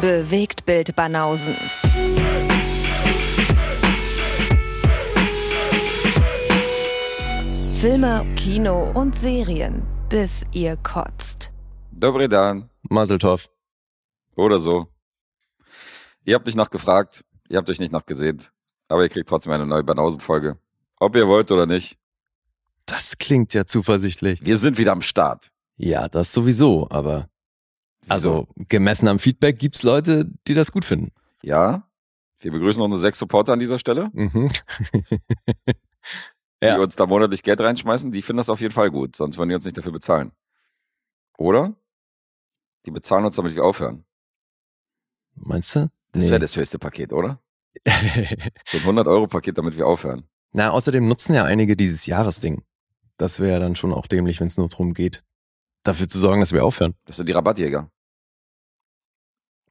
Bewegt Bild Banausen. Filme, Kino und Serien, bis ihr kotzt. Dobre Dan. Maseltov. Oder so. Ihr habt nicht nachgefragt, ihr habt euch nicht nachgesehnt, aber ihr kriegt trotzdem eine neue Banausen-Folge. Ob ihr wollt oder nicht. Das klingt ja zuversichtlich. Wir sind wieder am Start. Ja, das sowieso, aber also gemessen am Feedback gibt's Leute, die das gut finden. Ja. Wir begrüßen unsere sechs Supporter an dieser Stelle, Mhm. die Ja. uns da monatlich Geld reinschmeißen. Die finden das auf jeden Fall gut, sonst würden die uns nicht dafür bezahlen. Oder? Die bezahlen uns, damit wir aufhören. Meinst du? Das wäre das höchste Paket, oder? So ein 100-Euro-Paket, damit wir aufhören. Na, außerdem nutzen ja einige dieses Jahresding. Das wäre ja dann schon auch dämlich, wenn es nur darum geht, dafür zu sorgen, dass wir aufhören. Das sind die Rabattjäger.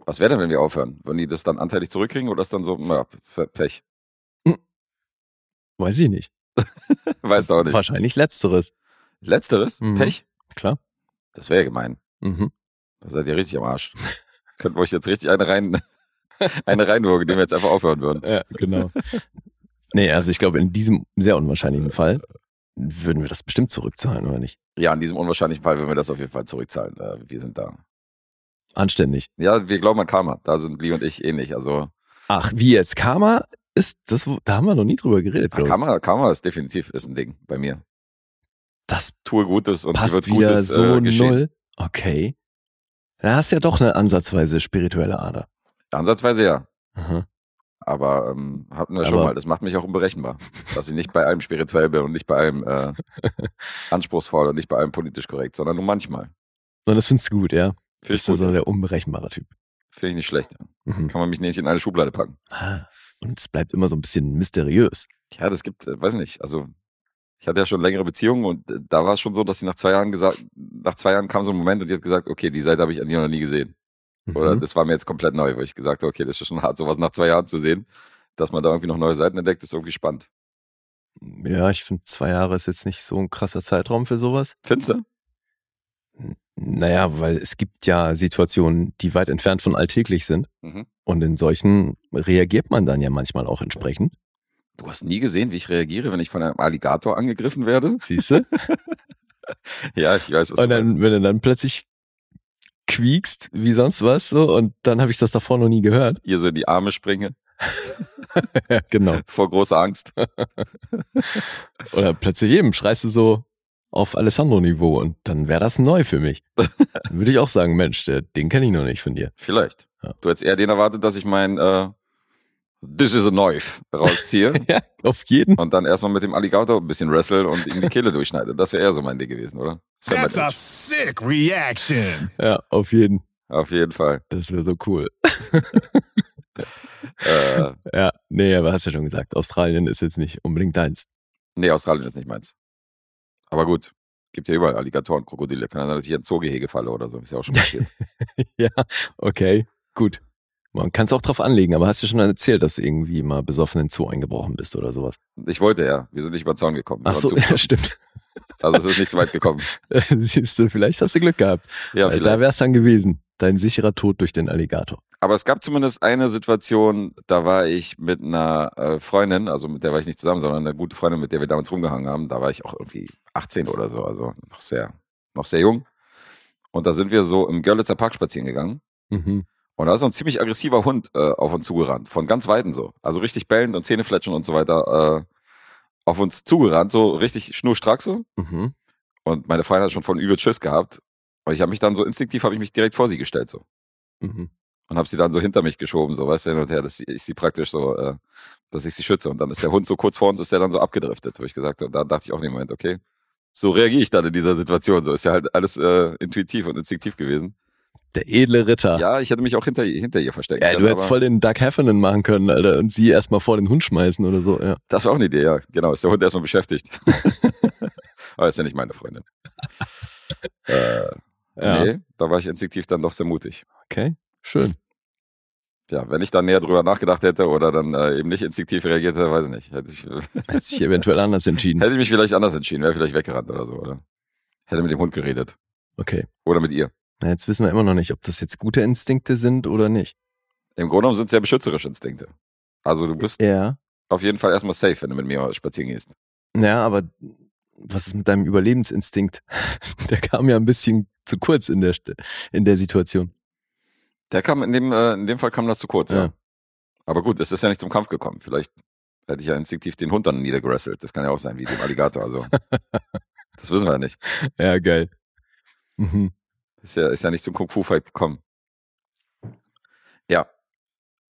Was wäre denn, wenn wir aufhören? Würden die das dann anteilig zurückkriegen oder ist dann so, na, Pech? Weiß ich nicht. Weißt du auch nicht. Wahrscheinlich letzteres. Letzteres? Mhm. Pech? Klar. Das wäre ja gemein. Mhm. Da seid ihr richtig am Arsch. Könnten wir euch jetzt richtig eine rein, eine reinwürgen, indem wir jetzt einfach aufhören würden. Ja, genau. nee, also ich glaube, in diesem sehr unwahrscheinlichen Fall würden wir das bestimmt zurückzahlen, oder nicht? Ja, in diesem unwahrscheinlichen Fall würden wir das auf jeden Fall zurückzahlen. Äh, Wir sind da. Anständig. Ja, wir glauben an Karma. Da sind Lee und ich ähnlich. Also Ach, wie jetzt? Karma ist, das, da haben wir noch nie drüber geredet, ich. Karma, Karma ist definitiv ist ein Ding bei mir. Das Tue Gutes und passt wird wieder Gutes so äh, geschehen. null. Okay. Da hast du ja doch eine ansatzweise spirituelle Ader. Ansatzweise ja. Aha. Aber ähm, hatten wir schon Aber- mal. Das macht mich auch unberechenbar. dass ich nicht bei allem spirituell bin und nicht bei allem äh, anspruchsvoll und nicht bei allem politisch korrekt, sondern nur manchmal. Und das findest du gut, ja? Finde Bist du so der unberechenbare Typ. Find ich nicht schlecht. Mhm. Kann man mich nicht in eine Schublade packen. Ah, Und es bleibt immer so ein bisschen mysteriös. Ja, das gibt, äh, weiß nicht, also ich hatte ja schon längere Beziehungen und äh, da war es schon so, dass sie nach zwei Jahren gesagt, nach zwei Jahren kam so ein Moment und die hat gesagt, okay, die Seite habe ich an dir noch nie gesehen. Oder Mhm. das war mir jetzt komplett neu, wo ich gesagt habe, okay, das ist schon hart, sowas nach zwei Jahren zu sehen, dass man da irgendwie noch neue Seiten entdeckt, ist irgendwie spannend. Ja, ich finde, zwei Jahre ist jetzt nicht so ein krasser Zeitraum für sowas. Findest du? Naja, weil es gibt ja Situationen, die weit entfernt von alltäglich sind. Mhm. Und in solchen reagiert man dann ja manchmal auch entsprechend. Du hast nie gesehen, wie ich reagiere, wenn ich von einem Alligator angegriffen werde? Siehst du? Ja, ich weiß, was Und du meinst. dann, wenn du dann plötzlich quiekst, wie sonst was, so, und dann habe ich das davor noch nie gehört. Ihr so in die Arme springe, ja, genau. vor großer Angst. Oder plötzlich eben schreist du so auf Alessandro-Niveau und dann wäre das neu für mich. Dann Würde ich auch sagen, Mensch, der, den kenne ich noch nicht von dir. Vielleicht. Ja. Du hättest eher den erwartet, dass ich mein äh, This is a knife rausziehe Ja, auf jeden. und dann erstmal mit dem Alligator ein bisschen wrestle und ihm die Kehle durchschneide. Das wäre eher so mein Ding gewesen, oder? Das That's a sick reaction. Ja, auf jeden. Auf jeden Fall. Das wäre so cool. Äh, Ja, nee, aber hast ja schon gesagt, Australien ist jetzt nicht unbedingt deins. nee, Australien ist nicht meins. Aber gut. Gibt ja überall Alligatoren, Krokodile. Kann ja sein, dass ich ein Zoogehege falle oder so. Ist ja auch schon passiert. ja, okay, gut. Man kann es auch drauf anlegen, aber hast du schon erzählt, dass du irgendwie mal besoffen in den Zoo eingebrochen bist oder sowas? ich wollte ja. Wir sind nicht über den Zaun gekommen. Ach so, ja, stimmt. Also es ist nicht so weit gekommen. Siehst du, vielleicht hast du Glück gehabt. Ja, da vielleicht. wär's dann gewesen. Dein sicherer Tod durch den Alligator. Aber es gab zumindest eine Situation, da war ich mit einer äh, Freundin, also mit der war ich nicht zusammen, sondern eine gute Freundin, mit der wir damals rumgehangen haben. Da war ich auch irgendwie 18 oder so, also noch sehr, noch sehr jung. Und da sind wir so im Görlitzer Park spazieren gegangen. Mhm. Und da ist so ein ziemlich aggressiver Hund äh, auf uns zugerannt, von ganz Weiten so. Also richtig bellend und Zähnefletschen und so weiter äh, auf uns zugerannt, so richtig schnurstracks so. Mhm. Und meine Freundin hat schon von übel Schiss gehabt. Und ich habe mich dann so instinktiv, habe ich mich direkt vor sie gestellt so. Mhm. Und habe sie dann so hinter mich geschoben, so weißt du, hin und her, dass ich sie praktisch so, äh, dass ich sie schütze. Und dann ist der Hund so kurz vor uns, ist der dann so abgedriftet, wo ich gesagt habe, da dachte ich auch in dem Moment, okay, so reagiere ich dann in dieser Situation. So ist ja halt alles äh, intuitiv und instinktiv gewesen. Der edle Ritter. Ja, ich hätte mich auch hinter, hinter ihr versteckt. Ja, du hättest voll den Doug Heffernan machen können, Alter, und sie erstmal vor den Hund schmeißen oder so, ja. Das war auch eine Idee, ja. Genau, ist der Hund erstmal beschäftigt. Aber ist ja nicht meine Freundin. äh, Ja. Nee, da war ich instinktiv dann doch sehr mutig. Okay, schön. Ja, wenn ich dann näher drüber nachgedacht hätte oder dann äh, eben nicht instinktiv reagiert hätte, weiß ich nicht. Hätte ich, Hätte sich eventuell anders entschieden. Hätte ich mich vielleicht anders entschieden, wäre vielleicht weggerannt oder so, oder? Hätte mit dem Hund geredet. Okay. Oder mit ihr. Na, jetzt wissen wir immer noch nicht, ob das jetzt gute Instinkte sind oder nicht. Im Grunde genommen sind es ja beschützerische Instinkte. Also du bist Ja. auf jeden Fall erstmal safe, wenn du mit mir spazieren gehst. Ja, aber was ist mit deinem Überlebensinstinkt? Der kam ja ein bisschen zu kurz in der, in der Situation. Der kam in dem, äh, in dem Fall kam das zu kurz, ja. Ja. Aber gut, es ist ja nicht zum Kampf gekommen. Vielleicht hätte ich ja instinktiv den Hund dann niedergerasselt. Das kann ja auch sein, wie dem Alligator. Also, das wissen wir ja nicht. Ja, geil. Mhm. Ist ja, ist ja nicht zum Kung-Fu-Fight gekommen. Ja.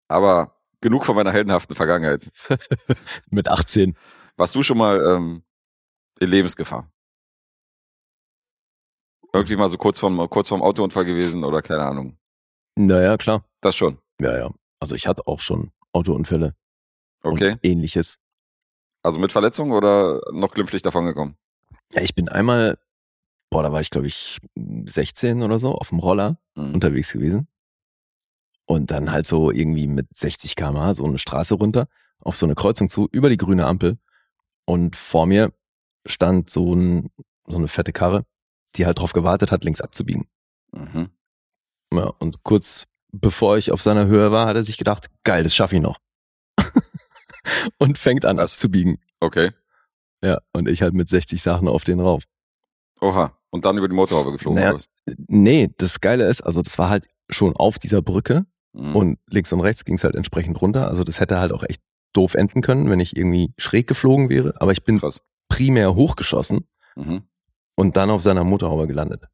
Aber genug von meiner heldenhaften Vergangenheit. Mit 18. Warst du schon mal ähm, in Lebensgefahr? Irgendwie mal so kurz vorm, kurz vorm Autounfall gewesen oder keine Ahnung. Naja, klar. Das schon. Ja, ja. Also ich hatte auch schon Autounfälle Okay. und ähnliches. Also mit Verletzung oder noch glimpflich davongekommen? Ja, ich bin einmal, boah, da war ich glaube ich 16 oder so, auf dem Roller Mhm. unterwegs gewesen. Und dann halt so irgendwie mit 60 km/h so eine Straße runter, auf so eine Kreuzung zu, über die grüne Ampel. Und vor mir stand so, ein, so eine fette Karre, die halt drauf gewartet hat, links abzubiegen. Mhm. Ja, und kurz bevor ich auf seiner Höhe war, hat er sich gedacht, geil, das schaffe ich noch. und fängt an Was? abzubiegen. Okay. Ja, und ich halt mit 60 Sachen auf den rauf. Oha. Und dann über die Motorhaube geflogen Naja, was? Nee, das Geile ist, also das war halt schon auf dieser Brücke Mhm. und links und rechts ging es halt entsprechend runter. Also das hätte halt auch echt doof enden können, wenn ich irgendwie schräg geflogen wäre. Aber ich bin Krass. primär hochgeschossen Mhm. und dann auf seiner Motorhaube gelandet.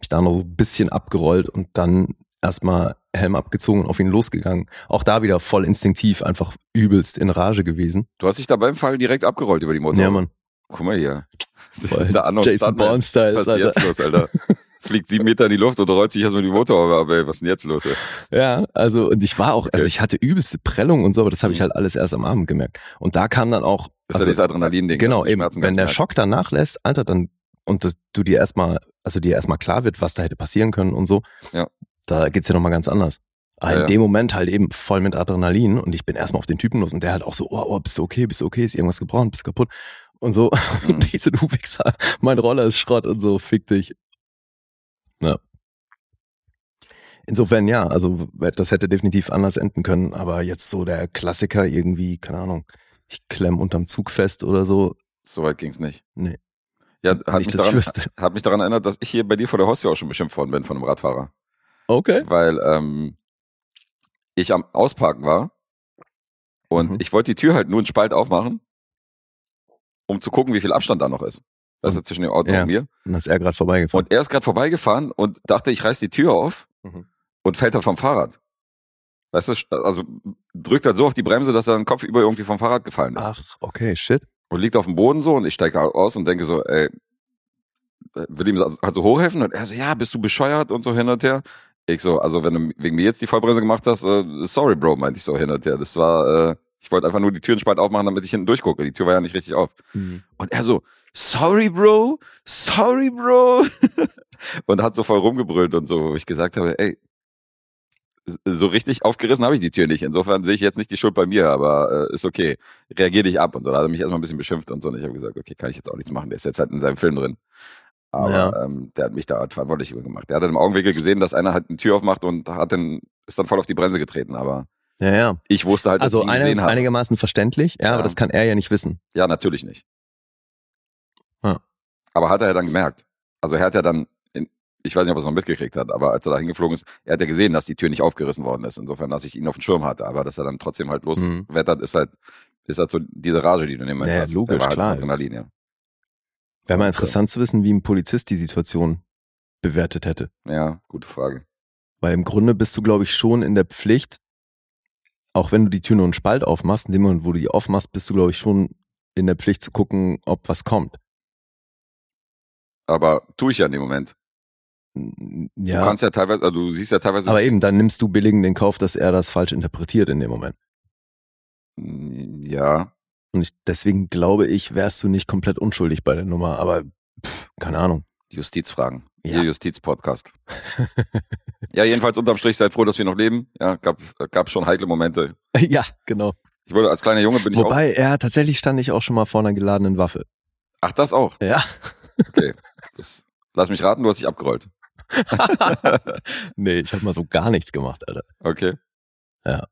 Ich da noch so ein bisschen abgerollt und dann erstmal Helm abgezogen und auf ihn losgegangen. Auch da wieder voll instinktiv, einfach übelst in Rage gewesen. Du hast dich da beim Fall direkt abgerollt über die Motorhaube. Ja, Mann. Guck mal hier. Voll Der Unknown Jason. Bourne-Style. Was ist Alter. jetzt los, Alter? Fliegt sieben Meter in die Luft und rollt sich erstmal die Motorhaube ab, ey. Was ist denn jetzt los, ey? Ja, also und ich war auch, also Okay. ich hatte übelste Prellung und so, aber das habe ich Mhm. halt alles erst am Abend gemerkt. Und da kam dann auch, Das also, ist ja dieses Adrenalin-Ding. genau, eben, wenn der Schock dann nachlässt, Alter, dann und das, du dir erstmal, also dir erstmal klar wird, was da hätte passieren können und so, Ja. da geht's ja nochmal ganz anders. Aber Ja, in dem Moment halt eben voll mit Adrenalin und ich bin erstmal auf den Typen los und der halt auch so, oh, oh, bist du okay, bist du okay, ist irgendwas gebrochen, bist du kaputt und so. Mhm. Und ich so, du Wichser, mein Roller ist Schrott und so, fick dich. Ja. Insofern ja, also das hätte definitiv anders enden können, aber jetzt so der Klassiker irgendwie, keine Ahnung, ich klemm unterm Zug fest oder so. So weit ging's nicht. Nee. Ja, hat mich, Nicht, daran, hat mich daran erinnert, dass ich hier bei dir vor der Haustür auch schon beschimpft worden bin von einem Radfahrer. Okay. Weil ähm, ich am Ausparken war und Mhm. ich wollte die Tür halt nur einen Spalt aufmachen, um zu gucken, wie viel Abstand da noch ist. Das ist zwischen dem Auto Ja. und mir. Und ist er gerade vorbeigefahren. Und er ist gerade vorbeigefahren und dachte, ich reiß die Tür auf Mhm. und fällt dann vom Fahrrad. Weißt du, also drückt halt so auf die Bremse, dass er den Kopf über irgendwie vom Fahrrad gefallen ist. Ach, okay, shit. Und liegt auf dem Boden so und ich steige aus und denke so, ey, will ihm halt so hochhelfen? Und er so, ja, bist du bescheuert und so hin und her. Ich so, also wenn du wegen mir jetzt die Vollbremse gemacht hast, äh, sorry, Bro, meinte ich so hin und her. Das war, äh, ich wollte einfach nur die Türenspalt aufmachen, damit ich hinten durchgucke. Die Tür war ja nicht richtig auf. Und er so, sorry, Bro, sorry, Bro. und hat so voll rumgebrüllt und so, wo ich gesagt habe, ey, so richtig aufgerissen habe ich die Tür nicht. Insofern sehe ich jetzt nicht die Schuld bei mir, aber äh, ist okay. Reagier dich ab. Und so, da hat er mich erstmal ein bisschen beschimpft und so. Und ich habe gesagt, okay, kann ich jetzt auch nichts machen. Der ist jetzt halt in seinem Film drin. Aber Ja. ähm, der hat mich da halt verantwortlich gemacht. Der hat im Augenwinkel gesehen, dass einer halt eine Tür aufmacht und hat dann, ist dann voll auf die Bremse getreten. Aber Ja, ja. ich wusste halt, dass Also ich ihn gesehen eine, habe. einigermaßen verständlich, ja, Ja. aber das kann er ja nicht wissen. Ja, natürlich nicht. Ja. Aber hat er ja dann gemerkt. Also er hat ja dann, ich weiß nicht, ob er es noch mitgekriegt hat, aber als er da hingeflogen ist, er hat ja gesehen, dass die Tür nicht aufgerissen worden ist. Insofern, dass ich ihn auf dem Schirm hatte. Aber dass er dann trotzdem halt Mhm. loswettert, ist halt, ist halt so diese Rage, die du nehmen Ja, hast. logisch, halt klar. Adrenalin, ja. Wäre mal äh, interessant zu wissen, wie ein Polizist die Situation bewertet hätte. Ja, gute Frage. Weil im Grunde bist du, glaube ich, schon in der Pflicht, auch wenn du die Tür nur einen Spalt aufmachst, in dem Moment, wo du die aufmachst, bist du, glaube ich, schon in der Pflicht zu gucken, ob was kommt. Aber tue ich ja in dem Moment. Ja, Du kannst ja teilweise, also du siehst ja teilweise. aber eben, dann nimmst du billigend den Kauf, dass er das falsch interpretiert in dem Moment. Ja, Und ich, deswegen glaube ich, wärst du nicht komplett unschuldig bei der Nummer, aber pff, keine Ahnung. Justizfragen. Ja. Ihr Justizpodcast. ja, jedenfalls unterm Strich seid froh, dass wir noch leben. Ja, gab, gab schon heikle Momente. ja, genau. Ich wurde als kleiner Junge bin ich auch. Wobei, ja, tatsächlich stand ich auch schon mal vor einer geladenen Waffe. Ach, das auch. Ja. Okay. Das, lass mich raten, du hast dich abgerollt. nee, ich habe mal so gar nichts gemacht, Alter. Okay. Ja.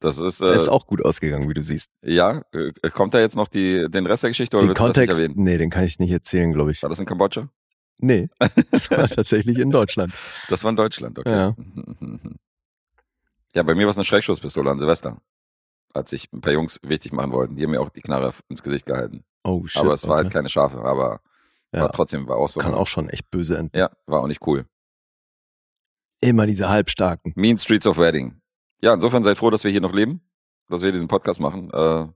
Das ist, äh, Ist auch gut ausgegangen, wie du siehst. ja, äh, kommt da jetzt noch die, den Rest der Geschichte oder Den willst du das nicht Kontext, erwähnen? nee, den kann ich nicht erzählen, glaube ich. War das in Kambodscha? Nee, das war tatsächlich in Deutschland. Das war in Deutschland, okay. Ja. Ja, bei mir war es eine Schreckschusspistole an Silvester. Als sich ein paar Jungs wichtig machen wollten. Die haben mir auch die Knarre ins Gesicht gehalten. Oh shit. aber es war halt okay. keine scharfe, aber ja, war trotzdem, war auch so. kann auch schon echt böse enden. Ja, war auch nicht cool. Immer diese Halbstarken. Mean Streets of Wedding. Ja, insofern seid froh, dass wir hier noch leben, dass wir diesen Podcast machen. Äh,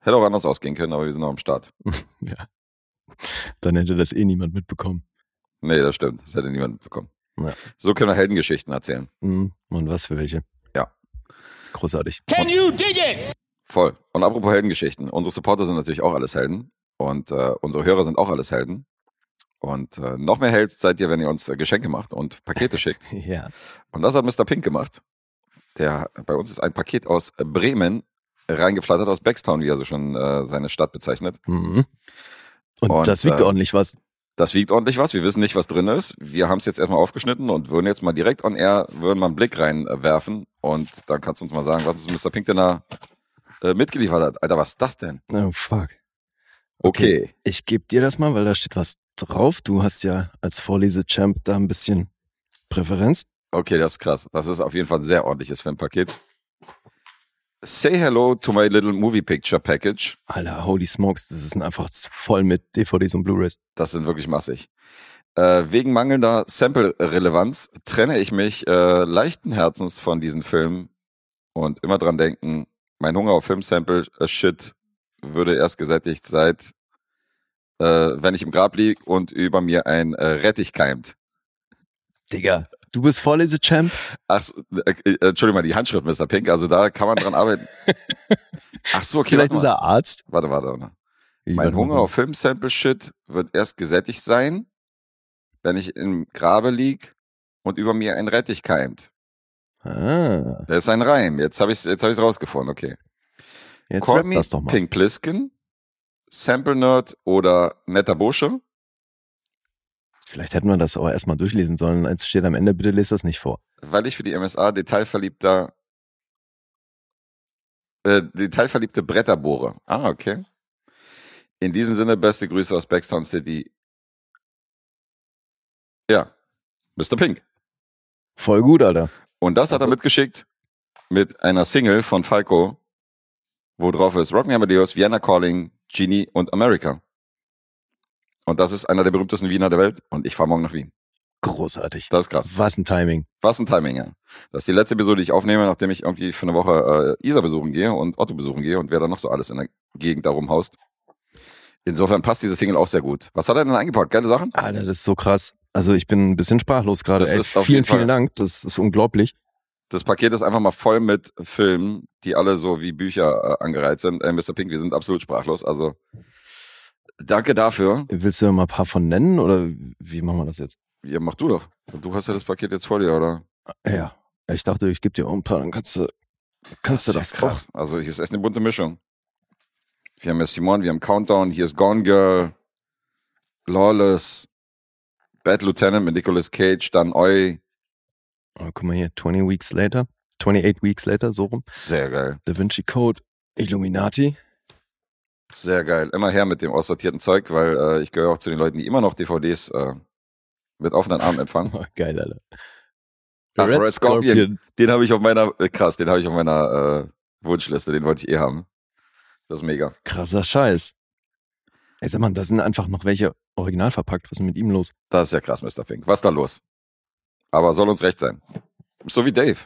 hätte auch anders ausgehen können, aber wir sind noch am Start. ja. Dann hätte das eh niemand mitbekommen. Nee, das stimmt. Das hätte niemand mitbekommen. Ja. So können wir Heldengeschichten erzählen. Mhm. Und was für welche? Ja. Großartig. Voll. Und apropos Heldengeschichten. Unsere Supporter sind natürlich auch alles Helden. Und äh, unsere Hörer sind auch alles Helden. Und äh, noch mehr Helds seid ihr, wenn ihr uns äh, Geschenke macht und Pakete schickt. Ja. Und das hat Mr. Pink gemacht. Der bei uns ist ein Paket aus Bremen reingeflattert aus Beckstown, wie er so schon äh, seine Stadt bezeichnet. Mhm. Und, Und, das wiegt äh, ordentlich was. Das wiegt ordentlich was. Wir wissen nicht, was drin ist. Wir haben es jetzt erstmal aufgeschnitten und würden jetzt mal direkt on air, würden mal einen Blick reinwerfen. Und dann kannst du uns mal sagen, was uns Mr. Pink denn da äh, mitgeliefert hat. Alter, was ist das denn? Oh, fuck. Okay. Ich gebe dir das mal, weil da steht was drauf. Du hast ja als Vorlesechamp da ein bisschen Präferenz. Okay, das ist krass. Das ist auf jeden Fall ein sehr ordentliches Filmpaket. Say hello to my little movie picture package. Alter, holy smokes, das ist einfach voll mit DVDs und Blu-rays. Das sind wirklich massig. Äh, wegen mangelnder Sample-Relevanz trenne ich mich äh, leichten Herzens von diesen Filmen und immer dran denken, mein Hunger auf Film-Sample-Shit würde erst gesättigt seit, äh, wenn ich im Grab lieg und über mir ein äh, Rettich keimt. Digga, du bist Vorlesechamp? Ach, äh, äh, Entschuldigung mal, die Handschrift, Mr. Pink, also da kann man dran arbeiten. Ach so, okay, Vielleicht ist er Arzt? Warte, warte, warte. Mein Hunger auf Film-Sample-Shit wird erst gesättigt sein, wenn ich im Grabe lieg und über mir ein Rettich keimt. Ah, Das ist ein Reim. Jetzt habe ich es jetzt hab ich's rausgefunden, okay. Jetzt Call me das doch mal. Pink Plisken, Sample Nerd oder netter Bursche. Vielleicht hätten wir das aber erstmal durchlesen sollen. Als steht am Ende, bitte lest das nicht vor. weil ich für die MSA detailverliebter äh, detailverliebte Bretter bohre. Ah, okay. In diesem Sinne, beste Grüße aus Backstown City. Ja, Mr. Pink. Voll gut, Alter. Und das hat er Also- mitgeschickt mit einer Single von Falco, wo drauf ist Rock Me Amadeus, Vienna Calling, Genie und America. Und das ist einer der berühmtesten Wiener der Welt und ich fahre morgen nach Wien. Großartig. Das ist krass. Was ein Timing. Was ein Timing, ja. Das ist die letzte Episode, die ich aufnehme, nachdem ich irgendwie für eine Woche äh, Isa besuchen gehe und Otto besuchen gehe und wer da noch so alles in der Gegend da rumhaust. Insofern passt diese Single auch sehr gut. Was hat er denn eingepackt? Geile Sachen? Alter, das ist so krass. Also ich bin ein bisschen sprachlos gerade. Vielen, vielen Dank. Das ist unglaublich. Das Paket ist einfach mal voll mit Filmen, die alle so wie Bücher äh, angereiht sind. Äh, Mr. Pink, wir sind absolut sprachlos. Also danke dafür. Willst du mal ein paar von nennen oder wie machen wir das jetzt? Ja, mach du doch. Du hast ja das Paket jetzt vor dir, oder? Ja, ich dachte, ich gebe dir auch ein paar, dann kannst du, kannst du das ja krass. Also hier ist echt eine bunte Mischung. Wir haben ja Simon, wir haben Countdown, hier ist Gone Girl, Lawless, Bad Lieutenant mit Nicolas Cage, dann Oi. Oh, guck mal hier, 20 Weeks Later, 28 Weeks Later, so rum. Sehr geil. Da Vinci Code, Illuminati. Sehr geil. Immer her mit dem aussortierten Zeug, weil äh, ich gehöre auch zu den Leuten, die immer noch DVDs äh, mit offenen Armen empfangen. Oh, geil, Alter. Ach, Red Scorpion. Den habe ich auf meiner, äh, krass, den habe ich auf meiner äh, Wunschliste, den wollte ich eh haben. Das ist mega. Krasser Scheiß. Ey, sag mal, da sind einfach noch welche original verpackt. Was ist mit ihm los? Das ist ja krass, Mr. Fink. Was ist da los? Aber soll uns recht sein. So wie Dave.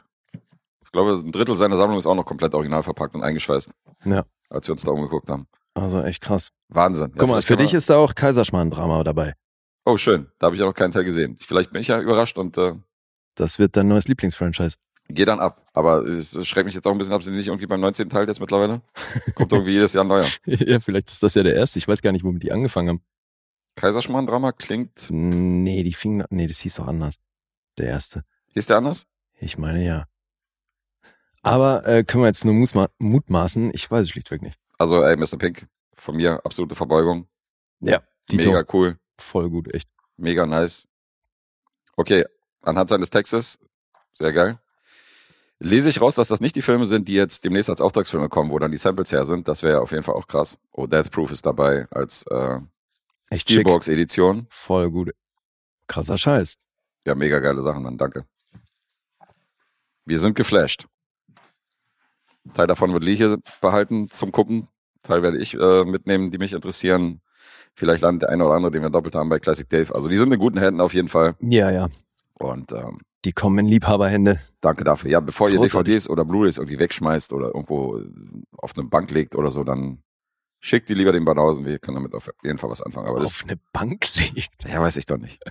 Ich glaube, ein Drittel seiner Sammlung ist auch noch komplett original verpackt und eingeschweißt. Ja. Als wir uns da umgeguckt haben. Also echt krass. Wahnsinn. Ja, Guck mal, vielleicht für dich ist da auch Kaiserschmarrn-Drama dabei. Oh, schön. Da habe ich ja noch keinen Teil gesehen. Vielleicht bin ich ja überrascht und äh, Das wird dein neues Lieblingsfranchise. gehe dann ab. Aber es schreckt mich jetzt auch ein bisschen ab, sind die nicht irgendwie beim 19. Teil jetzt mittlerweile? Kommt irgendwie jedes Jahr ein neuer. ja, vielleicht ist das ja der erste. Ich weiß gar nicht, womit die angefangen haben. Kaiserschmarrn-Drama klingt. Nee, die fingen, nee, das hieß doch anders. Der erste. Hieß der anders? Ich meine ja. Aber äh, können wir jetzt nur mutmaßen? Ich weiß es schlichtweg nicht. Also, ey, Mr. Pink, von mir absolute Verbeugung. Ja, Dito. Mega cool. Voll gut, echt. Mega nice. Okay, anhand seines Textes, sehr geil. Lese ich raus, dass das nicht die Filme sind, die jetzt demnächst als Auftragsfilme kommen, wo dann die Samples her sind. Das wäre auf jeden Fall auch krass. Oh, Death Proof ist dabei als äh. Steelbox-Edition. Voll gut. Krasser Scheiß. Ja, mega geile Sachen, dann danke. Wir sind geflasht. Teil davon wird Lee hier behalten zum Gucken. Teil werde ich äh, mitnehmen, die mich interessieren. Vielleicht landet der eine oder andere, den wir doppelt haben bei Classic Dave. Also die sind in guten Händen auf jeden Fall. Ja, ja. Und ähm, Die kommen in Liebhaberhände. danke dafür. Ja, bevor ihr Großartig. DVDs oder Blu-rays irgendwie wegschmeißt oder irgendwo äh, auf eine Bank legt oder so, dann schickt die lieber den Banausen. Wir können damit auf jeden Fall was anfangen. Aber auf das, eine Bank legt. ja, weiß ich doch nicht.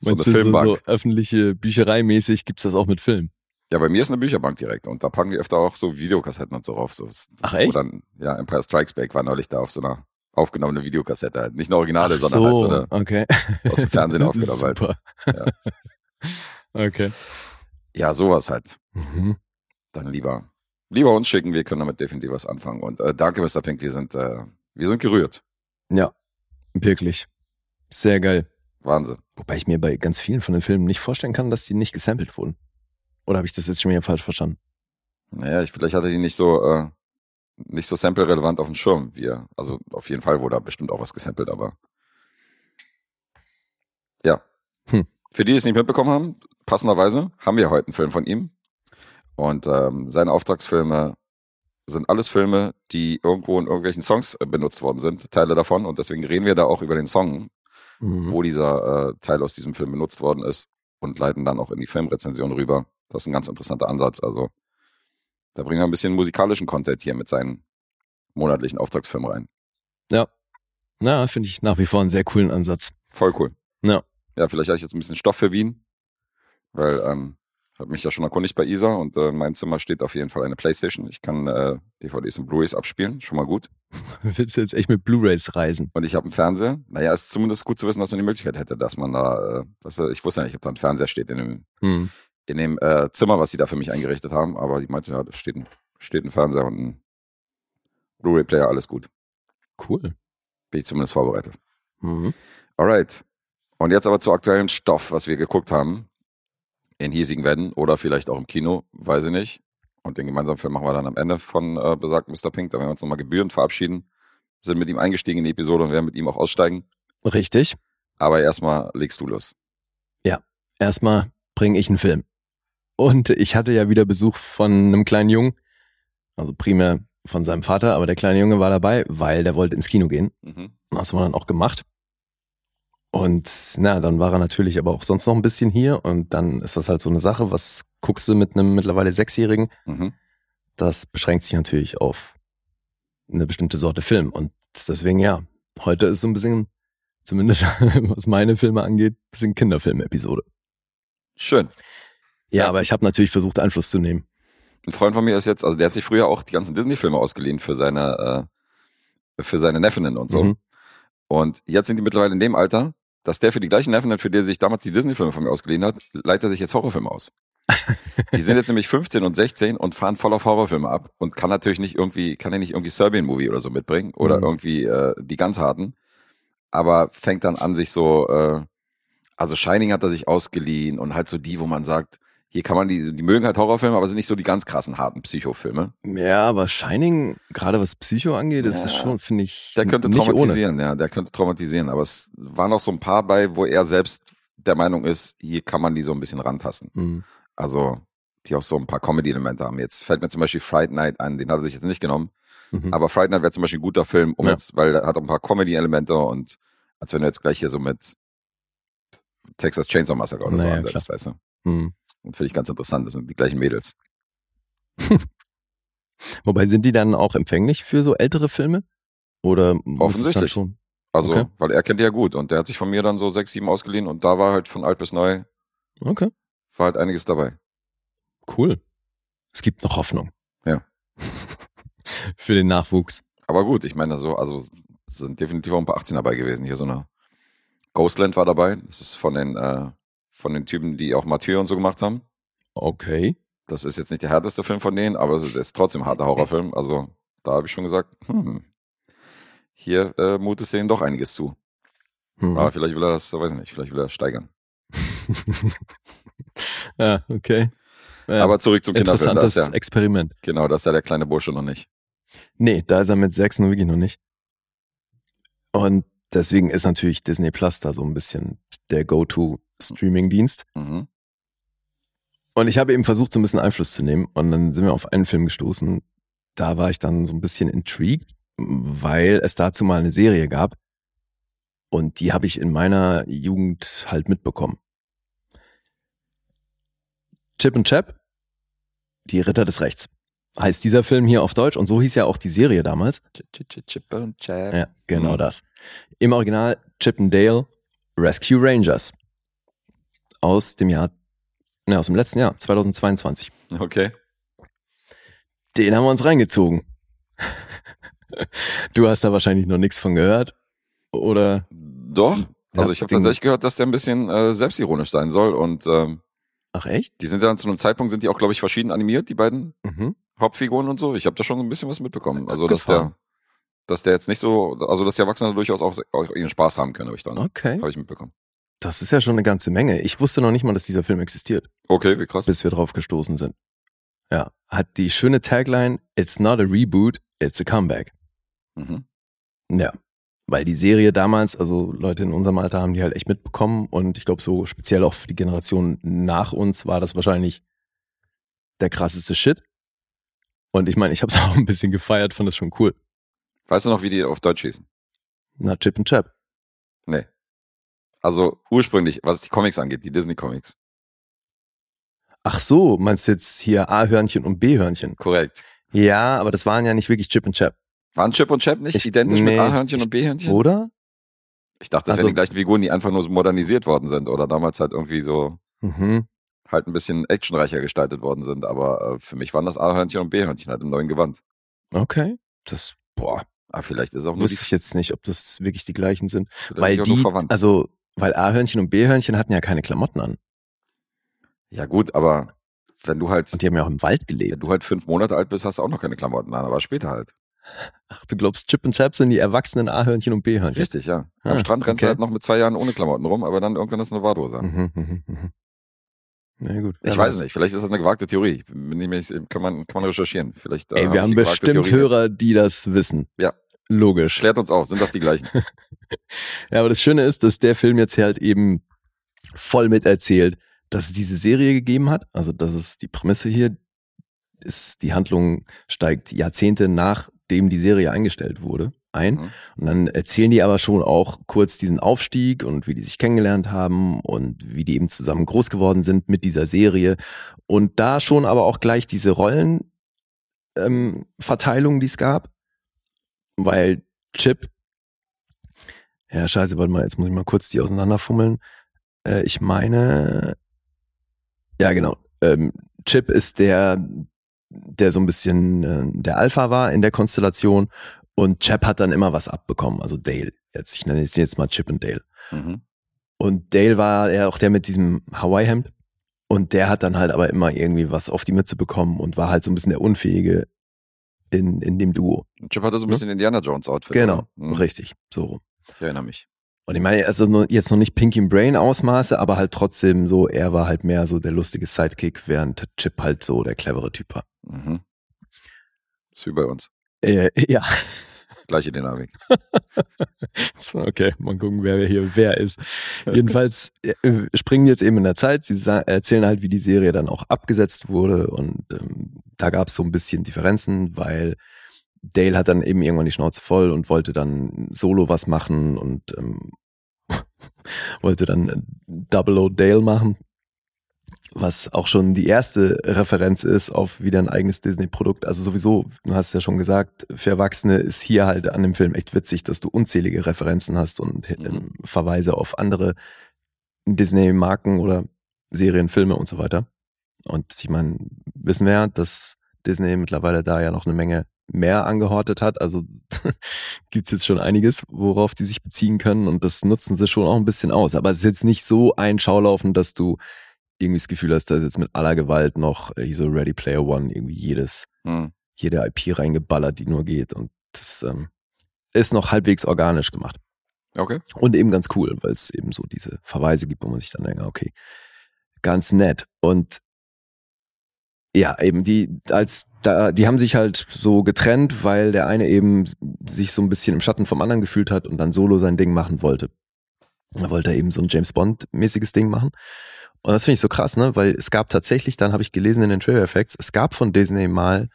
So eine du, so, Filmbank. so öffentliche Bücherei-mäßig gibt's das auch mit Film? Ja, bei mir ist eine Bücherbank direkt und da packen wir öfter auch so Videokassetten und so rauf. So, Ach, echt? dann, ja, Empire Strikes Back war neulich da auf so einer aufgenommene Videokassette. Halt. Nicht eine Originale, Ach sondern halt so eine okay. aus dem Fernsehen aufgenommen. Halt. Super. Okay. Ja, sowas halt. Mhm. Dann lieber, lieber uns schicken, wir können damit definitiv was anfangen. Und äh, danke, Mr. Pink, wir sind, äh, wir sind gerührt. Ja, wirklich. Sehr geil. Wahnsinn. Wobei ich mir bei ganz vielen von den Filmen nicht vorstellen kann, dass die nicht gesampelt wurden. Oder habe ich das jetzt schon wieder falsch verstanden? Naja, ich, vielleicht hatte die nicht so, äh, nicht so sample-relevant auf dem Schirm. Wir, also auf jeden Fall wurde da bestimmt auch was gesampelt, aber ja. Hm. Für die, die es nicht mitbekommen haben, passenderweise haben wir heute einen Film von ihm. Und ähm, seine Auftragsfilme sind alles Filme, die irgendwo in irgendwelchen Songs äh, benutzt worden sind, Teile davon. Und deswegen reden wir da auch über den Song, Mhm. wo dieser äh, Teil aus diesem Film benutzt worden ist und leiten dann auch in die Filmrezension rüber. Das ist ein ganz interessanter Ansatz. Also da bringen wir ein bisschen musikalischen Content hier mit seinen monatlichen Auftragsfilmen rein. Na, finde ich nach wie vor einen sehr coolen Ansatz. Voll cool. Ja. Ja, vielleicht habe ich jetzt ein bisschen Stoff für Wien, weil ähm, habe mich ja schon erkundigt bei Isa und äh, in meinem Zimmer steht auf jeden Fall eine Playstation. Ich kann äh, DVDs und Blu-rays abspielen, schon mal gut. Willst du jetzt echt mit Blu-Rays reisen? Und ich habe einen Fernseher. Naja, ist zumindest gut zu wissen, dass man die Möglichkeit hätte, dass man da, äh, dass, ich wusste ja nicht, ob da ein Fernseher steht in dem, Hm. in dem äh, Zimmer, was sie da für mich eingerichtet haben. Aber die meinte, ja, da steht ein, steht ein Fernseher und ein Blu-ray-Player, alles gut. Cool. Bin ich zumindest vorbereitet. Mhm. Alright. Und jetzt aber zu aktuellem Stoff, was wir geguckt haben. In hiesigen Werden oder vielleicht auch im Kino, weiß ich nicht. Und den gemeinsamen Film machen wir dann am Ende von äh, besagten Mr. Pink. Da werden wir uns nochmal gebührend verabschieden. Sind mit ihm eingestiegen in die Episode und werden mit ihm auch aussteigen. Richtig. Aber erstmal legst du los. Erstmal bringe ich einen Film. Und ich hatte ja wieder Besuch von einem kleinen Jungen. Also primär von seinem Vater, aber der kleine Junge war dabei, weil der wollte ins Kino gehen. Mhm. Das haben wir dann auch gemacht. Und na, dann war er natürlich aber auch sonst noch ein bisschen hier. Und dann ist das halt so eine Sache, was guckst du mit einem mittlerweile Sechsjährigen? Mhm. Das beschränkt sich natürlich auf eine bestimmte Sorte Film. Und deswegen ja, heute ist so ein bisschen, zumindest was meine Filme angeht, ein bisschen Kinderfilm-Episode. Schön. Ja, Ja. aber ich habe natürlich versucht, Einfluss zu nehmen. Ein Freund von mir ist jetzt, also der hat sich früher auch die ganzen Disney-Filme ausgeliehen für seine, äh, für seine Neffinnen und so. Mhm. Und jetzt sind die mittlerweile in dem Alter, dass der für die gleichen Neffinnen, für die er sich damals die Disney-Filme von mir ausgeliehen hat, leiht er sich jetzt Horrorfilme aus. die sind jetzt nämlich 15 und 16 und fahren voll auf Horrorfilme ab und kann natürlich nicht irgendwie, kann er nicht irgendwie Serbian-Movie oder so mitbringen oder Mhm. irgendwie äh, die ganz harten. Aber fängt dann an, sich so, äh, also Shining hat er sich ausgeliehen und halt so die, wo man sagt, hier kann man die, die mögen halt Horrorfilme, aber sind nicht so die ganz krassen, harten Psychofilme. Ja, aber Shining, gerade was Psycho angeht, ist Ja. es schon, finde ich, Der könnte nicht ohne. traumatisieren, ja, der könnte traumatisieren. Aber es waren noch so ein paar bei, wo er selbst der Meinung ist, hier kann man die so ein bisschen rantasten. Mhm. Also, die auch so ein paar Comedy-Elemente haben. Jetzt fällt mir zum Beispiel Fright Night ein, den hat er sich jetzt nicht genommen. Mhm. Aber Fright Night wäre zum Beispiel ein guter Film, um Ja. jetzt, weil er hat auch ein paar Comedy-Elemente und als wenn du jetzt gleich hier so mit Texas Chainsaw Massacre oder so Naja, ansetzt, weißt du. Mhm. Und finde ich ganz interessant, das sind die gleichen Mädels. Wobei sind die dann auch empfänglich für so ältere Filme? Oder Offensichtlich. schon? Also, Okay. weil er kennt die ja gut und der hat sich von mir dann so sechs, sieben ausgeliehen und da war halt von alt bis neu, Okay, war halt einiges dabei. cool. Es gibt noch Hoffnung. Ja. für den Nachwuchs. Aber gut, ich meine, so, also es sind definitiv auch ein paar 18 dabei gewesen. Hier so eine Ghostland war dabei. Das ist von den, äh, von den Typen, die auch Mathieu und so gemacht haben. Okay. Das ist jetzt nicht der härteste Film von denen, aber es ist trotzdem ein harter Horrorfilm. Also da habe ich schon gesagt, hm, hier äh, mutet denen doch einiges zu. Mhm. Aber vielleicht will er das, weiß ich nicht, vielleicht will er das steigern. ja, okay. Ja, Aber zurück zum Kinderfilm. Das interessantes ist ja, Experiment. genau, das ist ja der kleine Bursche noch nicht. Nee, da ist er mit sechs nur wirklich noch nicht. Und deswegen ist natürlich Disney Plus da so ein bisschen der Go-To-Streaming-Dienst. Mhm. Und ich habe eben versucht, so ein bisschen Einfluss zu nehmen. Und dann sind wir auf einen Film gestoßen. Da war ich dann so ein bisschen intrigued, weil es dazu mal eine Serie gab. Und die habe ich in meiner Jugend halt mitbekommen. Chip und Chap, die Ritter des Rechts. Heißt dieser Film hier auf Deutsch und so hieß ja auch die Serie damals. Chip, und chap. Ja, genau Mhm. das. Im Original Chip and Dale Rescue Rangers. Aus dem Jahr, ne, aus dem letzten Jahr, 2022. Okay. Den haben wir uns reingezogen. Du hast da wahrscheinlich noch nichts von gehört. Oder? Doch. Also ich habe tatsächlich gehört, dass der ein bisschen äh, selbstironisch sein soll und ähm, Ach echt? die sind dann zu einem Zeitpunkt sind die auch glaube ich verschieden animiert, die beiden Mhm. Hauptfiguren und so. Ich habe da schon ein bisschen was mitbekommen. Also dass der, dass der jetzt nicht so, also dass die Erwachsenen durchaus auch, auch ihren Spaß haben können, habe ich dann, Okay. habe ich mitbekommen. Das ist ja schon eine ganze Menge. Ich wusste noch nicht mal, dass dieser Film existiert, Okay, wie krass. bis wir drauf gestoßen sind. Ja. Hat die schöne Tagline, It's not a reboot, it's a comeback. Mhm. Ja, weil die Serie damals, also Leute in unserem Alter haben die halt echt mitbekommen und ich glaube so speziell auch für die Generation nach uns war das wahrscheinlich der krasseste Shit. Und ich meine, ich habe es auch ein bisschen gefeiert, fand das schon cool. Weißt du noch, wie die auf Deutsch hießen? Na, Chip und Chap. Nee. Also ursprünglich, was die Comics angeht, die Disney-Comics. Ach so, meinst du jetzt hier A-Hörnchen und B-Hörnchen? Korrekt. Ja, aber das waren ja nicht wirklich Chip und Chap, Waren Chip und Chap nicht Ich- identisch nee, mit A-Hörnchen und B-Hörnchen? oder? Ich dachte, das Also- wären die gleichen Figuren, die einfach nur so modernisiert worden sind oder damals halt irgendwie so Mhm. halt ein bisschen actionreicher gestaltet worden sind. Aber äh, für mich waren das A-Hörnchen und B-Hörnchen halt im neuen Gewand. Okay. Das, boah, Ah, vielleicht ist auch nur wusste ich jetzt nicht, ob das wirklich die gleichen sind. Weil die, also, weil A-Hörnchen und B-Hörnchen hatten ja keine Klamotten an. ja gut, aber wenn du halt, Und die haben ja auch im Wald wenn gelebt. du halt fünf Monate alt bist, hast du auch noch keine Klamotten an, aber später halt. Ach, du glaubst, Chip und Chap sind die erwachsenen A-Hörnchen und B-Hörnchen? Richtig, ja. Ah, Am Strand rennst du okay. halt noch mit zwei Jahren ohne Klamotten rum, aber dann irgendwann ist eine Badhose an. Mhm, mhm, mhm. Na gut. Ich weiß es nicht, vielleicht ist das eine gewagte Theorie. Kann, man, kann man recherchieren. Vielleicht, äh, Ey, hab wir haben bestimmt. Hörer, die das wissen. Ja. Logisch. Klärt uns auf, sind das die gleichen? Ja, aber das Schöne ist, dass der Film jetzt halt eben voll mit erzählt, dass es diese Serie gegeben hat. Also, das ist die Prämisse hier. Ist, die Handlung steigt Jahrzehnte nachdem die Serie eingestellt wurde ein. Mhm. Und dann erzählen die aber schon auch kurz diesen Aufstieg und wie die sich kennengelernt haben und wie die eben zusammen groß geworden sind mit dieser Serie. Und da schon aber auch gleich diese Rollenverteilung, ähm, die es gab. Weil Chip, ja scheiße, warte mal, jetzt muss ich mal kurz die auseinanderfummeln. Äh, ich meine, ja genau, ähm, Chip ist der, der so ein bisschen äh, der Alpha war in der Konstellation und Chap hat dann immer was abbekommen, also Dale. Jetzt, ich nenne es jetzt mal Chip und Dale. Mhm. Und Dale war ja auch der mit diesem Hawaii-Hemd. Und der hat dann halt aber immer irgendwie was auf die Mütze bekommen und war halt so ein bisschen der Unfähige in, in dem Duo. Chip hatte so ein Ne? bisschen Indiana Jones Outfit. Genau? Mhm. richtig, so rum. Ich erinnere mich. Und ich meine, also jetzt noch nicht Pinky Brain Ausmaße, aber halt trotzdem so, er war halt mehr so der lustige Sidekick, während Chip halt so der clevere Typ war. Mhm. Ist wie bei uns. Äh, ja, Gleiche Dynamik. Okay, mal gucken, wer hier wer ist. Jedenfalls äh, springen jetzt eben in der Zeit. Sie erzählen halt, wie die Serie dann auch abgesetzt wurde. Und ähm, da gab es so ein bisschen Differenzen, weil Dale hat dann eben irgendwann die Schnauze voll und wollte dann solo was machen und ähm, wollte dann äh, Double O Dale machen. Was auch schon die erste Referenz ist auf wieder ein eigenes Disney-Produkt. Also sowieso, du hast ja schon gesagt, für Erwachsene ist hier halt an dem Film echt witzig, dass du unzählige Referenzen hast und Mhm. ähm, Verweise auf andere Disney-Marken oder Serien, Filme und so weiter. Und ich meine, wissen wir ja, dass Disney mittlerweile da ja noch eine Menge mehr angehortet hat. Also gibt's jetzt schon einiges, worauf die sich beziehen können und das nutzen sie schon auch ein bisschen aus. Aber es ist jetzt nicht so ein Schaulaufen, dass du irgendwie das Gefühl hast, da ist jetzt mit aller Gewalt noch äh, so Ready Player One irgendwie jedes, Mhm. jede IP reingeballert, die nur geht. Und das ähm, ist noch halbwegs organisch gemacht. Okay. Und eben ganz cool, weil es eben so diese Verweise gibt, wo man sich dann denkt, okay, ganz nett. Und ja, eben die, als da, die haben sich halt so getrennt, weil der eine eben sich so ein bisschen im Schatten vom anderen gefühlt hat und dann solo sein Ding machen wollte. Da wollte er eben so ein James Bond-mäßiges Ding machen. Und das finde ich so krass, ne? Weil es gab tatsächlich, dann habe ich gelesen in den Trailer Effects, es gab von Disney mal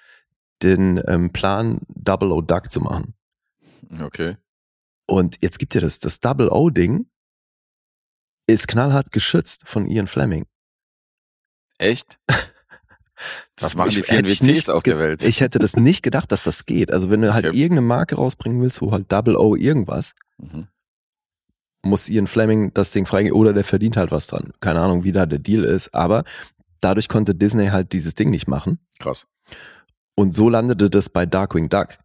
den ähm, Plan, Double O Duck zu machen. Okay. Und jetzt gibt ja das, das Double O-Ding ist knallhart geschützt von Ian Fleming. Echt? Was machen die vielen WCs nicht auf der Welt? Ich hätte das nicht gedacht, dass das geht. Also wenn du halt Okay. irgendeine Marke rausbringen willst, wo halt Double O irgendwas, Mhm. Muss Ian Fleming das Ding freigeben oder der verdient halt was dran. Keine Ahnung, wie da der Deal ist, aber dadurch konnte Disney halt dieses Ding nicht machen. Krass. Und so landete das bei Darkwing Duck.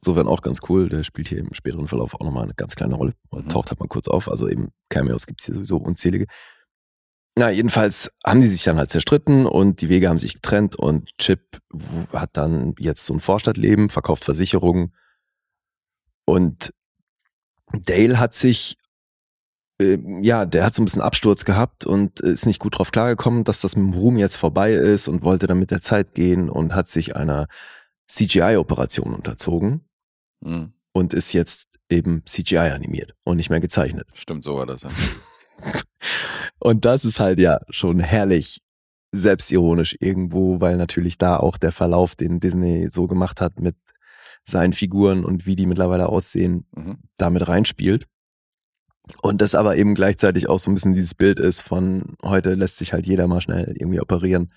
Insofern auch ganz cool. Der spielt hier im späteren Verlauf auch nochmal eine ganz kleine Rolle. Mhm. taucht halt mal kurz auf. Also eben Cameos gibt's hier sowieso unzählige. Na, jedenfalls haben die sich dann halt zerstritten und die Wege haben sich getrennt und Chip hat dann jetzt so ein Vorstadtleben, verkauft Versicherungen und Dale hat sich, äh, ja, der hat so ein bisschen Absturz gehabt und ist nicht gut drauf klargekommen, dass das mit dem Ruhm jetzt vorbei ist und wollte dann mit der Zeit gehen und hat sich einer CGI-Operation unterzogen Mhm. und ist jetzt eben CGI animiert und nicht mehr gezeichnet. Stimmt, so war das. Ja. Und das ist halt ja schon herrlich selbstironisch irgendwo, weil natürlich da auch der Verlauf, den Disney so gemacht hat mit seinen Figuren und wie die mittlerweile aussehen, Mhm. damit reinspielt. Und das aber eben gleichzeitig auch so ein bisschen dieses Bild ist von heute lässt sich halt jeder mal schnell irgendwie operieren,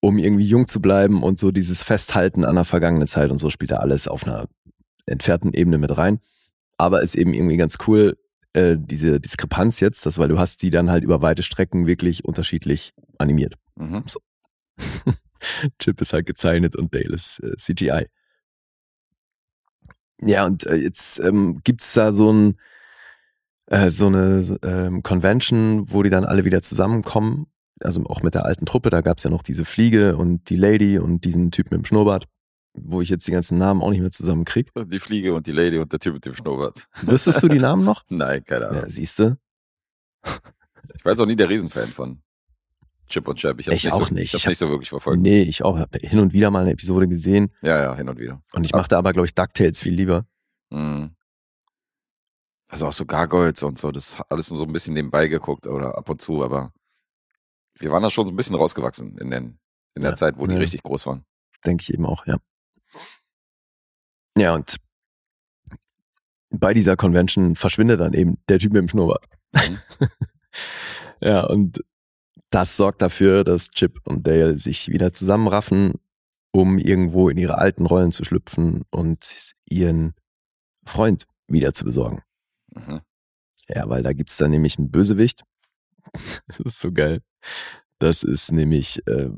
um irgendwie jung zu bleiben und so dieses Festhalten an der vergangenen Zeit und so spielt da alles auf einer entfernten Ebene mit rein. Aber ist eben irgendwie ganz cool, äh, diese Diskrepanz jetzt, das, weil du hast die dann halt über weite Strecken wirklich unterschiedlich animiert. Mhm. Chip ist halt gezeichnet und Dale ist äh, CGI. Ja, und äh, jetzt ähm, gibt's da so ein äh, so eine ähm, Convention, wo die dann alle wieder zusammenkommen. Also auch mit der alten Truppe, da gab's ja noch diese Fliege und die Lady und diesen Typ mit dem Schnurrbart, wo ich jetzt die ganzen Namen auch nicht mehr zusammenkrieg. Die Fliege und die Lady und der Typ mit dem Schnurrbart. Wüsstest du die Namen noch? Nein, keine Ahnung. Ja, siehst du? Ich war jetzt auch nie der Riesenfan von Chip und Chap. Ich Ich nicht auch so, nicht. Ich hab's Ich hab- nicht so wirklich verfolgt. Nee, ich auch. Habe hin und wieder mal eine Episode gesehen Ja, ja, hin und wieder. und ich machte aber, glaube ich, DuckTales viel lieber. Mhm. Also auch so Gargoyles und so, das alles nur so ein bisschen nebenbei geguckt oder ab und zu, aber wir waren da schon so ein bisschen rausgewachsen in, den, in der Ja, Zeit, wo die ja. richtig groß waren. Denke ich eben auch, ja. Ja, und bei dieser Convention verschwindet dann eben der Typ mit dem Schnurrbart. Mhm. ja, und das sorgt dafür, dass Chip und Dale sich wieder zusammenraffen, um irgendwo in ihre alten Rollen zu schlüpfen und ihren Freund wieder zu besorgen. Mhm. Ja, weil da gibt's dann nämlich einen Bösewicht. das ist so geil. Das ist nämlich äh,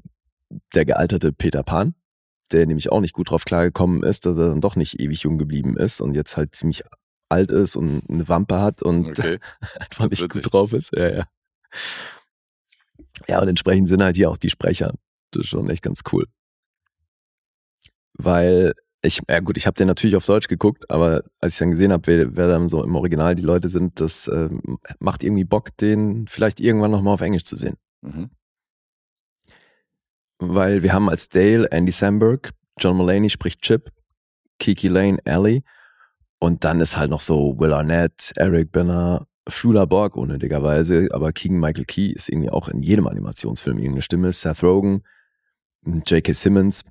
der gealterte Peter Pan, der nämlich auch nicht gut drauf klargekommen ist, dass er dann doch nicht ewig jung geblieben ist und jetzt halt ziemlich alt ist und eine Wampe hat und Okay. einfach nicht witzig. gut drauf ist. Ja, ja. Ja, und entsprechend sind halt hier auch die Sprecher. Das ist schon echt ganz cool. Weil ich, ja gut, ich habe den natürlich auf Deutsch geguckt, aber als ich dann gesehen habe, wer, wer dann so im Original die Leute sind, das ähm, macht irgendwie Bock, den vielleicht irgendwann nochmal auf Englisch zu sehen. Mhm. Weil wir haben als Dale Andy Samberg, John Mulaney spricht Chip, Kiki Lane Ellie und dann ist halt noch so Will Arnett, Eric Benner, Flula Borg unnötigerweise, aber Keegan Michael Key ist irgendwie auch in jedem Animationsfilm irgendeine Stimme, Seth Rogen, J.K. Simmons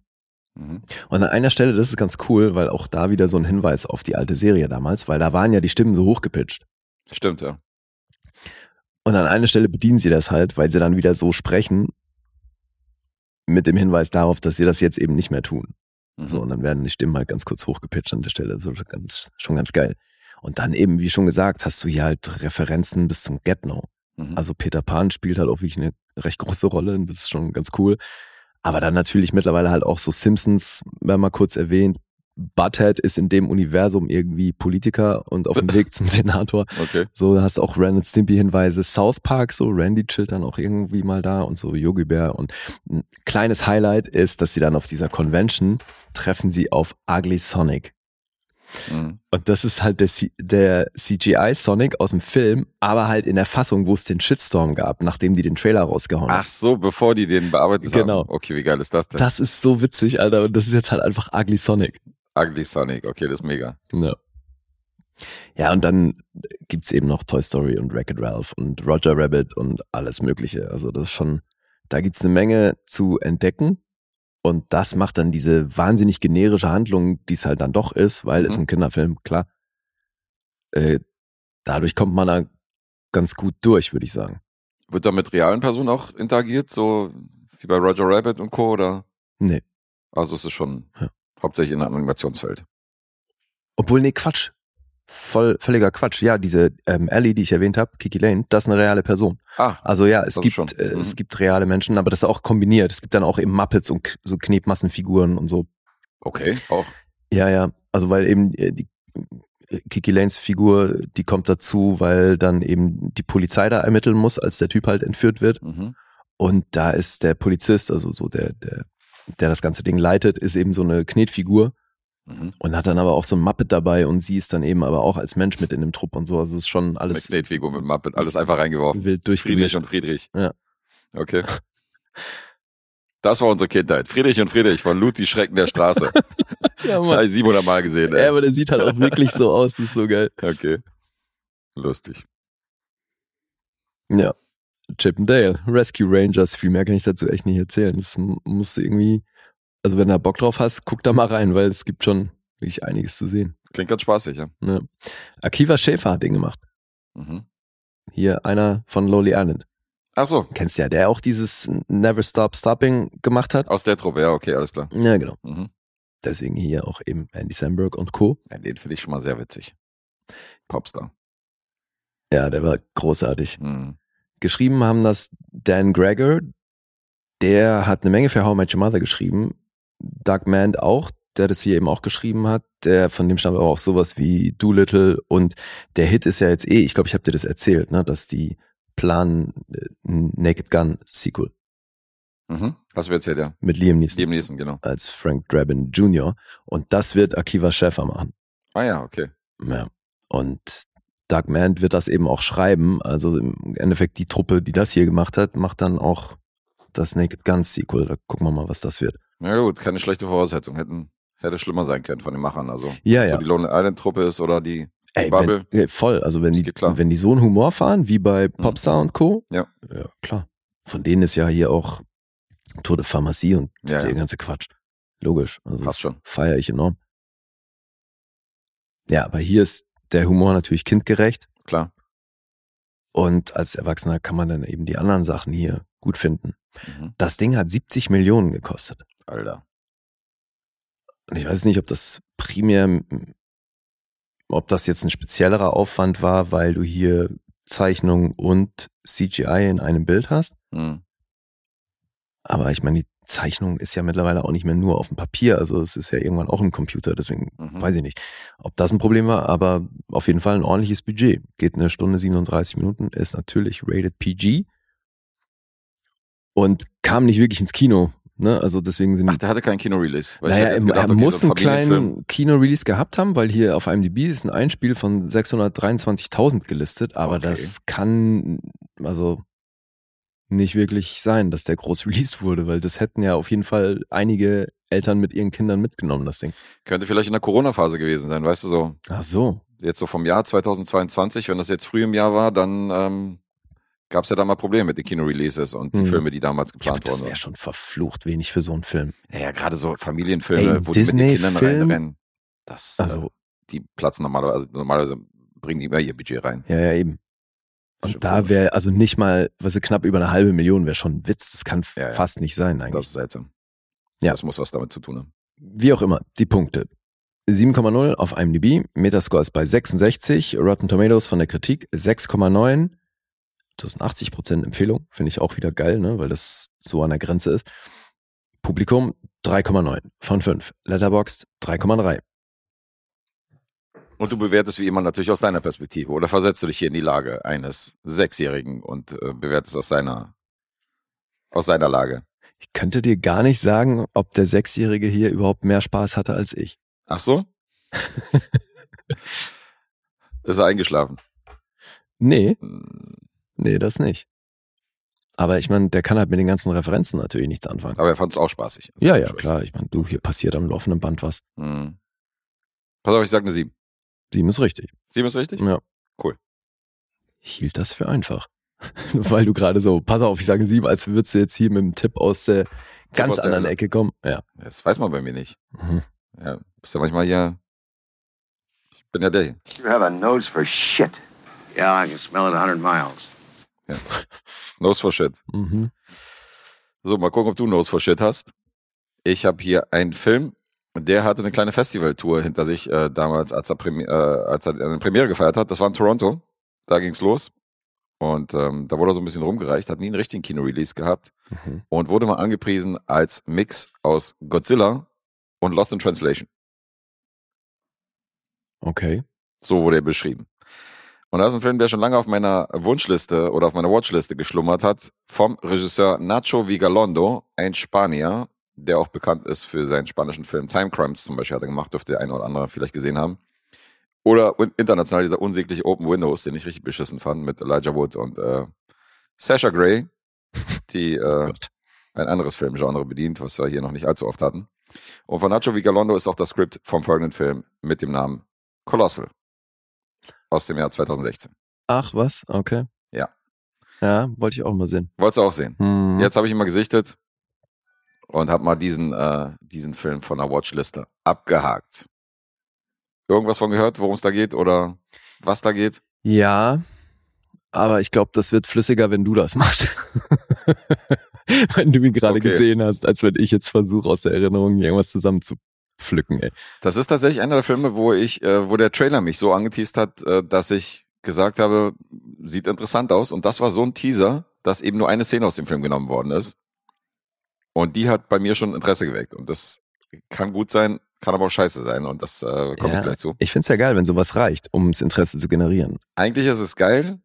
Mhm. und an einer Stelle, das ist ganz cool, weil auch da wieder so ein Hinweis auf die alte Serie damals, weil da waren ja die Stimmen so hochgepitcht. Stimmt, ja. Und an einer Stelle bedienen sie das halt, weil sie dann wieder so sprechen, mit dem Hinweis darauf, dass sie das jetzt eben nicht mehr tun. Mhm. So, und dann werden die Stimmen halt ganz kurz hochgepitcht an der Stelle. So ganz, schon ganz geil. Und dann eben, wie schon gesagt, hast du hier halt Referenzen bis zum Get-No. Mhm. Also Peter Pan spielt halt auch wirklich eine recht große Rolle und das ist schon ganz cool. Aber dann natürlich mittlerweile halt auch so Simpsons, wenn mal kurz erwähnt. Butthead ist in dem Universum irgendwie Politiker und auf dem Weg zum Senator. okay. So, hast du auch Ren und Stimpy Hinweise. South Park, so Randy chillt dann auch irgendwie mal da und so Yogi Bear. Und ein kleines Highlight ist, dass sie dann auf dieser Convention treffen sie auf Ugly Sonic. Mhm. Und das ist halt der, der CGI Sonic aus dem Film, aber halt in der Fassung, wo es den Shitstorm gab, nachdem die den Trailer rausgehauen haben. Ach so, bevor die den bearbeitet Genau. haben. Okay, wie geil ist das denn? Das ist so witzig, Alter. Und das ist jetzt halt einfach Ugly Sonic. Ugly Sonic, okay, das ist mega. Ja. Ja, und dann gibt's eben noch Toy Story und Wreck-It Ralph und Roger Rabbit und alles Mögliche. Also das ist schon, da gibt's eine Menge zu entdecken. Und das macht dann diese wahnsinnig generische Handlung, die es halt dann doch ist, weil es Mhm. ein Kinderfilm, klar. Äh, dadurch kommt man da ganz gut durch, würde ich sagen. Wird da mit realen Personen auch interagiert, so wie bei Roger Rabbit und Co. oder? Nee. Also es ist schon Ja. hauptsächlich in einem Animationsfeld. Obwohl, nee, Quatsch. Voll, völliger Quatsch. Ja, diese ähm, Ellie, die ich erwähnt habe, Kiki Lane, das ist eine reale Person. Ah, Also ja, es gibt, äh, Mhm. es gibt reale Menschen, aber das ist auch kombiniert. Es gibt dann auch eben Muppets und so Knetmassenfiguren und so. okay, auch. Ja, ja. Also weil eben äh, die äh, Kiki Lanes Figur, die kommt dazu, weil dann eben die Polizei da ermitteln muss, als der Typ halt entführt wird. Mhm. Und da ist der Polizist, also so der, der, der das ganze Ding leitet, ist eben so eine Knetfigur Mhm. und hat dann aber auch so ein Muppet dabei und sie ist dann eben aber auch als Mensch mit in dem Trupp und so. Also es ist schon Mit alles Knetfigur, mit Muppet, alles einfach reingeworfen. wild Friedrich durchgemischt. und Friedrich. Ja. Okay. Das war unsere Kindheit. Friedrich und Friedrich von Luzi Schrecken der Straße. Ja, Habe Mann. ich 700 Mal gesehen. Ja, Ey. aber der sieht halt auch wirklich so aus, das ist so geil. Okay. Lustig. Ja. Chip and Dale, Rescue Rangers, viel mehr kann ich dazu echt nicht erzählen. Das m- musst du irgendwie, also wenn du da Bock drauf hast, guck da mal rein, weil es gibt schon wirklich einiges zu sehen. Klingt ganz spaßig, ja. Ja. Akiva Schäfer hat den gemacht. Mhm. Hier einer von Lowly Island. Ach so, Kennst ja, der auch dieses Never Stop Stopping gemacht hat. aus der Truppe, ja, okay, alles klar. Ja, genau. Mhm. Deswegen hier auch eben Andy Samberg und Co. Ja, den finde ich schon mal sehr witzig. Popstar. Ja, der war großartig. Mhm. Geschrieben haben das Dan Gregor, der hat eine Menge für How I Met Your Mother geschrieben. Doug Mand auch, der das hier eben auch geschrieben hat. Der von dem stammt aber auch sowas wie Doolittle und der Hit ist ja jetzt eh, ich glaube, ich habe dir das erzählt, ne, dass die planen äh, Naked Gun Sequel Mhm. Hast du erzählt, ja. mit Liam Neeson Liam Neeson, genau. als Frank Drabin Jr. und das wird Akiva Schäfer machen. Ah ja, okay. Ja. Und Doug Mand wird das eben auch schreiben. Also im Endeffekt die Truppe, die das hier gemacht hat, macht dann auch das Naked Guns Sequel. Da gucken wir mal, was das wird. Na gut, keine schlechte Voraussetzung. Hätten, hätte schlimmer sein können von den Machern. Also, Ja, ja. so die Lonely Island Truppe ist oder die Ey, Bubble. wenn, äh, voll. Also wenn die, wenn die so einen Humor fahren, wie bei Popstar und Co. Ja. Ja, klar. Von denen ist ja hier auch Tour de Pharmacie und Ja, der ja. ganze Quatsch. Logisch. Also Passt das schon. Feiere ich enorm. Ja, aber hier ist der Humor natürlich kindgerecht. Klar. Und als Erwachsener kann man dann eben die anderen Sachen hier gut finden. Mhm. Das Ding hat 70 Millionen gekostet. Alter. Und ich weiß nicht, ob das primär, ob das jetzt ein speziellerer Aufwand war, weil du hier Zeichnung und CGI in einem Bild hast. Mhm. Aber ich meine, die Zeichnung ist ja mittlerweile auch nicht mehr nur auf dem Papier. Also es ist ja irgendwann auch im Computer. Deswegen Mhm. weiß ich nicht, ob das ein Problem war. Aber auf jeden Fall ein ordentliches Budget. Geht eine Stunde 37 Minuten, ist natürlich rated PG. Und kam nicht wirklich ins Kino. Ne? Also deswegen sind Ach, der hatte keinen Kino-Release. Naja, er, okay, muss so ein einen kleinen Kino-Release gehabt haben, weil hier auf IMDb ist ein Einspiel von 623.000 gelistet, aber Okay. das kann also nicht wirklich sein, dass der groß released wurde, weil das hätten ja auf jeden Fall einige Eltern mit ihren Kindern mitgenommen, das Ding. Könnte vielleicht in der Corona-Phase gewesen sein, weißt du so. Ach so. Jetzt so vom Jahr 2022, wenn das jetzt früh im Jahr war, dann ähm, gab es ja da mal Probleme mit den Kino-Releases und die Mhm. Filme, die damals Ja, aber geplant das wäre schon verflucht wenig für so einen Film. Ja, ja gerade so Familienfilme, Ey, wo die mit den Kindern Disney-Film? reinrennen. Das, also, Also, die platzen normalerweise, also normalerweise bringen die immer ihr Budget rein. ja, ja, eben. Und da wäre, also nicht mal, was knapp über eine halbe Million wäre schon ein Witz. Das kann Ja, ja. fast nicht sein eigentlich. Das ist seltsam. Ja. Das muss was damit zu tun haben. Wie auch immer, die Punkte. 7,0 auf IMDb, Metascore ist bei 66, Rotten Tomatoes von der Kritik 6,9. Das sind 80% Empfehlung, finde ich auch wieder geil, ne, weil das so an der Grenze ist. Publikum 3,9 von 5. Letterboxd 3,3. Und du bewertest wie immer natürlich aus deiner Perspektive oder versetzt du dich hier in die Lage eines Sechsjährigen und äh, bewertest aus seiner, aus seiner Lage. Ich könnte dir gar nicht sagen, ob der Sechsjährige hier überhaupt mehr Spaß hatte als ich. Ach so? Ist er eingeschlafen? Nee, Hm, nee, das nicht. Aber ich meine, der kann halt mit den ganzen Referenzen natürlich nichts anfangen. Aber er fand es auch spaßig. Also Ja, ja, Spaß. klar. Ich meine, du, hier passiert am laufenden Band was. Hm. Pass auf, ich sag eine 7. Sieben ist richtig. 7 ist richtig? Ja. Cool. Ich hielt das für einfach. Weil du gerade so, pass auf, ich sage sieben, als würdest du jetzt hier mit dem Tipp aus der ganz aus der anderen. Ecke kommen. Ja. Das weiß man bei mir nicht. Mhm. Ja, bist ja manchmal hier. Ich bin ja der hier. You have a nose for shit. Yeah, I can smell it a hundred miles. Nose for Shit. Mhm. So, mal gucken, ob du Nose for Shit hast. Ich habe hier einen Film, der hatte eine kleine Festivaltour hinter sich äh, damals, als er, Premi äh, als er eine Premiere gefeiert hat. Das war in Toronto. Da ging's los. Und ähm, da wurde er so ein bisschen rumgereicht, hat nie einen richtigen Kino-Release gehabt Mhm. und wurde mal angepriesen als Mix aus Godzilla und Lost in Translation. Okay. So wurde er beschrieben. Und das ist ein Film, der schon lange auf meiner Wunschliste oder auf meiner Watchliste geschlummert hat, vom Regisseur Nacho Vigalondo, ein Spanier, der auch bekannt ist für seinen spanischen Film Time Crimes zum Beispiel, hat er gemacht, dürfte der eine oder andere vielleicht gesehen haben. Oder international dieser unsägliche Open Windows, den ich richtig beschissen fand, mit Elijah Wood und äh, Sasha Grey, die äh, Gott. ein anderes Filmgenre bedient, was wir hier noch nicht allzu oft hatten. Und von Nacho Vigalondo ist auch das Skript vom folgenden Film mit dem Namen Colossal aus dem Jahr 2016. Ach, was? Okay. Ja. Ja, wollte ich auch mal sehen. Wolltest du auch sehen? Mhm. Jetzt habe ich ihn mal gesichtet und habe mal diesen, äh, diesen Film von der Watchliste abgehakt. Irgendwas von gehört, worum es da geht oder was da geht? Ja, aber ich glaube, das wird flüssiger, wenn du das machst. wenn du ihn gerade Okay. gesehen hast, als wenn ich jetzt versuche, aus der Erinnerung irgendwas zusammenzupflücken, ey. Das ist tatsächlich einer der Filme, wo ich, äh, wo der Trailer mich so angeteased hat, äh, dass ich gesagt habe, sieht interessant aus. Und das war so ein Teaser, dass eben nur eine Szene aus dem Film genommen worden ist. Und die hat bei mir schon Interesse geweckt. Und das kann gut sein, kann aber auch scheiße sein. Und das äh, komme Ja. ich gleich zu. Ich find's ja geil, wenn sowas reicht, um das Interesse zu generieren. Eigentlich ist es geil.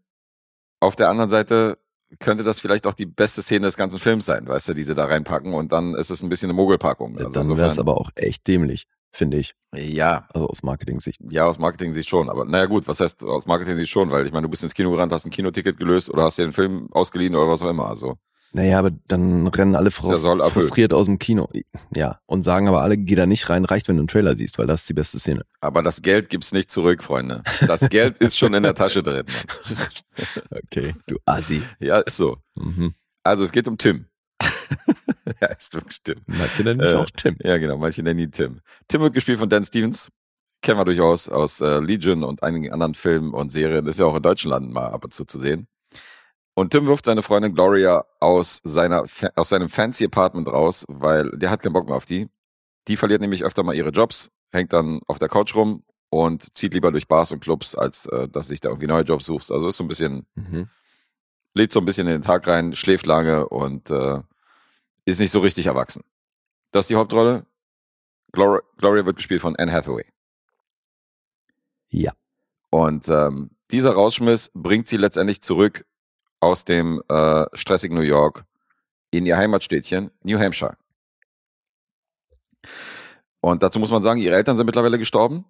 Auf der anderen Seite könnte das vielleicht auch die beste Szene des ganzen Films sein, weißt du, die sie da reinpacken. Und dann ist es ein bisschen eine Mogelpackung. Also Dann wäre es aber auch echt dämlich, finde ich. Ja, Also aus Marketing-Sicht. Ja, aus Marketing-Sicht schon. Aber naja gut, was heißt aus Marketing-Sicht schon? Weil ich meine, du bist ins Kino gerannt, hast ein Kinoticket gelöst oder hast dir den Film ausgeliehen oder was auch immer. Also Naja, aber dann rennen alle ja frus soll erfüllt. frustriert aus dem Kino. Ja, und sagen aber alle, geh da nicht rein, reicht, wenn du einen Trailer siehst, weil das ist die beste Szene. Aber das Geld gibt's nicht zurück, Freunde. Das Geld ist schon in der Tasche drin. Okay, du Assi. Ja, ist so. Mhm. Also es geht um Tim. ja, ist wirklich Tim. Manche nennen mich Äh, auch Tim. Ja, genau. Manche nennen ihn Tim. Tim wird gespielt von Dan Stevens. Kennen wir durchaus aus äh, Legion und einigen anderen Filmen und Serien. Ist ja auch in Deutschland mal ab und zu zu sehen. Und Tim wirft seine Freundin Gloria aus, seiner, aus seinem fancy Apartment raus, weil der hat keinen Bock mehr auf die. Die verliert nämlich öfter mal ihre Jobs, hängt dann auf der Couch rum und zieht lieber durch Bars und Clubs, als äh, dass sich da irgendwie neue Jobs suchst. Also ist so ein bisschen, Mhm. lebt so ein bisschen in den Tag rein, schläft lange und äh, ist nicht so richtig erwachsen. Das ist die Hauptrolle. Gloria, Gloria wird gespielt von Anne Hathaway. Ja. Und ähm, dieser Rausschmiss bringt sie letztendlich zurück aus dem äh, stressigen New York in ihr Heimatstädtchen New Hampshire. Und dazu muss man sagen, ihre Eltern sind mittlerweile gestorben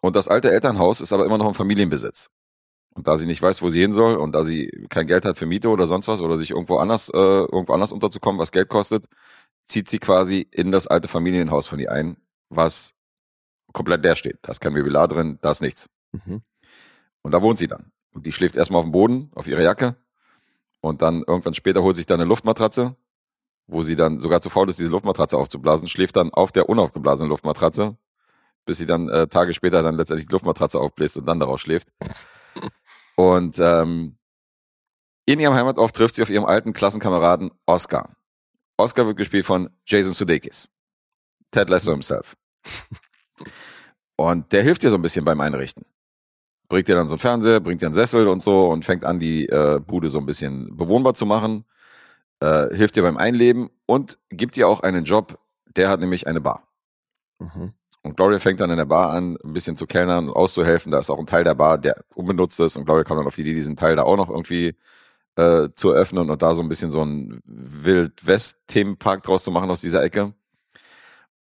und das alte Elternhaus ist aber immer noch im Familienbesitz. Und da sie nicht weiß, wo sie hin soll und da sie kein Geld hat für Miete oder sonst was oder sich irgendwo anders, äh, irgendwo anders unterzukommen, was Geld kostet, zieht sie quasi in das alte Familienhaus von ihr ein, was komplett leer steht. Da ist kein Möbelar drin, da ist nichts. Mhm. Und da wohnt sie dann. Und die schläft erstmal auf dem Boden, auf ihrer Jacke. Und dann irgendwann später holt sich dann eine Luftmatratze, wo sie dann sogar zu faul ist, diese Luftmatratze aufzublasen, schläft dann auf der unaufgeblasenen Luftmatratze, bis sie dann äh, Tage später dann letztendlich die Luftmatratze aufbläst und dann darauf schläft. Und ähm, in ihrem Heimatort trifft sie auf ihrem alten Klassenkameraden Oscar. Oscar wird gespielt von Jason Sudeikis. Ted Lasso himself. Und der hilft ihr so ein bisschen beim Einrichten. Bringt ihr dann so einen Fernseher, bringt ihr einen Sessel und so und fängt an, die äh, Bude so ein bisschen bewohnbar zu machen. Äh, hilft ihr beim Einleben und gibt ihr auch einen Job. Der hat nämlich eine Bar. Mhm. Und Gloria fängt dann in der Bar an, ein bisschen zu kellnern und auszuhelfen. Da ist auch ein Teil der Bar, der unbenutzt ist. Und Gloria kommt dann auf die Idee, diesen Teil da auch noch irgendwie äh, zu öffnen und da so ein bisschen so ein Wild-West-Themenpark draus zu machen aus dieser Ecke.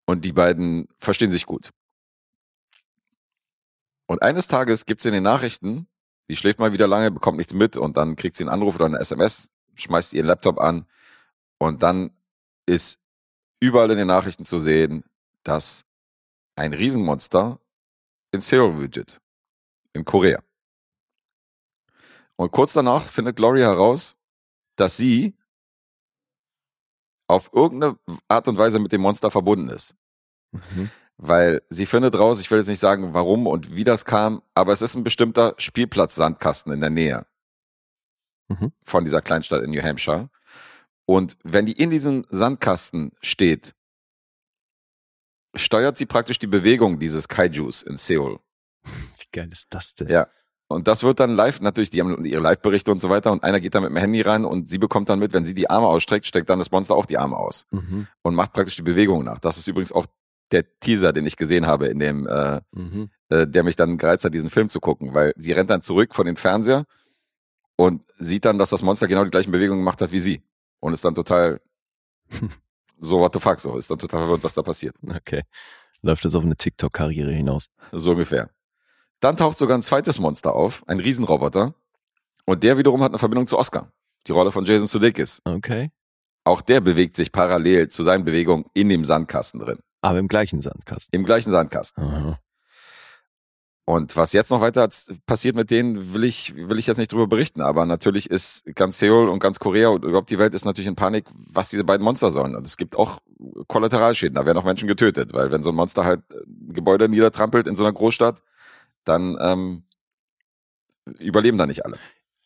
Und die beiden verstehen sich gut. Und eines Tages gibt's in den Nachrichten, die schläft mal wieder lange, bekommt nichts mit und dann kriegt sie einen Anruf oder eine SMS, schmeißt ihren Laptop an und dann ist überall in den Nachrichten zu sehen, dass ein Riesenmonster in Seoul wütet, in Korea. Und kurz danach findet Gloria heraus, dass sie auf irgendeine Art und Weise mit dem Monster verbunden ist. Mhm. Weil sie findet raus, ich will jetzt nicht sagen, warum und wie das kam, aber es ist ein bestimmter Spielplatz-Sandkasten in der Nähe Mhm. von dieser Kleinstadt in New Hampshire. Und wenn die in diesem Sandkasten steht, steuert sie praktisch die Bewegung dieses Kaijus in Seoul. Wie geil ist das denn? Ja. Und das wird dann live, natürlich, die haben ihre Live-Berichte und so weiter und einer geht dann mit dem Handy rein und sie bekommt dann mit, wenn sie die Arme ausstreckt, steckt dann das Monster auch die Arme aus Mhm. und macht praktisch die Bewegung nach. Das ist übrigens auch der Teaser, den ich gesehen habe, in dem, äh, Mhm. äh, der mich dann gereizt hat, diesen Film zu gucken, weil sie rennt dann zurück von den Fernseher und sieht dann, dass das Monster genau die gleichen Bewegungen gemacht hat wie sie. Und ist dann total so, what the fuck, so, ist dann total verwirrt, was da passiert. Okay. Läuft das auf eine TikTok-Karriere hinaus? So ungefähr. Dann taucht sogar ein zweites Monster auf, ein Riesenroboter. Und der wiederum hat eine Verbindung zu Oscar. Die Rolle von Jason Sudeikis. Okay. Auch der bewegt sich parallel zu seinen Bewegungen in dem Sandkasten drin. Aber im gleichen Sandkasten. Im gleichen Sandkasten. Aha. Und was jetzt noch weiter passiert mit denen, will ich, will ich jetzt nicht drüber berichten. Aber natürlich ist ganz Seoul und ganz Korea und überhaupt die Welt ist natürlich in Panik, was diese beiden Monster sollen. Und es gibt auch Kollateralschäden. Da werden auch Menschen getötet. Weil wenn so ein Monster halt äh, Gebäude niedertrampelt in so einer Großstadt, dann ähm, überleben da nicht alle.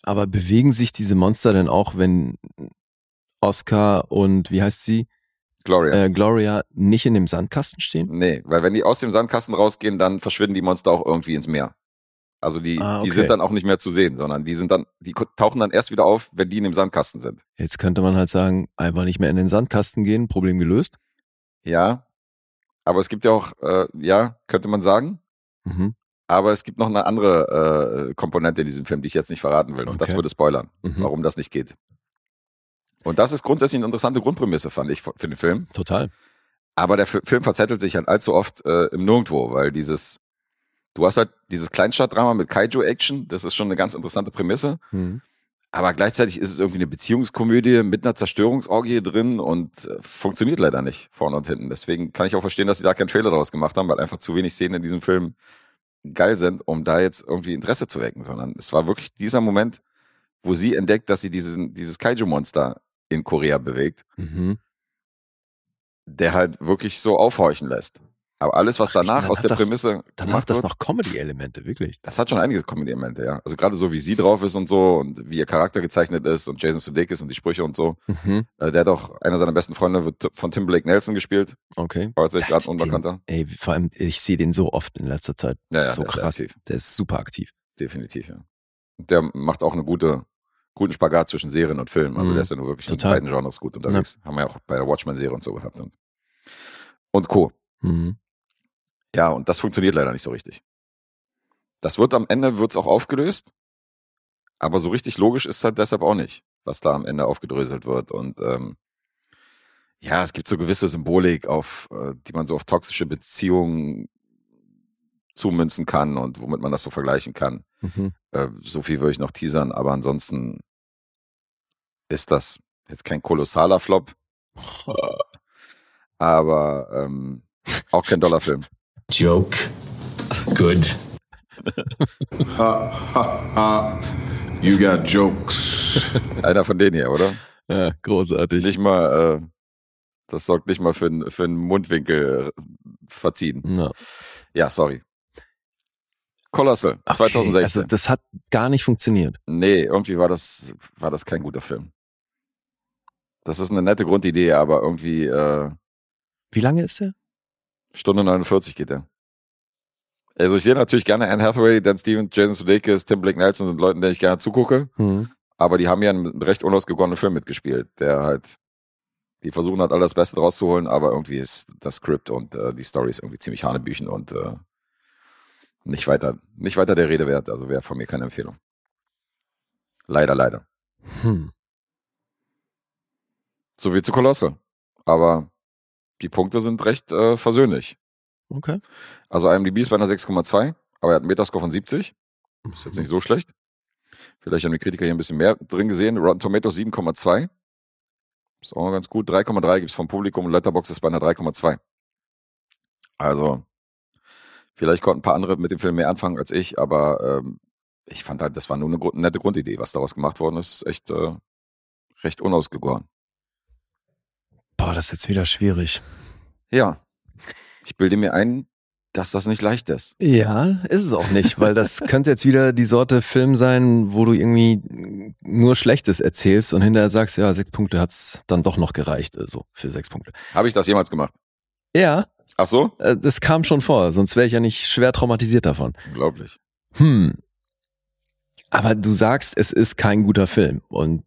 Aber bewegen sich diese Monster denn auch, wenn Oscar und wie heißt sie? Gloria. Äh, Gloria nicht in dem Sandkasten stehen? Nee, weil wenn die aus dem Sandkasten rausgehen, dann verschwinden die Monster auch irgendwie ins Meer. Also die, Ah, die okay. sind dann auch nicht mehr zu sehen, sondern die sind dann, die tauchen dann erst wieder auf, wenn die in dem Sandkasten sind. Jetzt könnte man halt sagen, einfach nicht mehr in den Sandkasten gehen, Problem gelöst. Ja. Aber es gibt ja auch, äh, ja, könnte man sagen. Mhm. Aber es gibt noch eine andere äh, Komponente in diesem Film, die ich jetzt nicht verraten will. Und das Okay. würde spoilern, Mhm. warum das nicht geht. Und das ist grundsätzlich eine interessante Grundprämisse, fand ich, für den Film. Total. Aber der Fi- Film verzettelt sich halt allzu oft äh, im Nirgendwo, weil dieses, du hast halt dieses Kleinstadtdrama mit Kaiju-Action, das ist schon eine ganz interessante Prämisse. Mhm. Aber gleichzeitig ist es irgendwie eine Beziehungskomödie mit einer Zerstörungsorgie drin und äh, funktioniert leider nicht vorne und hinten. Deswegen kann ich auch verstehen, dass sie da keinen Trailer draus gemacht haben, weil einfach zu wenig Szenen in diesem Film geil sind, um da jetzt irgendwie Interesse zu wecken, sondern es war wirklich dieser Moment, wo sie entdeckt, dass sie diesen, dieses Kaiju-Monster in Korea bewegt, Mhm. der halt wirklich so aufhorchen lässt. Aber alles, was danach aus der das- Prämisse Dann gemacht hat das noch Comedy-Elemente, wirklich. das hat schon einige Comedy-Elemente, ja. Also gerade so, wie sie drauf ist und so und wie ihr Charakter gezeichnet ist und Jason Sudeikis und die Sprüche und so. Mhm. Äh, der hat auch, einer seiner besten Freunde wird von Tim Blake Nelson gespielt. Okay. War jetzt gerade unbekannter. Ey, vor allem, ich sehe den so oft in letzter Zeit. Ja, ja, ist so der ist krass. aktiv. Der ist super aktiv. Definitiv, ja. Und der macht auch eine gute, guten Spagat zwischen Serien und Film. Also Mhm. der ist ja nur wirklich Total. in beiden Genres gut unterwegs. Haben wir ja auch bei der Watchmen-Serie und so gehabt. Und, und Co. Mhm. Ja, und das funktioniert leider nicht so richtig. Das wird am Ende, wird's auch aufgelöst, aber so richtig logisch ist halt deshalb auch nicht, was da am Ende aufgedröselt wird. Und ähm, ja, es gibt so gewisse Symbolik, auf, äh, die man so auf toxische Beziehungen zumünzen kann und womit man das so vergleichen kann. Mhm. Äh, so viel würde ich noch teasern, aber ansonsten ist das jetzt kein kolossaler Flop, aber ähm, auch kein Dollarfilm. Joke. Good. Ha, ha, ha. You got jokes. Einer von denen hier, oder? Ja, großartig. Nicht mal, äh, das sorgt nicht mal für, n- für einen Mundwinkel äh, verziehen. Ja. Ja, sorry. Colossal, Okay, 2016. Also das hat gar nicht funktioniert. nee, irgendwie war das, war das kein guter Film. Das ist eine nette Grundidee, aber irgendwie äh, Wie lange ist der? Stunde 49 geht der. Also ich sehe natürlich gerne Anne Hathaway, Dan Stevens, Jason Sudeikis, Tim Blake Nelson sind Leuten, denen ich gerne zugucke. Mhm. Aber die haben ja einen recht unausgegorenen Film mitgespielt, der halt, die versuchen halt alles Beste draus zu holen, aber irgendwie ist das Skript und äh, die Story ist irgendwie ziemlich hanebüchen und äh, nicht weiter, nicht weiter der Rede wert. Also wäre von mir keine Empfehlung. Leider, leider. Hm. So wie zu Kolosse. Aber die Punkte sind recht äh, versöhnlich. Okay. Also IMDb ist bei einer 6,2, aber er hat einen Metascore von 70. Ist jetzt nicht so schlecht. Vielleicht haben die Kritiker hier ein bisschen mehr drin gesehen. Rotten Tomatoes 7,2. Ist auch ganz gut. 3,3 gibt es vom Publikum und Letterboxd ist bei einer 3,2. Also, vielleicht konnten ein paar andere mit dem Film mehr anfangen als ich, aber ähm, ich fand halt, das war nur eine gru- nette Grundidee, was daraus gemacht worden ist. Ist echt äh, recht unausgegoren. Boah, das ist jetzt wieder schwierig. Ja. Ich bilde mir ein, dass das nicht leicht ist. Ja, ist es auch nicht, weil das könnte jetzt wieder die Sorte Film sein, wo du irgendwie nur Schlechtes erzählst und hinterher sagst, ja, sechs Punkte hat's dann doch noch gereicht, also für sechs Punkte. Habe ich das jemals gemacht? Ja, Ach so? äh, das kam schon vor, sonst wäre ich ja nicht schwer traumatisiert davon. Unglaublich. Hm. Aber du sagst, es ist kein guter Film und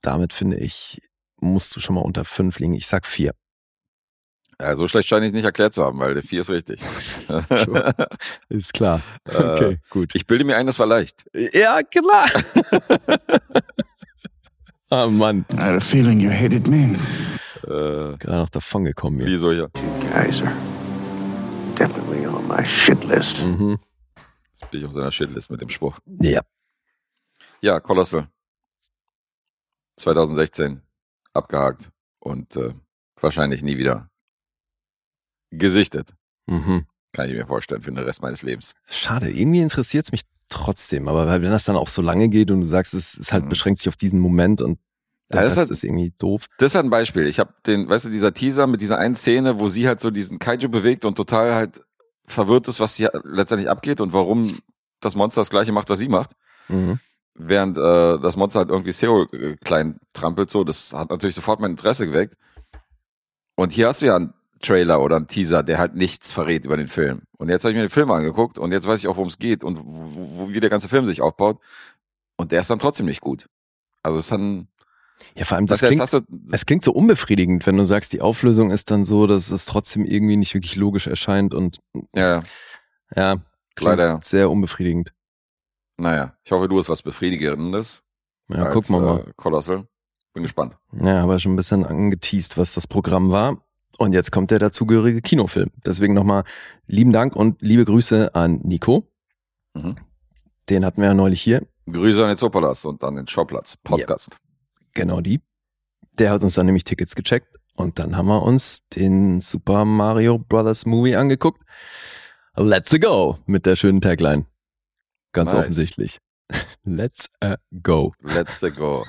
damit finde ich, musst du schon mal unter fünf liegen. Ich sag vier. Ja, so schlecht scheine ich nicht erklärt zu haben, weil der 4 ist richtig. Ist klar. Äh, gut. ich bilde mir ein, das war leicht. Ja, klar. ah, Mann. I had a feeling you hated me. Äh, Gerade noch davon gekommen hier. wie solcher. Guys are definitely on my shit list. Mhm. Jetzt bin ich auf seiner Shitlist mit dem Spruch. Ja. Ja, Colossal. 2016. Abgehakt. Und äh, wahrscheinlich nie wieder gesichtet. Mhm. Kann ich mir vorstellen, für den Rest meines Lebens. Schade, irgendwie interessiert es mich trotzdem, aber wenn das dann auch so lange geht und du sagst, es ist halt Mhm. beschränkt sich auf diesen Moment und der Ja, das Rest ist halt- irgendwie doof. Das ist halt ein Beispiel. Ich habe den, weißt du, dieser Teaser mit dieser einen Szene, wo sie halt so diesen Kaiju bewegt und total halt verwirrt ist, was hier letztendlich abgeht und warum das Monster das gleiche macht, was sie macht. Mhm. Während äh, das Monster halt irgendwie Seo äh, klein trampelt, so, das hat natürlich sofort mein Interesse geweckt. Und hier hast du ja einen Trailer oder einen Teaser, der halt nichts verrät über den Film. Und jetzt habe ich mir den Film angeguckt und jetzt weiß ich auch, worum es geht und wo, wo, wie der ganze Film sich aufbaut. Und der ist dann trotzdem nicht gut. Also es ist dann, Ja, vor allem, das jetzt klingt, du, es klingt so unbefriedigend, wenn du sagst, die Auflösung ist dann so, dass es trotzdem irgendwie nicht wirklich logisch erscheint und ja, ja, Leider. sehr unbefriedigend. naja, ich hoffe, du hast was Befriedigendes. Ja, als, guck mal mal. Äh, Colossal. Bin gespannt. Ja, aber schon ein bisschen angeteased, was das Programm war. Und jetzt kommt der dazugehörige Kinofilm. Deswegen nochmal lieben Dank und liebe Grüße an Nico. Mhm. Den hatten wir ja neulich hier. Grüße an den Zoopalast und an den Showplatz Podcast. Genau die. Der hat uns dann nämlich Tickets gecheckt und dann haben wir uns den Super Mario Brothers Movie angeguckt. Let's a go mit der schönen Tagline. Ganz Nice. offensichtlich. Let's a go. Let's go.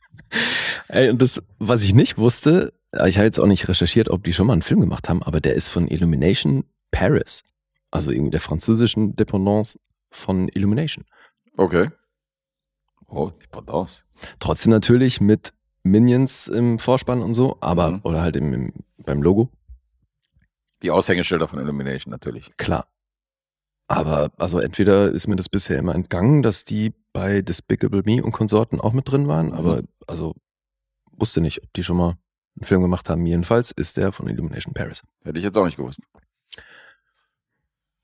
Ey, und das, was ich nicht wusste, ich habe jetzt auch nicht recherchiert, ob die schon mal einen Film gemacht haben, aber der ist von Illumination Paris. Also irgendwie der französischen Dependance von Illumination. Okay. Oh, die Pendance. Trotzdem natürlich mit Minions im Vorspann und so, aber, Mhm. oder halt im, im, beim Logo. Die Aushängeschilder von Illumination natürlich. Klar. Aber also entweder ist mir das bisher immer entgangen, dass die bei Despicable Me und Konsorten auch mit drin waren, Mhm. aber also wusste nicht, ob die schon mal einen Film gemacht haben. Jedenfalls ist der von Illumination Paris. Hätte ich jetzt auch nicht gewusst.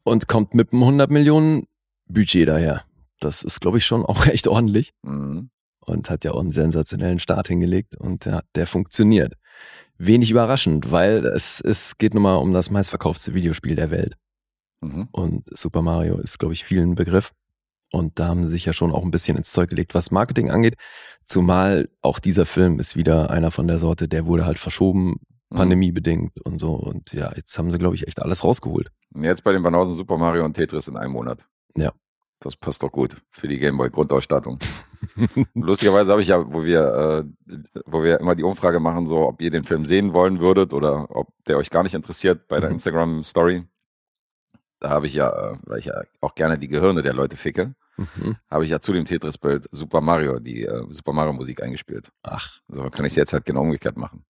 Und kommt mit einem 100 Millionen Budget daher. Das ist, glaube ich, schon auch echt ordentlich Mhm. und hat ja auch einen sensationellen Start hingelegt und der, der funktioniert. Wenig überraschend, weil es, es geht nun mal um das meistverkaufte Videospiel der Welt. Mhm. Und Super Mario ist, glaube ich, vielen Begriff. Und da haben sie sich ja schon auch ein bisschen ins Zeug gelegt, was Marketing angeht. Zumal auch dieser Film ist wieder einer von der Sorte, der wurde halt verschoben, Mhm. pandemiebedingt und so. Und ja, jetzt haben sie, glaube ich, echt alles rausgeholt. Jetzt bei den Banausen Super Mario und Tetris in einem Monat. Ja. Das passt doch gut für die Gameboy Grundausstattung. Lustigerweise habe ich ja, wo wir, äh, wo wir immer die Umfrage machen, so ob ihr den Film sehen wollen würdet oder ob der euch gar nicht interessiert bei der Mhm. Instagram Story. Da habe ich ja, äh, weil ich ja auch gerne die Gehirne der Leute ficke, Mhm. habe ich ja zu dem Tetris-Bild Super Mario, die äh, Super Mario Musik eingespielt. Ach, So kann ich es jetzt halt genau umgekehrt machen.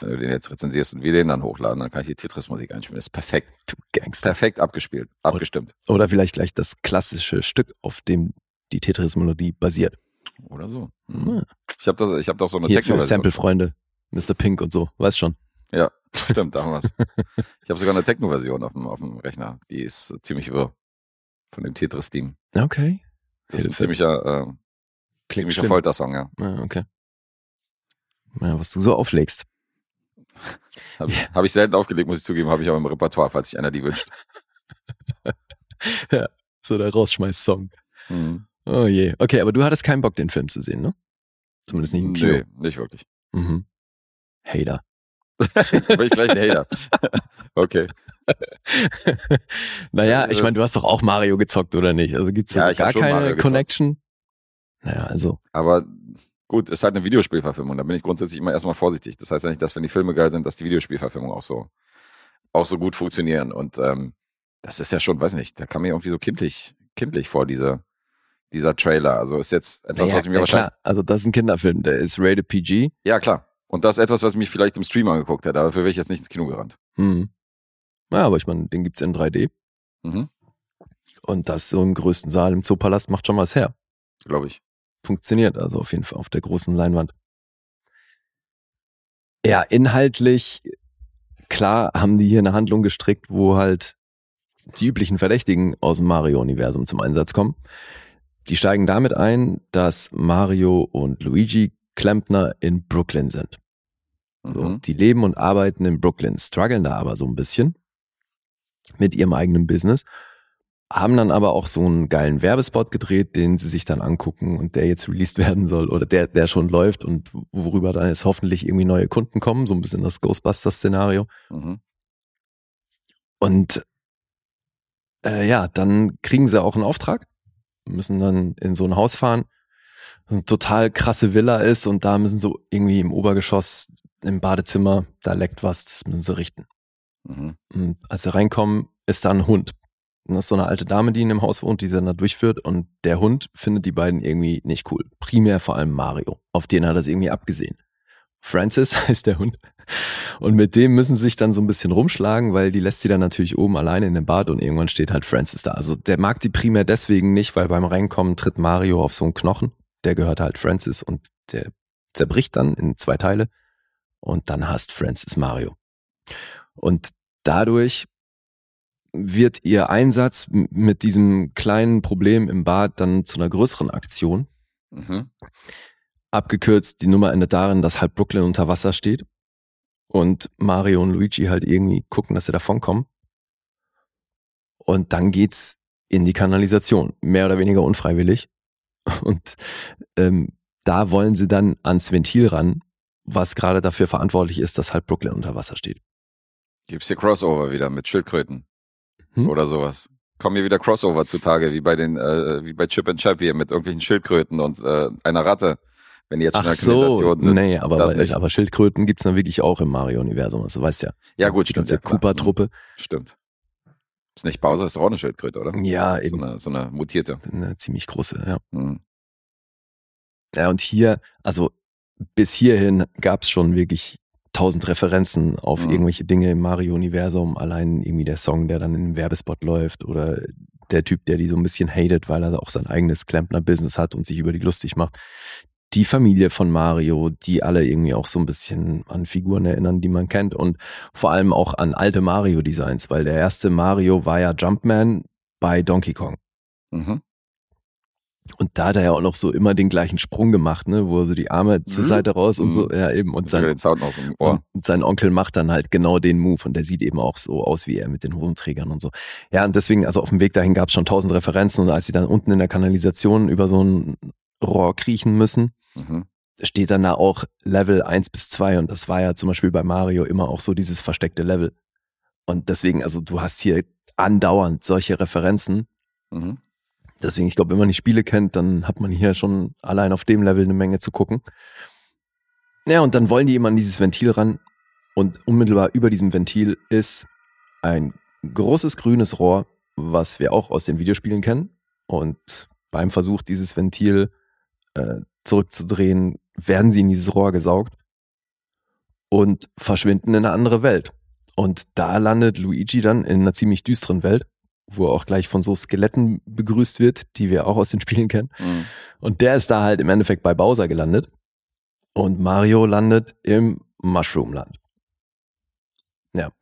Wenn du den jetzt rezensierst und wir den dann hochladen, dann kann ich die Tetris-Musik einspielen. Das ist perfekt. du Gangster. Perfekt abgespielt, abgestimmt. Oder vielleicht gleich das klassische Stück, auf dem die Tetris-Melodie basiert. Oder so. Ja. Ich habe da, ich hab doch so eine Hier Techno-Version. Sample-Freunde, Mr. Pink und so, weißt schon. Ja, stimmt, da haben wir's. Ich habe sogar eine Techno-Version auf dem, auf dem Rechner. Die ist ziemlich wirr. Von dem Tetris-Team. Okay. Das ist ein ziemlicher, äh, ziemlicher. Foltersong, ja. Ah, okay. Ja, was du so auflegst. Habe ich, hab ich selten aufgelegt, muss ich zugeben, habe ich auch im Repertoire, falls sich einer die wünscht. ja, so der Rausschmeiß-Song. Mhm. Oh je. Okay, aber du hattest keinen Bock, den Film zu sehen, ne? Zumindest nicht im Kino. Nee, nicht wirklich. Mhm. Hater. Bin ich gleich ein Hater. okay. naja, ich meine, du hast doch auch Mario gezockt, oder nicht? Also gibt's Ja, da ich hab gar keine. Connection? Naja, also. Aber gut, ist halt eine Videospielverfilmung. Da bin ich grundsätzlich immer erstmal vorsichtig. Das heißt ja nicht, dass wenn die Filme geil sind, dass die Videospielverfilmungen auch so, auch so gut funktionieren. Und ähm, das ist ja schon, weiß nicht, da kam mir irgendwie so kindlich, kindlich vor, dieser, dieser Trailer. Also ist jetzt etwas, naja, was ich mir ja, wahrscheinlich. klar, also das ist ein Kinderfilm, der ist rated PG. Ja, klar. Und das ist etwas, was mich vielleicht im Stream angeguckt hätte. Dafür wäre ich jetzt nicht ins Kino gerannt. Hm. Naja, aber ich meine, den gibt's in 3D. Mhm. Und das so im größten Saal im Zoopalast macht schon was her. Glaube ich. Funktioniert also auf jeden Fall auf der großen Leinwand. Ja, inhaltlich, klar haben die hier eine Handlung gestrickt, wo halt die üblichen Verdächtigen aus dem Mario-Universum zum Einsatz kommen. Die steigen damit ein, dass Mario und Luigi Klempner in Brooklyn sind. So, Mhm. Die leben und arbeiten in Brooklyn, strugglen da aber so ein bisschen mit ihrem eigenen Business, haben dann aber auch so einen geilen Werbespot gedreht, den sie sich dann angucken und der jetzt released werden soll oder der, der schon läuft und worüber dann jetzt hoffentlich irgendwie neue Kunden kommen, so ein bisschen das Ghostbusters-Szenario. Mhm. Und äh, ja, dann kriegen sie auch einen Auftrag, müssen dann in so ein Haus fahren, das eine total krasse Villa ist und da müssen sie irgendwie im Obergeschoss, im Badezimmer, da leckt was, das müssen sie richten. Mhm. Und als sie reinkommen, ist da ein Hund. Das ist so eine alte Dame, die in dem Haus wohnt, die sie dann da durchführt. Und der Hund findet die beiden irgendwie nicht cool. Primär vor allem Mario. Auf den hat er es irgendwie abgesehen. Francis heißt der Hund. Und mit dem müssen sie sich dann so ein bisschen rumschlagen, weil die lässt sie dann natürlich oben alleine in dem Bad und irgendwann steht halt Francis da. Also der mag die primär deswegen nicht, weil beim Reinkommen tritt Mario auf so einen Knochen. Der gehört halt Francis und der zerbricht dann in zwei Teile. Und dann hasst Francis Mario. Und dadurch wird ihr Einsatz mit diesem kleinen Problem im Bad dann zu einer größeren Aktion. Mhm. Abgekürzt, die Nummer endet darin, dass halb Brooklyn unter Wasser steht und Mario und Luigi halt irgendwie gucken, dass sie davonkommen. Und dann geht's in die Kanalisation, mehr oder weniger unfreiwillig. Und ähm, da wollen sie dann ans Ventil ran, was gerade dafür verantwortlich ist, dass halb Brooklyn unter Wasser steht. Gibt's hier Crossover wieder mit Schildkröten Hm? oder sowas? Kommen hier wieder Crossover zutage, wie bei den, äh, wie bei Chip and Chap hier mit irgendwelchen Schildkröten und äh, einer Ratte, wenn die jetzt schon Ach in der Kanalisation so, sind. nee, aber, nicht. aber Schildkröten gibt's dann wirklich auch im Mario-Universum, also weißt ja. Ja, gut, Die stimmt. ganze Ja. Mhm, Stimmt. Ist nicht Bowser, ist doch auch eine Schildkröte, oder? Ja, So eben. eine, so eine mutierte. Eine ziemlich große, ja. Mhm. Ja, und hier, also bis hierhin gab's schon wirklich tausend Referenzen auf Mhm. irgendwelche Dinge im Mario-Universum. Allein irgendwie der Song, der dann in einem Werbespot läuft oder der Typ, der die so ein bisschen hatet, weil er auch sein eigenes Klempner-Business hat und sich über die lustig macht. Die Familie von Mario, die alle irgendwie auch so ein bisschen an Figuren erinnern, die man kennt und vor allem auch an alte Mario-Designs, weil der erste Mario war ja Jumpman bei Donkey Kong. Mhm. Und da hat er ja auch noch so immer den gleichen Sprung gemacht, ne, wo er so die Arme zur Mhm. Seite raus und so, Mhm. ja eben. Und sein, und sein Onkel macht dann halt genau den Move und der sieht eben auch so aus wie er mit den Hosenträgern und so. Ja, und deswegen, also auf dem Weg dahin gab es schon tausend Referenzen und als sie dann unten in der Kanalisation über so ein Rohr kriechen müssen, Mhm. steht dann da auch Level 1 bis 2 und das war ja zum Beispiel bei Mario immer auch so dieses versteckte Level. Und deswegen, also du hast hier andauernd solche Referenzen Mhm. Deswegen, ich glaube, wenn man die Spiele kennt, dann hat man hier schon allein auf dem Level eine Menge zu gucken. Ja, und dann wollen die immer an dieses Ventil ran. Und unmittelbar über diesem Ventil ist ein großes grünes Rohr, was wir auch aus den Videospielen kennen. Und beim Versuch, dieses Ventil äh, zurückzudrehen, werden sie in dieses Rohr gesaugt und verschwinden in eine andere Welt. Und da landet Luigi dann in einer ziemlich düsteren Welt, wo er auch gleich von so Skeletten begrüßt wird, die wir auch aus den Spielen kennen. Mhm. Und der ist da halt im Endeffekt bei Bowser gelandet. Und Mario landet im Mushroomland.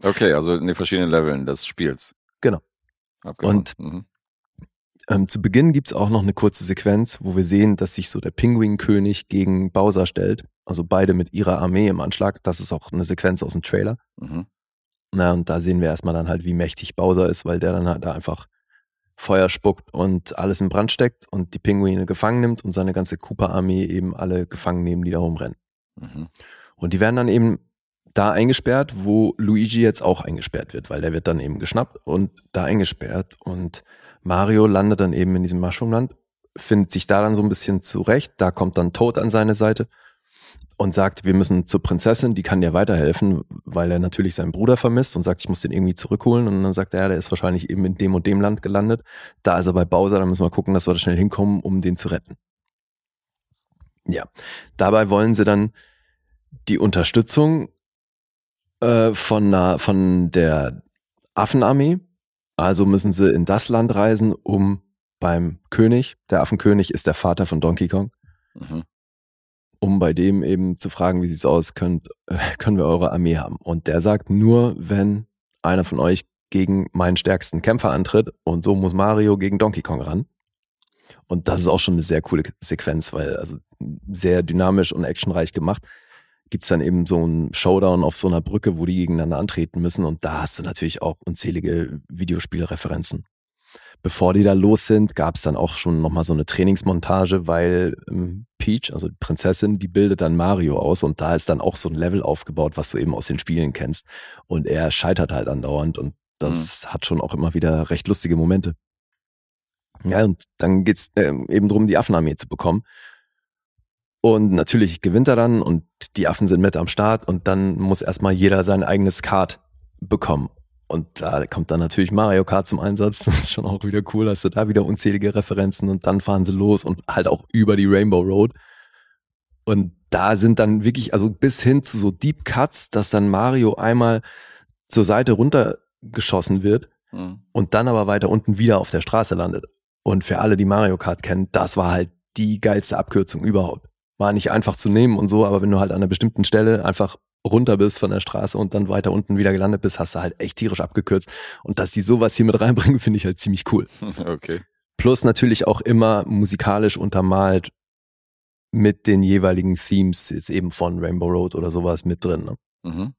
Okay, also in den verschiedenen Leveln des Spiels. Genau. Abgefahren. Und- mhm. Ähm, zu Beginn gibt's auch noch eine kurze Sequenz, wo wir sehen, dass sich so der Pinguinkönig gegen Bowser stellt. Also beide mit ihrer Armee im Anschlag. Das ist auch eine Sequenz aus dem Trailer. Mhm. Na, und da sehen wir erstmal dann halt, wie mächtig Bowser ist, weil der dann halt da einfach Feuer spuckt und alles in Brand steckt und die Pinguine gefangen nimmt und seine ganze Cooper-Armee eben alle gefangen nehmen, die da rumrennen. Mhm. Und die werden dann eben da eingesperrt, wo Luigi jetzt auch eingesperrt wird, weil der wird dann eben geschnappt und da eingesperrt. Und Mario landet dann eben in diesem Mushroomland, findet sich da dann so ein bisschen zurecht. Da kommt dann Toad an seine Seite und sagt, wir müssen zur Prinzessin, die kann dir weiterhelfen, weil er natürlich seinen Bruder vermisst und sagt, ich muss den irgendwie zurückholen. Und dann sagt er, ja, der ist wahrscheinlich eben in dem und dem Land gelandet. Da ist er bei Bowser, da müssen wir gucken, dass wir da schnell hinkommen, um den zu retten. Ja, dabei wollen sie dann die Unterstützung äh, von, einer, von der Affenarmee. Also müssen sie in das Land reisen, um beim König, der Affenkönig ist der Vater von Donkey Kong, Mhm. Um bei dem eben zu fragen, wie sieht's aus, könnt, äh, können wir eure Armee haben. Und der sagt, nur wenn einer von euch gegen meinen stärksten Kämpfer antritt und so muss Mario gegen Donkey Kong ran. Und das ist auch schon eine sehr coole Sequenz, weil also sehr dynamisch und actionreich gemacht. Gibt's dann eben so einen Showdown auf so einer Brücke, wo die gegeneinander antreten müssen und da hast du natürlich auch unzählige Videospielreferenzen. Bevor die da los sind, gab's dann auch schon nochmal so eine Trainingsmontage, weil ähm, Peach, also die Prinzessin, die bildet dann Mario aus und da ist dann auch so ein Level aufgebaut, was du eben aus den Spielen kennst. Und er scheitert halt andauernd und das hat schon auch immer wieder recht lustige Momente. Ja, und dann geht's ähm, eben drum, die Affenarmee zu bekommen. Und natürlich gewinnt er dann und die Affen sind mit am Start und dann muss erstmal jeder sein eigenes Kart bekommen. Und da kommt dann natürlich Mario Kart zum Einsatz. Das ist schon auch wieder cool. Hast du da wieder unzählige Referenzen und dann fahren sie los und halt auch über die Rainbow Road. Und da sind dann wirklich, also bis hin zu so Deep Cuts, dass dann Mario einmal zur Seite runtergeschossen wird Mhm. und dann aber weiter unten wieder auf der Straße landet. Und für alle, die Mario Kart kennen, das war halt die geilste Abkürzung überhaupt. War nicht einfach zu nehmen und so, aber wenn du halt an einer bestimmten Stelle einfach runter bist von der Straße und dann weiter unten wieder gelandet bist, hast du halt echt tierisch abgekürzt. Und dass die sowas hier mit reinbringen, finde ich halt ziemlich cool. Okay. Plus natürlich auch immer musikalisch untermalt mit den jeweiligen Themes, jetzt eben von Rainbow Road oder sowas mit drin. Ne? Mhm.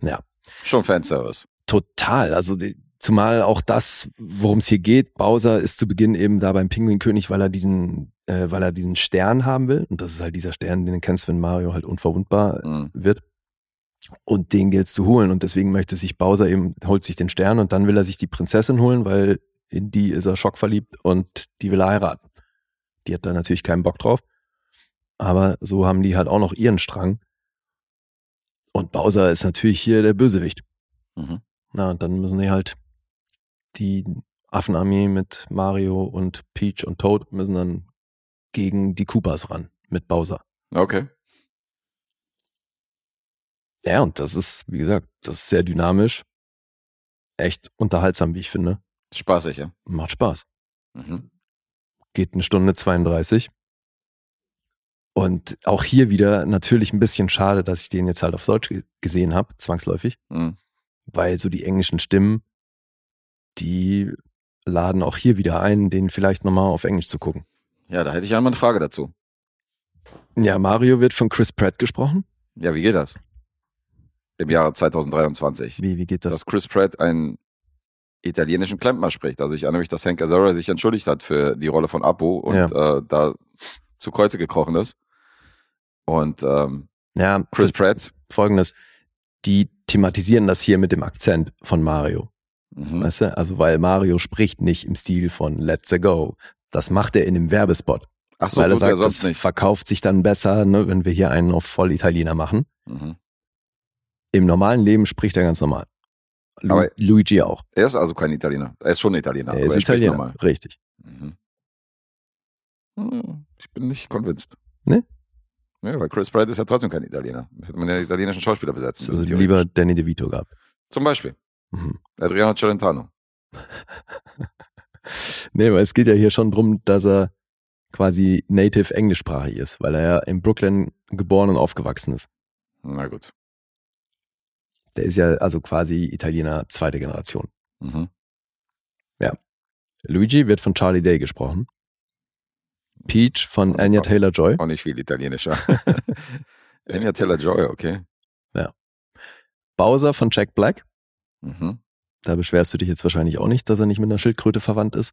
Ja. Schon Fanservice. Total. Also die, zumal auch das, worum es hier geht, Bowser ist zu Beginn eben da beim Pinguinkönig, weil er diesen, äh, weil er diesen Stern haben will. Und das ist halt dieser Stern, den du kennst, wenn Mario halt unverwundbar Mhm. wird. Und den gilt's zu holen. Und deswegen möchte sich Bowser eben, holt sich den Stern und dann will er sich die Prinzessin holen, weil in die ist er schockverliebt und die will er heiraten. Die hat da natürlich keinen Bock drauf. Aber so haben die halt auch noch ihren Strang. Und Bowser ist natürlich hier der Bösewicht. Mhm. Na, und dann müssen die halt die Affenarmee mit Mario und Peach und Toad müssen dann gegen die Koopas ran mit Bowser. Okay. Ja, und das ist, wie gesagt, das ist sehr dynamisch. Echt unterhaltsam, wie ich finde. Spaßig, ja. Macht Spaß. Mhm. Geht eine Stunde 32. Und auch hier wieder natürlich ein bisschen schade, dass ich den jetzt halt auf Deutsch ge- gesehen habe, zwangsläufig. Mhm. weil so die englischen Stimmen, die laden auch hier wieder ein, den vielleicht nochmal auf Englisch zu gucken. Ja, da hätte ich einmal eine Frage dazu. Ja, Mario wird von Chris Pratt gesprochen. Ja, wie geht das? Im Jahre 2023. Wie, wie geht das? Dass Chris Pratt einen italienischen Klempner spricht. Also ich erinnere mich, dass Hank Azaria sich entschuldigt hat für die Rolle von Apo und äh, da zu Kreuze gekrochen ist. Und ähm, ja, Chris Pratt, folgendes. Die thematisieren das hier mit dem Akzent von Mario. Mhm. Weißt du? Also, weil Mario spricht nicht im Stil von Let's Go. Das macht er in dem Werbespot. ach so, weil er er sagt, sonst das nicht. verkauft sich dann besser, ne, wenn wir hier einen auf voll Italiener machen. Mhm. Im normalen Leben spricht er ganz normal. Lu Aber- Luigi auch. Er ist also kein Italiener. Er ist schon Italiener. er ist spricht Italiener. normal. Richtig. Mhm. Hm, Ich bin nicht convinced. Ne? Ja, weil Chris Pratt ist ja trotzdem kein Italiener. Hätte man ja italienischen Schauspieler besetzen Also lieber. Danny DeVito gehabt. Zum Beispiel Mhm. Adriano Celentano. Nee, aber es geht ja hier schon drum, dass er quasi native englischsprachig ist, weil er ja in Brooklyn geboren und aufgewachsen ist. Na gut. Der ist ja also quasi Italiener zweite Generation. Mhm. Luigi wird von Charlie Day gesprochen. Peach von Anya Taylor-Joy. Auch nicht viel italienischer. Anya Taylor Joy, okay. Bowser von Jack Black. Mhm. Da beschwerst du dich jetzt wahrscheinlich auch nicht, dass er nicht mit einer Schildkröte verwandt ist.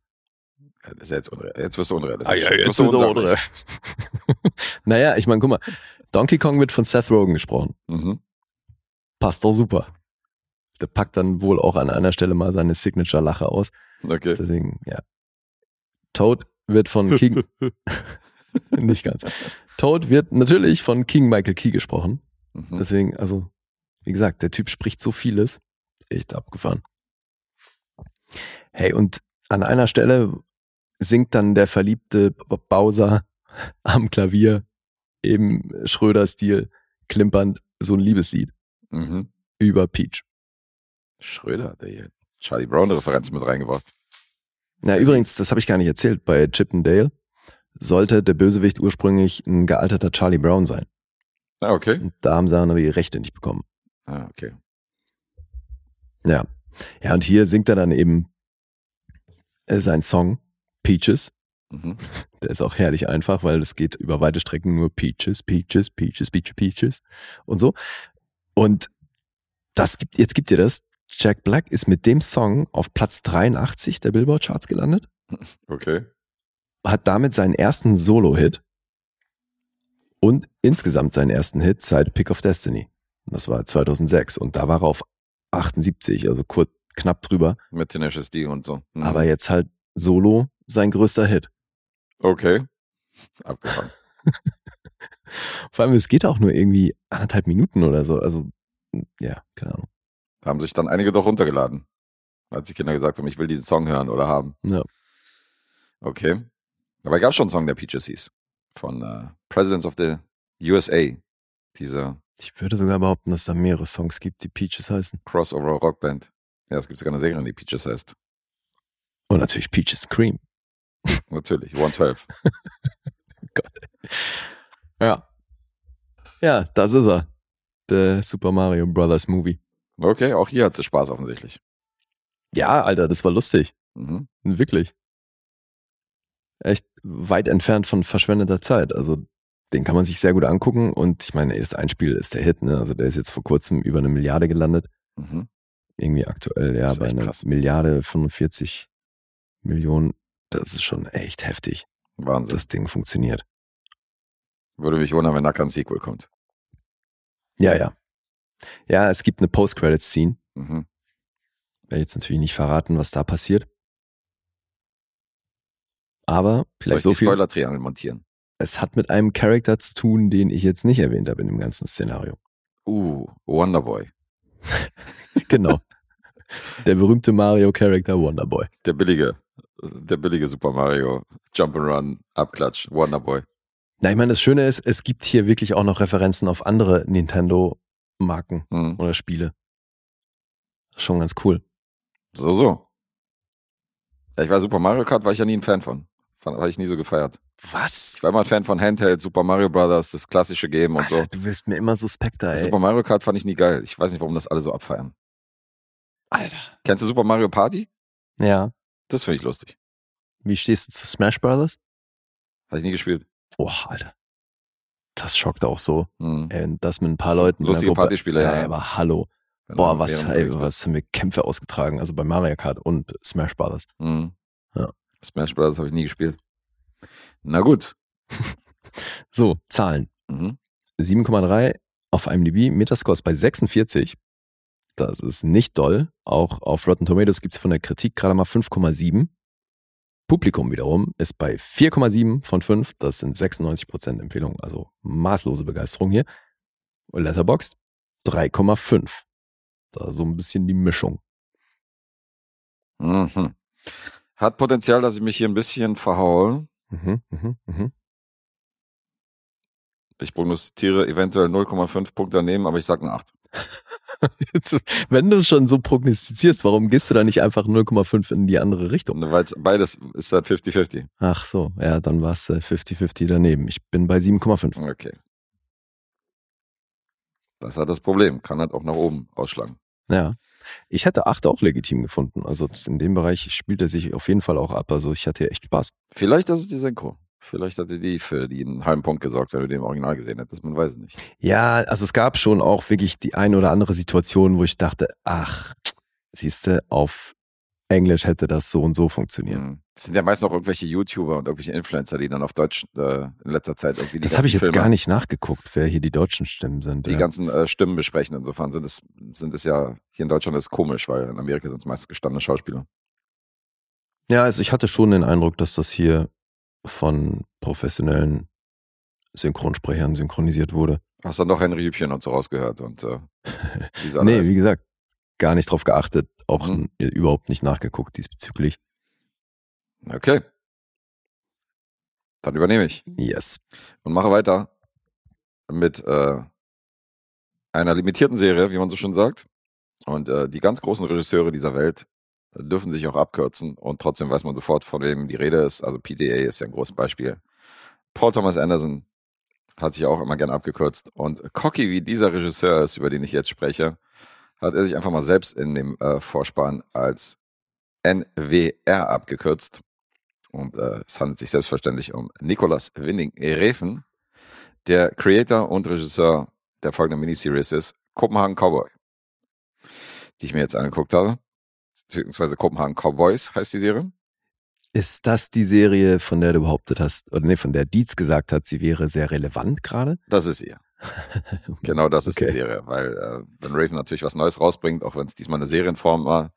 Ja, ist ja jetzt, jetzt wirst du unrealistisch. Ah, ja, jetzt wirst du ist unsachlich. naja, ich meine, guck mal, Donkey Kong wird von Seth Rogen gesprochen. Mhm. Passt doch super. Der packt dann wohl auch an einer Stelle mal seine Signature-Lache aus. Okay. Deswegen, ja. Toad wird von King. nicht ganz. Toad wird natürlich von King Michael Key gesprochen. Mhm. Deswegen, also, wie gesagt, der Typ spricht so vieles. Echt abgefahren. Hey, und an einer Stelle singt dann der verliebte Bowser am Klavier im Schröder-Stil klimpernd so ein Liebeslied Mhm. über Peach. Schröder hat er hier Charlie Brown-Referenz mit reingebracht. Na, übrigens, das habe ich gar nicht erzählt, bei Chip and Dale sollte der Bösewicht ursprünglich ein gealterter Charlie Brown sein. Ah, okay. Und da haben sie dann aber die Rechte nicht bekommen. Ah, okay. Ja. Ja, und hier singt er dann eben äh, seinen Song Peaches. Mhm. Der ist auch herrlich einfach, weil es geht über weite Strecken nur Peaches, Peaches, Peaches, Peaches, Peaches und so. Und das gibt, jetzt gibt ihr das. Jack Black ist mit dem Song auf Platz 83 der Billboard Charts gelandet, Okay. hat damit seinen ersten Solo-Hit und insgesamt seinen ersten Hit seit Pick of Destiny. Das war 2006 und da war er auf 78, also kurz knapp drüber. Mit Tenacious D und so. Mhm. Aber jetzt halt Solo sein größter Hit. Okay. Abgefahren. Vor allem, es geht auch nur irgendwie anderthalb Minuten oder so. Also, ja, keine Ahnung. Da haben sich dann einige doch runtergeladen. Als die Kinder gesagt haben, ich will diesen Song hören oder haben. Ja. Okay. Dabei gab es schon einen Song, der Peaches hieß. Von äh, Presidents of the USA. Diese Ich würde sogar behaupten, dass da mehrere Songs gibt, die Peaches heißen. Crossover Rockband. Ja, es gibt sogar eine Sängerin, die Peaches heißt. Und natürlich Peaches and Cream. Natürlich, 112. Ja. Ja, das ist er. Der Super Mario Brothers Movie. Okay, auch hier hat sie Spaß offensichtlich. Ja, Alter, das war lustig. Mhm. Wirklich. Echt weit entfernt von verschwendeter Zeit. Also, den kann man sich sehr gut angucken. Und ich meine, das Einspiel ist der Hit, ne? Also, der ist jetzt vor kurzem über eine Milliarde gelandet. Mhm. Irgendwie aktuell, ja, bei einer krass. Milliarde 45 Millionen. Das ist schon echt heftig. Wahnsinn. Das Ding funktioniert. Würde mich wundern, wenn da kein Sequel kommt. Ja, ja. Ja, es gibt eine Post-Credit-Scene. Mhm. Werde jetzt natürlich nicht verraten, was da passiert. Aber Soll vielleicht ich so die viel. Spoiler-Triangel montieren? Es hat mit einem Charakter zu tun, den ich jetzt nicht erwähnt habe in dem ganzen Szenario. Uh, Wonderboy. Genau. Der berühmte Mario-Charakter Wonderboy. Der billige, der billige Super Mario Jump'n'Run Abklatsch Wonderboy. Na, ich meine, das Schöne ist, es gibt hier wirklich auch noch Referenzen auf andere Nintendo-Marken Mhm. oder Spiele. Schon ganz cool. So, so. Ja, ich war Super Mario Kart, war ich ja nie ein Fan von. Habe ich nie so gefeiert. Was? Ich war immer ein Fan von Handheld, Super Mario Brothers, das klassische Game und so. Du wirst mir immer suspekter, ey. Super Mario Kart fand ich nie geil. Ich weiß nicht, warum das alle so abfeiern. Alter. Kennst du Super Mario Party? Ja. Das finde ich lustig. Wie stehst du zu Smash Brothers? Habe ich nie gespielt. Boah, Alter. Das schockt auch so. Mhm. Ey, das mit ein paar So, Leuten. lustige Gruppe. Partyspiele, ja, ja. Aber hallo. Wenn Boah, was, ey, was haben wir Kämpfe ausgetragen? Also bei Mario Kart und Smash Brothers. Mhm. Smash Brothers habe ich nie gespielt. Na gut. So, Zahlen. Mhm. 7,3 auf IMDb, Metascore ist bei 46. Das ist nicht doll. Auch auf Rotten Tomatoes gibt es von der Kritik gerade mal 5,7. Publikum wiederum ist bei 4,7 von 5. Das sind 96% Empfehlung, also maßlose Begeisterung hier. Letterboxd 3,5. Da so ein bisschen die Mischung. Mhm. Hat Potenzial, dass ich mich hier ein bisschen verhaue. Mhm, mhm, mhm. Ich prognostiziere eventuell 0,5 Punkte daneben, aber ich sage eine 8. Jetzt, Wenn du es schon so prognostizierst, warum gehst du da nicht einfach 0,5 in die andere Richtung? Weil beides ist halt 50-50. Ach so, ja, dann war es 50-50 daneben. Ich bin bei 7,5. Okay. Das hat das Problem. Kann halt auch nach oben ausschlagen. Ja. Ich hätte 8 auch legitim gefunden. Also in dem Bereich spielt er sich auf jeden Fall auch ab. Also ich hatte hier echt Spaß. Vielleicht ist es die Senko. Vielleicht hatte die für die einen halben Punkt gesorgt, wenn du den im Original gesehen hättest. Man weiß es nicht. Ja, also es gab schon auch wirklich die eine oder andere Situation, wo ich dachte, ach, siehst du, auf Englisch hätte das so und so funktioniert. Mhm. Das sind ja meist noch irgendwelche YouTuber und irgendwelche Influencer, die dann auf Deutsch äh, in letzter Zeit irgendwie die Das habe ich jetzt Filme, gar nicht nachgeguckt, wer hier die deutschen Stimmen sind. die ja. ganzen äh, Stimmen besprechen. Insofern sind es, sind es ja hier in Deutschland ist es komisch, weil in Amerika sind es meist gestandene Schauspieler. Ja, also ich hatte schon den Eindruck, dass das hier von professionellen Synchronsprechern synchronisiert wurde. Hast dann doch Henry Hübchen und so rausgehört und äh, wie Nee, wie gesagt, gar nicht drauf geachtet, auch Mhm. n- überhaupt nicht nachgeguckt diesbezüglich. Okay. Dann übernehme ich Yes. und mache weiter mit äh, einer limitierten Serie, wie man so schön sagt. Und äh, die ganz großen Regisseure dieser Welt dürfen sich auch abkürzen und trotzdem weiß man sofort, von wem die Rede ist. Also PTA ist ja ein großes Beispiel. Paul Thomas Anderson hat sich auch immer gern abgekürzt. Und cocky wie dieser Regisseur ist, über den ich jetzt spreche, hat er sich einfach mal selbst in dem äh, Vorspann als NWR abgekürzt. Und äh, es handelt sich selbstverständlich um Nicolas Winning Refen, der Creator und Regisseur der folgenden Miniseries ist Copenhagen Cowboy, die ich mir jetzt angeguckt habe. Beziehungsweise Copenhagen Cowboys heißt die Serie. Ist das die Serie, von der du behauptet hast, oder nee, von der Dietz gesagt hat, sie wäre sehr relevant gerade? Das ist ihr. Genau das ist Okay. die Serie. Weil äh, wenn Raven natürlich was Neues rausbringt, auch wenn es diesmal eine Serienform war,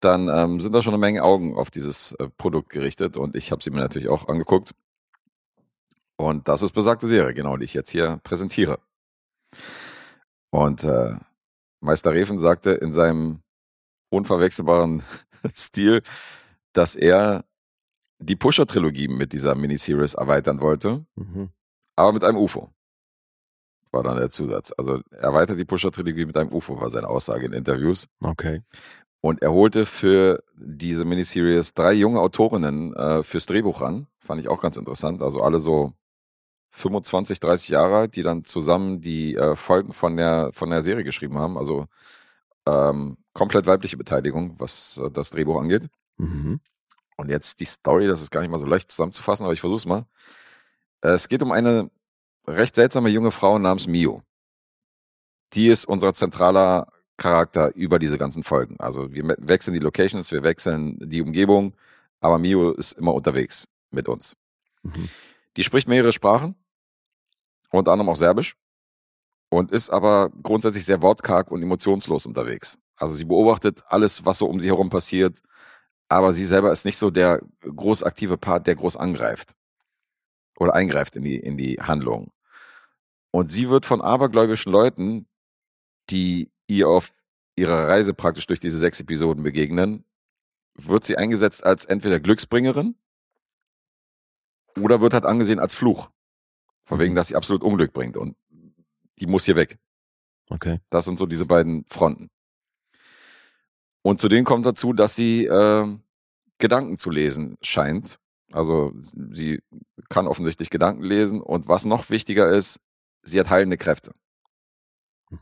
dann ähm, sind da schon eine Menge Augen auf dieses äh, Produkt gerichtet und ich habe sie mir natürlich auch angeguckt. Und das ist besagte Serie, genau, die ich jetzt hier präsentiere. Und äh, Meister Reven sagte in seinem unverwechselbaren Stil, dass er die Pusher-Trilogie mit dieser Miniseries erweitern wollte, Mhm. aber mit einem UFO. War dann der Zusatz. Also erweitert die Pusher-Trilogie mit einem UFO, war seine Aussage in Interviews. Okay. Und er holte für diese Miniseries drei junge Autorinnen äh, fürs Drehbuch ran. Fand ich auch ganz interessant. Also alle so 25, 30 Jahre alt, die dann zusammen die äh, Folgen von der, von der Serie geschrieben haben. Also ähm, komplett weibliche Beteiligung, was äh, das Drehbuch angeht. Mhm. Und jetzt die Story, das ist gar nicht mal so leicht zusammenzufassen, aber ich versuch's mal. Äh, Es geht um eine recht seltsame junge Frau namens Mio. Die ist unser zentraler Charakter über diese ganzen Folgen. Also wir wechseln die Locations, wir wechseln die Umgebung, aber Mio ist immer unterwegs mit uns. Mhm. Die spricht mehrere Sprachen, unter anderem auch Serbisch, und ist aber grundsätzlich sehr wortkarg und emotionslos unterwegs. Also sie beobachtet alles, was so um sie herum passiert, aber sie selber ist nicht so der groß aktive Part, der groß angreift oder eingreift in die, in die Handlung. Und sie wird von abergläubischen Leuten, die ihr auf ihrer Reise praktisch durch diese sechs Episoden begegnen, wird sie eingesetzt als entweder Glücksbringerin oder wird halt angesehen als Fluch. Von wegen, dass sie absolut Unglück bringt und die muss hier weg. Okay. Das sind so diese beiden Fronten. Und zu denen kommt dazu, dass sie äh, Gedanken zu lesen scheint. Also sie kann offensichtlich Gedanken lesen und was noch wichtiger ist, sie hat heilende Kräfte.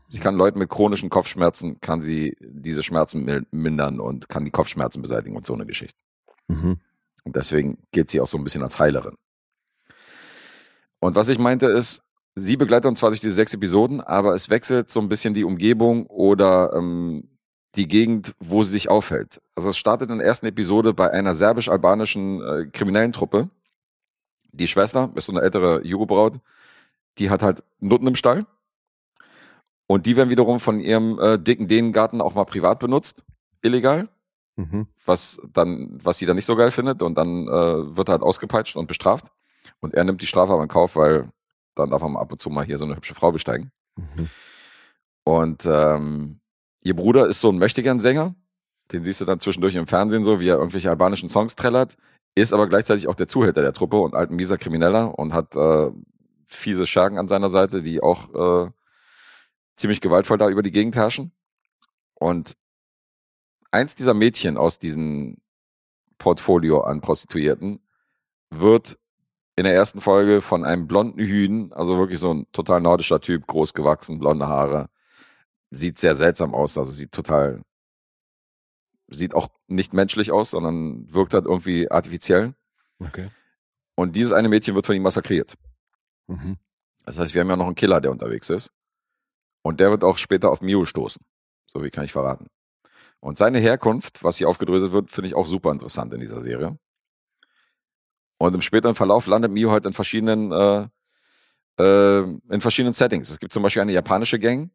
Sie kann Leuten mit chronischen Kopfschmerzen, kann sie diese Schmerzen mindern und kann die Kopfschmerzen beseitigen und so eine Geschichte. Mhm. Und deswegen gilt sie auch so ein bisschen als Heilerin. Und was ich meinte ist, sie begleitet uns zwar durch diese sechs Episoden, aber es wechselt so ein bisschen die Umgebung oder ähm, die Gegend, wo sie sich aufhält. Also es startet in der ersten Episode bei einer serbisch-albanischen äh, kriminellen Truppe. Die Schwester ist so eine ältere Jugobraut, die hat halt Nutten im Stall. Und die werden wiederum von ihrem äh, dicken Dänengarten auch mal privat benutzt, illegal Mhm. was dann, was sie dann nicht so geil findet und dann äh, wird er halt ausgepeitscht und bestraft. Und er nimmt die Strafe aber in Kauf, weil dann darf er mal ab und zu mal hier so eine hübsche Frau besteigen. Mhm. Und ähm, ihr Bruder ist so ein Möchtegern-Sänger. Den siehst du dann zwischendurch im Fernsehen so, wie er irgendwelche albanischen Songs trällert. Ist aber gleichzeitig auch der Zuhälter der Truppe und alten mieser Krimineller und hat äh, fiese Schergen an seiner Seite, die auch äh, ziemlich gewaltvoll da über die Gegend herrschen. Und eins dieser Mädchen aus diesem Portfolio an Prostituierten wird in der ersten Folge von einem blonden Hühn, also wirklich so ein total nordischer Typ, groß gewachsen, blonde Haare, sieht sehr seltsam aus, also sieht total, sieht auch nicht menschlich aus, sondern wirkt halt irgendwie artifiziell. Okay. Und dieses eine Mädchen wird von ihm massakriert. Mhm. Das heißt, wir haben ja noch einen Killer, der unterwegs ist. Und der wird auch später auf Mio stoßen. So wie kann ich verraten. Und seine Herkunft, was hier aufgedröselt wird, finde ich auch super interessant in dieser Serie. Und im späteren Verlauf landet Mio halt in verschiedenen, äh, äh, in verschiedenen Settings. Es gibt zum Beispiel eine japanische Gang,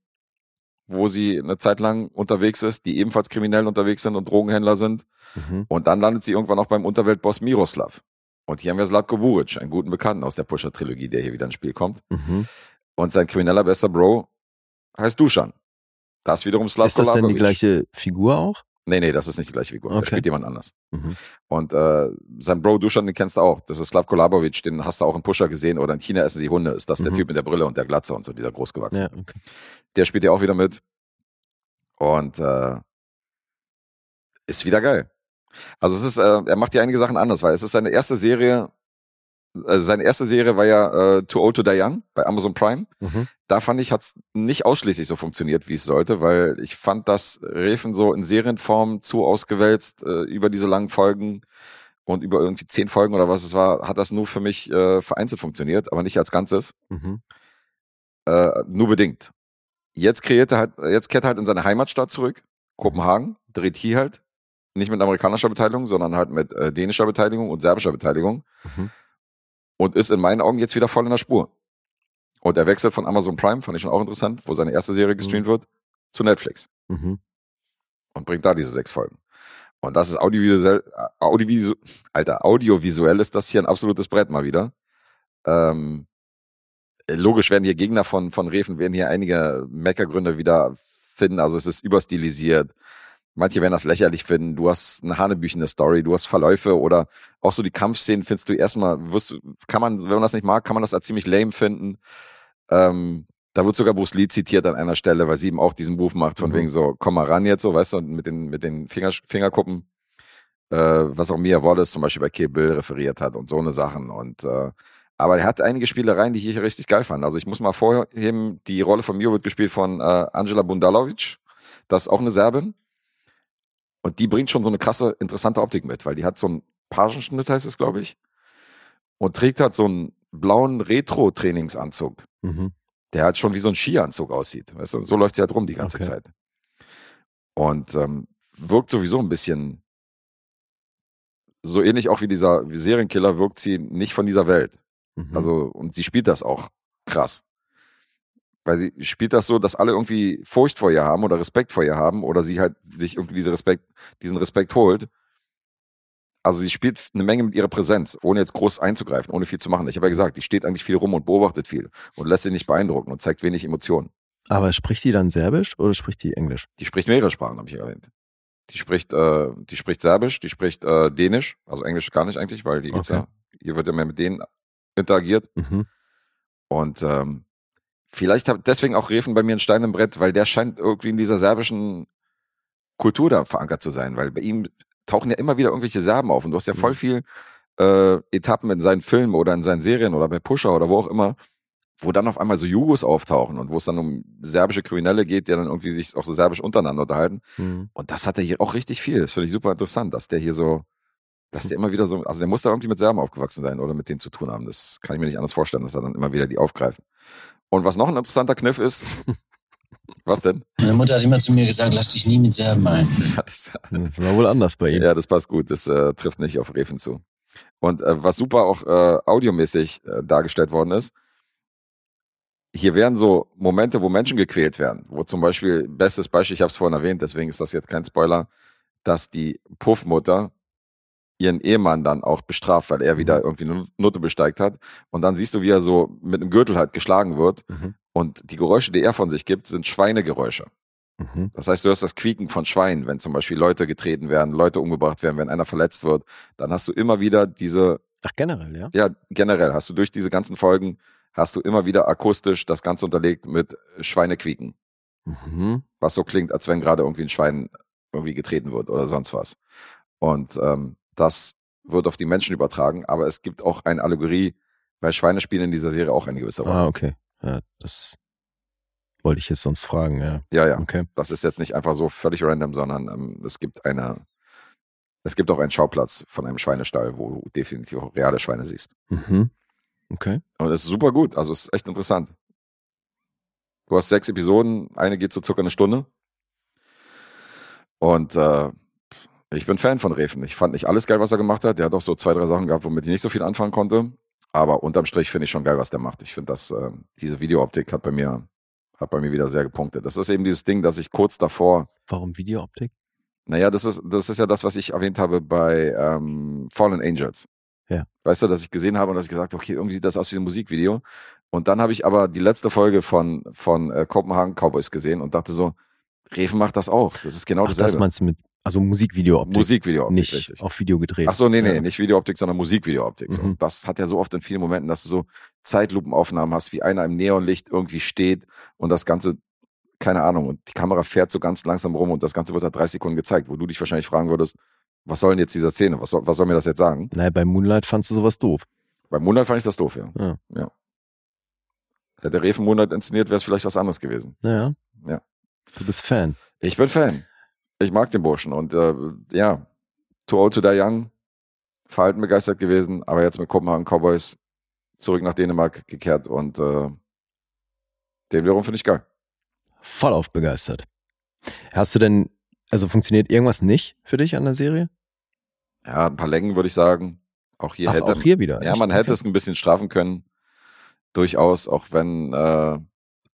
wo sie eine Zeit lang unterwegs ist, die ebenfalls kriminell unterwegs sind und Drogenhändler sind. Mhm. Und dann landet sie irgendwann auch beim Unterweltboss Miroslav. Und hier haben wir Slatko Buric, einen guten Bekannten aus der Pusher-Trilogie, der hier wieder ins Spiel kommt. Mhm. Und sein krimineller bester Bro heißt Dusan. Das wiederum Slavko Ist das denn die gleiche Figur auch? Nee, nee, das ist nicht die gleiche Figur. Okay. Der spielt jemand anders. Mhm. Und äh, sein Bro Dusan, den kennst du auch. Das ist Slavko Labovic, den hast du auch in Pusher gesehen. Oder in China essen sie Hunde. Ist das der Mhm. Typ mit der Brille und der Glatze und so, dieser großgewachsene. Ja, okay. Der spielt ja auch wieder mit. Und äh, ist wieder geil. Also es ist, äh, er macht ja einige Sachen anders, weil es ist seine erste Serie, also seine erste Serie war ja äh, Too Old to Die Young bei Amazon Prime. Mhm. Da fand ich, hat es nicht ausschließlich so funktioniert, wie es sollte, weil ich fand, dass Refen so in Serienform zu ausgewälzt äh, über diese langen Folgen und über irgendwie zehn Folgen oder was es war, hat das nur für mich äh, vereinzelt funktioniert, aber nicht als Ganzes. Mhm. Äh, nur bedingt. Jetzt kreiert er halt, jetzt kehrt er halt in seine Heimatstadt zurück, Kopenhagen, dreht hier halt, nicht mit amerikanischer Beteiligung, sondern halt mit äh, dänischer Beteiligung und serbischer Beteiligung Mhm. und ist in meinen Augen jetzt wieder voll in der Spur. Und er wechselt von Amazon Prime, fand ich schon auch interessant, wo seine erste Serie gestreamt wird, zu Netflix Mhm. und bringt da diese sechs Folgen. Und das ist audiovisuell, äh, audiovisu Alter, audiovisuell ist das hier ein absolutes Brett mal wieder. Ähm, logisch werden hier Gegner von, von Refen, werden hier einige Meckergründe wieder finden. Also es ist überstilisiert. Manche werden das lächerlich finden. Du hast eine hanebüchene Story, du hast Verläufe oder auch so die Kampfszenen findest du erstmal, wirst, kann man, wenn man das nicht mag, kann man das als ziemlich lame finden. Ähm, da wird sogar Bruce Lee zitiert an einer Stelle, weil sie eben auch diesen Move macht, von Mhm. wegen so, komm mal ran jetzt, so, weißt du, und mit den, mit den Finger, Fingerkuppen, äh, was auch Mia Wallace zum Beispiel bei Kill Bill referiert hat und so eine Sachen. Und äh, aber er hat einige Spielereien, die ich hier richtig geil fand. Also ich muss mal vorheben, die Rolle von Mio wird gespielt von äh, Angela Bundalovic. Das ist auch eine Serbin. Und die bringt schon so eine krasse, interessante Optik mit, weil die hat so einen Pagenschnitt, heißt es, glaube ich. Und trägt halt so einen blauen Retro-Trainingsanzug, Mhm. der halt schon wie so ein Skianzug aussieht. Weißt du? So läuft sie halt rum die ganze Okay. Zeit. Und ähm, wirkt sowieso ein bisschen so ähnlich auch wie dieser Serienkiller, wirkt sie nicht von dieser Welt. Mhm. Also, und sie spielt das auch krass. Weil sie spielt das so, dass alle irgendwie Furcht vor ihr haben oder Respekt vor ihr haben oder sie halt sich irgendwie diese Respekt, diesen Respekt holt. Also sie spielt eine Menge mit ihrer Präsenz, ohne jetzt groß einzugreifen, ohne viel zu machen. Ich habe ja gesagt, die steht eigentlich viel rum und beobachtet viel und lässt sich nicht beeindrucken und zeigt wenig Emotionen. Aber spricht die dann Serbisch oder spricht die Englisch? Die spricht mehrere Sprachen, habe ich erwähnt. Die spricht, äh, die spricht Serbisch, die spricht äh, Dänisch, also Englisch gar nicht eigentlich, weil die Okay. ja, hier wird ja mehr mit denen interagiert. Mhm. Und ähm, vielleicht hat deswegen auch Refen bei mir ein Stein im Brett, weil der scheint irgendwie in dieser serbischen Kultur da verankert zu sein, weil bei ihm tauchen ja immer wieder irgendwelche Serben auf und du hast ja voll Mhm. viel äh, Etappen in seinen Filmen oder in seinen Serien oder bei Pusher oder wo auch immer, wo dann auf einmal so Jugos auftauchen und wo es dann um serbische Kriminelle geht, die dann irgendwie sich auch so serbisch untereinander unterhalten. Mhm. Und das hat er hier auch richtig viel. Das finde ich super interessant, dass der hier so, dass der immer wieder so, also der muss da irgendwie mit Serben aufgewachsen sein oder mit denen zu tun haben. Das kann ich mir nicht anders vorstellen, dass er dann immer wieder die aufgreift. Und was noch ein interessanter Kniff ist, was denn? Meine Mutter hat immer zu mir gesagt, lass dich nie mit Serben ein. Ja, das, Das war wohl anders bei ihm. ja, das passt gut. Das äh, trifft nicht auf Refen zu. Und äh, was super auch äh, audiomäßig äh, dargestellt worden ist, hier werden so Momente, wo Menschen gequält werden, wo zum Beispiel, bestes Beispiel, ich habe es vorhin erwähnt, deswegen ist das jetzt kein Spoiler, dass die Puffmutter ihren Ehemann dann auch bestraft, weil er wieder irgendwie eine Nutte besteigt hat. Und dann siehst du, wie er so mit einem Gürtel halt geschlagen wird. Mhm. Und die Geräusche, die er von sich gibt, sind Schweinegeräusche. Mhm. Das heißt, du hast das Quieken von Schweinen, wenn zum Beispiel Leute getreten werden, Leute umgebracht werden, wenn einer verletzt wird, dann hast du immer wieder diese, Ach, generell, ja? ja, generell hast du durch diese ganzen Folgen, hast du immer wieder akustisch das Ganze unterlegt mit Schweinequieken, Mhm. was so klingt, als wenn gerade irgendwie ein Schwein irgendwie getreten wird oder sonst was. Und ähm, das wird auf die Menschen übertragen, aber es gibt auch eine Allegorie, weil Schweine spielen in dieser Serie auch eine gewisse Rolle. Ah, okay. Ja, das wollte ich jetzt sonst fragen, ja. Ja, ja. Okay. Das ist jetzt nicht einfach so völlig random, sondern ähm, es gibt eine, es gibt auch einen Schauplatz von einem Schweinestall, wo du definitiv auch reale Schweine siehst. Mhm. Okay. Und es ist super gut, also es ist echt interessant. Du hast sechs Episoden, eine geht so circa eine Stunde. Und äh, ich bin Fan von Refen. Ich fand nicht alles geil, was er gemacht hat. Der hat auch so zwei, drei Sachen gehabt, womit ich nicht so viel anfangen konnte. Aber unterm Strich finde ich schon geil, was der macht. Ich finde, dass äh, diese Videooptik hat bei mir hat bei mir wieder sehr gepunktet. Das ist eben dieses Ding, dass ich kurz davor Warum Videooptik? naja, das ist, das ist ja das, was ich erwähnt habe bei ähm, Fallen Angels. Ja. Weißt du, dass ich gesehen habe und dass ich gesagt habe, okay, irgendwie sieht das aus wie ein Musikvideo. Und dann habe ich aber die letzte Folge von, von äh, Copenhagen Cowboys gesehen und dachte so, Reven macht das auch. Das ist genau Ach, das dasselbe. meinst du mit, also Musikvideooptik. Musikvideooptik, nicht richtig. auf Video gedreht. Ach so, nee, nee, Ja. nicht Videooptik, sondern Musikvideooptik. So. Mhm. Das hat ja so oft in vielen Momenten, dass du so Zeitlupenaufnahmen hast, wie einer im Neonlicht irgendwie steht und das Ganze, keine Ahnung, und die Kamera fährt so ganz langsam rum und das Ganze wird halt 30 Sekunden gezeigt, wo du dich wahrscheinlich fragen würdest, was soll denn jetzt diese Szene? Was soll, was soll mir das jetzt sagen? Naja, bei Moonlight fandst du sowas doof. Beim Moonlight fand ich das doof, ja. Ja. Hätte Reven Moonlight inszeniert, wäre es vielleicht was anderes gewesen. Naja. Ja. Du bist Fan. Ich bin Fan. Ich mag den Burschen und äh, ja, Too Old to Die Young, Verhalten begeistert gewesen, aber jetzt mit Kopenhagen Cowboys zurück nach Dänemark gekehrt und äh, den wiederum finde ich geil. Voll auf begeistert. Hast du denn, also funktioniert irgendwas nicht für dich an der Serie? Ja, ein paar Längen würde ich sagen. Auch hier Ach, hätte auch hier wieder. Ja, man hätte Okay. es ein bisschen strafen können. Durchaus, auch wenn äh,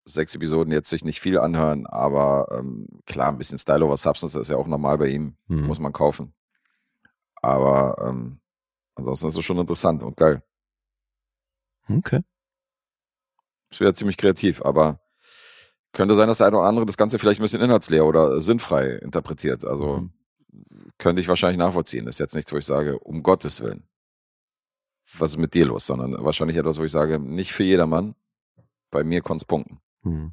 sechs Episoden jetzt sich nicht viel anhören, aber ähm, klar, ein bisschen Style over Substance ist ja auch normal bei ihm. Mhm. Muss man kaufen. Aber ähm, ansonsten ist es schon interessant und geil. Okay. Ist wieder ziemlich kreativ, aber könnte sein, dass der eine oder andere das Ganze vielleicht ein bisschen inhaltsleer oder sinnfrei interpretiert. Also Mhm. könnte ich wahrscheinlich nachvollziehen. Das ist jetzt nichts, wo ich sage, um Gottes Willen. Was ist mit dir los? Sondern wahrscheinlich etwas, wo ich sage, nicht für jedermann. Bei mir konnte es punkten. Mhm.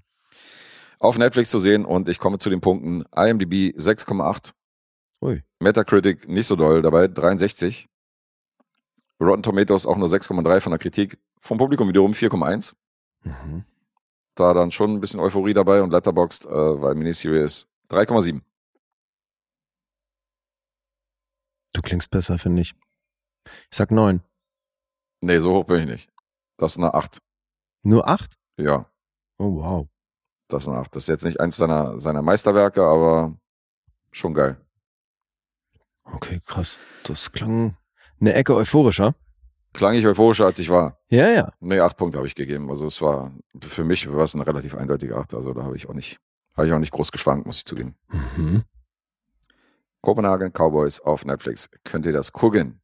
Auf Netflix zu sehen und ich komme zu den Punkten. IMDb 6,8. Ui. Metacritic nicht so doll, dabei 63. Rotten Tomatoes auch nur 6,3 von der Kritik. Vom Publikum wiederum 4,1. Mhm. Da dann schon ein bisschen Euphorie dabei und Letterboxd, äh, weil Miniseries 3,7. Du klingst besser, finde ich. Ich sag neun. Nee, so hoch bin ich nicht. Das ist eine 8. Nur acht? Ja, Oh, wow. das ist eine 8. Das ist jetzt nicht eins seiner, seiner Meisterwerke, aber schon geil. Okay, krass. Das klang eine Ecke euphorischer. Klang ich euphorischer, als ich war. Ja, ja. Nee, 8 Punkte habe ich gegeben. Also es war, für mich war es eine relativ eindeutige 8. Also da habe ich auch nicht, habe ich auch nicht groß geschwankt, muss ich zugeben. Mhm. Kopenhagen Cowboys auf Netflix. Könnt ihr das gucken?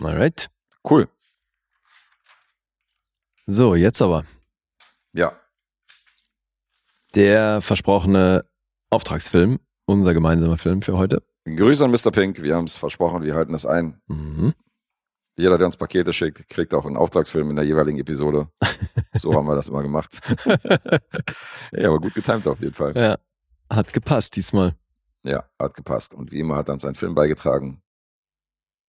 Alright. Cool. So, jetzt aber. Ja. Der versprochene Auftragsfilm, unser gemeinsamer Film für heute. Grüße an Mr. Pink. Wir haben es versprochen, wir halten es ein. Mhm. Jeder, der uns Pakete schickt, kriegt auch einen Auftragsfilm in der jeweiligen Episode. So haben wir das immer gemacht. ja, aber gut getimt auf jeden Fall. ja, hat gepasst diesmal. Ja, hat gepasst. Und wie immer hat er uns einen Film beigetragen,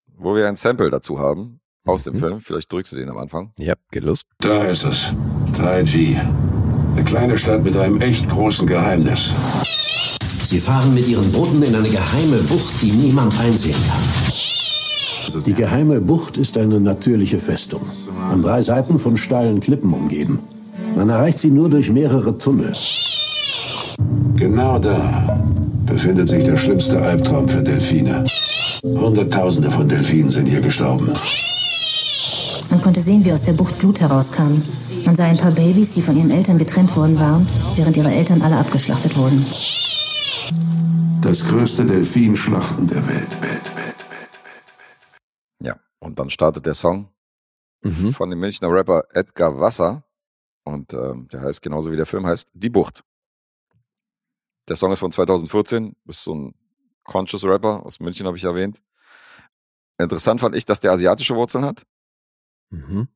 wo wir ein Sample dazu haben aus dem Mhm. Film. Vielleicht drückst du den am Anfang. Ja, geht los. Da ist es. 3G. Eine kleine Stadt mit einem echt großen Geheimnis. Sie fahren mit ihren Booten in eine geheime Bucht, die niemand einsehen kann. Die geheime Bucht ist eine natürliche Festung. An drei Seiten von steilen Klippen umgeben. Man erreicht sie nur durch mehrere Tunnel. Genau da befindet sich der schlimmste Albtraum für Delfine. Hunderttausende von Delfinen sind hier gestorben. Man konnte sehen, wie aus der Bucht Blut herauskam. Man sah ein paar Babys, die von ihren Eltern getrennt worden waren, während ihre Eltern alle abgeschlachtet wurden. Das größte Delfinschlachten der Welt. Welt, Welt, Welt. Ja, und dann startet der Song Mhm. von dem Münchner Rapper Edgar Wasser. Und ähm, der heißt genauso wie der Film heißt, Die Bucht. Der Song ist von 2014, ist so ein Conscious Rapper aus München, habe ich erwähnt. Interessant fand ich, dass der asiatische Wurzeln hat. Mhm.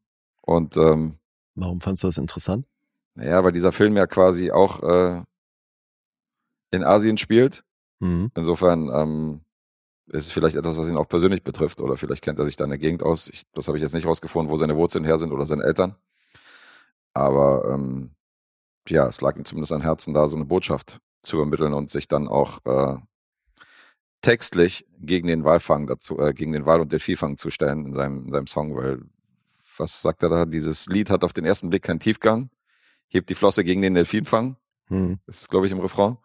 Und ähm, Warum fandst du das interessant? naja, weil dieser Film ja quasi auch äh, in Asien spielt. Mhm. Insofern ähm, ist es vielleicht etwas, was ihn auch persönlich betrifft. Oder vielleicht kennt er sich da in der Gegend aus. Ich, das habe ich jetzt nicht rausgefunden, wo seine Wurzeln her sind oder seine Eltern. Aber ähm, ja, es lag ihm zumindest am Herzen, da so eine Botschaft zu übermitteln und sich dann auch äh, textlich gegen den Walfang dazu, äh, gegen den Wal- und Delfinfang zu stellen in seinem, in seinem Song, weil was sagt er da? Dieses Lied hat auf den ersten Blick keinen Tiefgang, hebt die Flosse gegen den Delfinfang. Mhm. Das ist, glaube ich, im Refrain.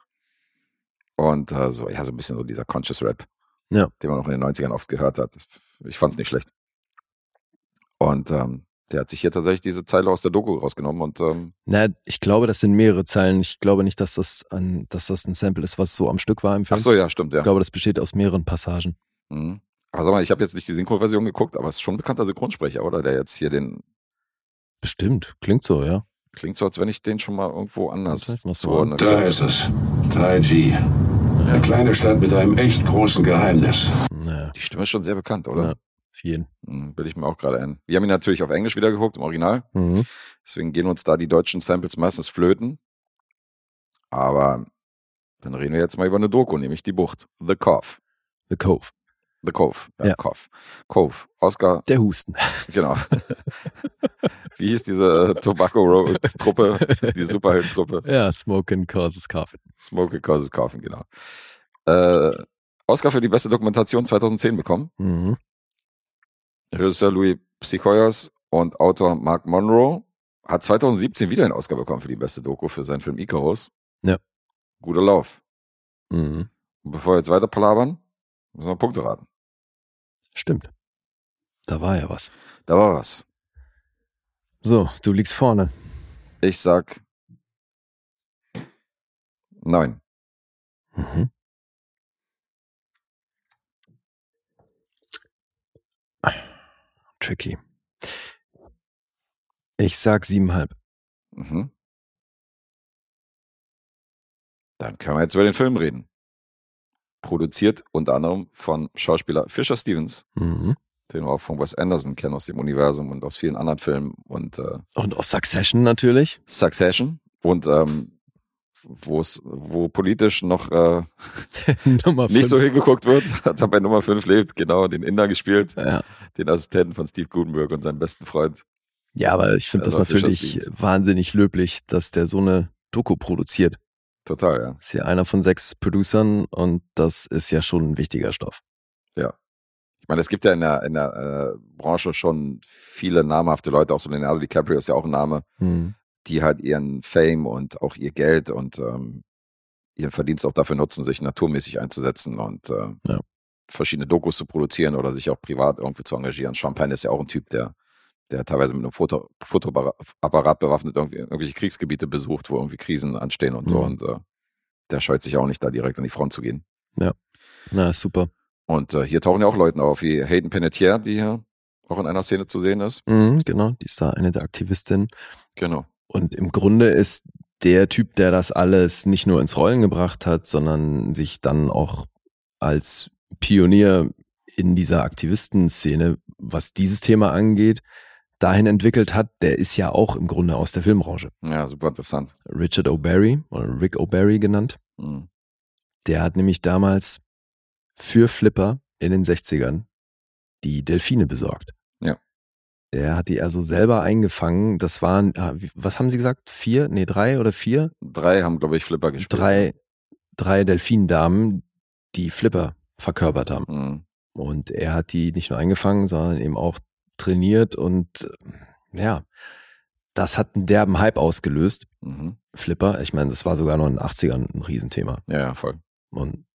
Und äh, so, ja, so ein bisschen so dieser Conscious Rap, Ja. den man auch in den 90ern oft gehört hat. Ich fand es nicht schlecht. Und ähm, der hat sich hier tatsächlich diese Zeile aus der Doku rausgenommen und ähm, Na, ich glaube, das sind mehrere Zeilen. Ich glaube nicht, dass das ein, dass das ein Sample ist, was so am Stück war im Film. ach so, ja, stimmt, ja. Ich glaube, das besteht aus mehreren Passagen. Mhm. Aber sag mal, ich habe jetzt nicht die Synchro-Version geguckt, aber es ist schon ein bekannter Synchronsprecher, oder? Der jetzt hier den, Bestimmt. Klingt so, ja. klingt so, als wenn ich den schon mal irgendwo anders so Da ist es. 3G. Eine kleine Stadt mit einem echt großen Geheimnis. Naja. Die Stimme ist schon sehr bekannt, oder? Ja, jeden. Mhm, Will ich mir auch gerade ein. Wir haben ihn natürlich auf Englisch wieder geguckt, im Original. Mhm. Deswegen gehen uns da die deutschen Samples meistens flöten. Aber dann reden wir jetzt mal über eine Doku, nämlich die Bucht. The Cove. The Cove. The Cove. Ja, Ja. Cove. Cove. Oscar, Der Husten. genau. Wie hieß diese Tobacco Road Truppe, die Superheldentruppe? ja, Smoking causes coughing. Smoke Causes Kaufen, genau. Äh, Oscar für die beste Dokumentation 2010 bekommen. Mhm. Regisseur Louis Psychoyos und Autor Mark Monroe hat 2017 wieder einen Oscar bekommen für die beste Doku für seinen Film Icarus. Ja. Guter Lauf. Mhm. Und bevor wir jetzt weiter palabern, müssen wir Punkte raten. Stimmt. Da war ja was. Da war was. So, du liegst vorne. Ich sag neun. Mhm. Tricky. Ich sag siebenhalb. Mhm. Dann können wir jetzt über den Film reden. Produziert unter anderem von Schauspieler Fisher Stevens, Mhm. den wir auch von Wes Anderson kennen aus dem Universum und aus vielen anderen Filmen und äh, Und aus Succession natürlich. Succession und ähm, wo es, wo politisch noch äh, nicht so hingeguckt wird, hat er bei Nummer 5 lebt, genau, den Inder gespielt, Ja. den Assistenten von Steve Gutenberg und seinen besten Freund. ja, aber ich finde Also das natürlich wahnsinnig löblich, dass der so eine Doku produziert. Total, ja. Ist ja einer von sechs Producern und das ist ja schon ein wichtiger Stoff. Ich meine, es gibt ja in der, in der äh, Branche schon viele namhafte Leute, auch so Leonardo DiCaprio ist ja auch ein Name, Mhm. die halt ihren Fame und auch ihr Geld und ähm, ihren Verdienst auch dafür nutzen, sich naturmäßig einzusetzen und äh, Ja. verschiedene Dokus zu produzieren oder sich auch privat irgendwie zu engagieren. Penn ist ja auch ein Typ, der, der teilweise mit einem Foto, Fotoapparat bewaffnet irgendwie, irgendwelche Kriegsgebiete besucht, wo irgendwie Krisen anstehen und so. Mhm. Und äh, der scheut sich auch nicht, da direkt an die Front zu gehen. Na, super. Und äh, hier tauchen ja auch Leute auf, wie Hayden Panettiere, die hier auch in einer Szene zu sehen ist. Mhm, genau, die ist da eine der Aktivistinnen. Genau. Und im Grunde ist der Typ, der das alles nicht nur ins Rollen gebracht hat, sondern sich dann auch als Pionier in dieser Aktivistenszene, was dieses Thema angeht, dahin entwickelt hat, der ist ja auch im Grunde aus der Filmbranche. Ja, super interessant. Richard O'Barry oder Rick O'Barry genannt. Mhm. Der hat nämlich damals für Flipper in den 60ern die Delfine besorgt. Ja. Der hat die also selber eingefangen. Das waren, ah, was haben Sie gesagt? Vier? Nee, drei oder vier? Drei haben, glaube ich, Flipper gespielt. Drei, drei Delfindamen, die Flipper verkörpert haben. Mhm. Und er hat die nicht nur eingefangen, sondern eben auch trainiert und äh, ja, das hat einen derben Hype ausgelöst. Mhm. Flipper, ich meine, das war sogar noch in den 80ern ein Riesenthema. Ja, ja, voll. Und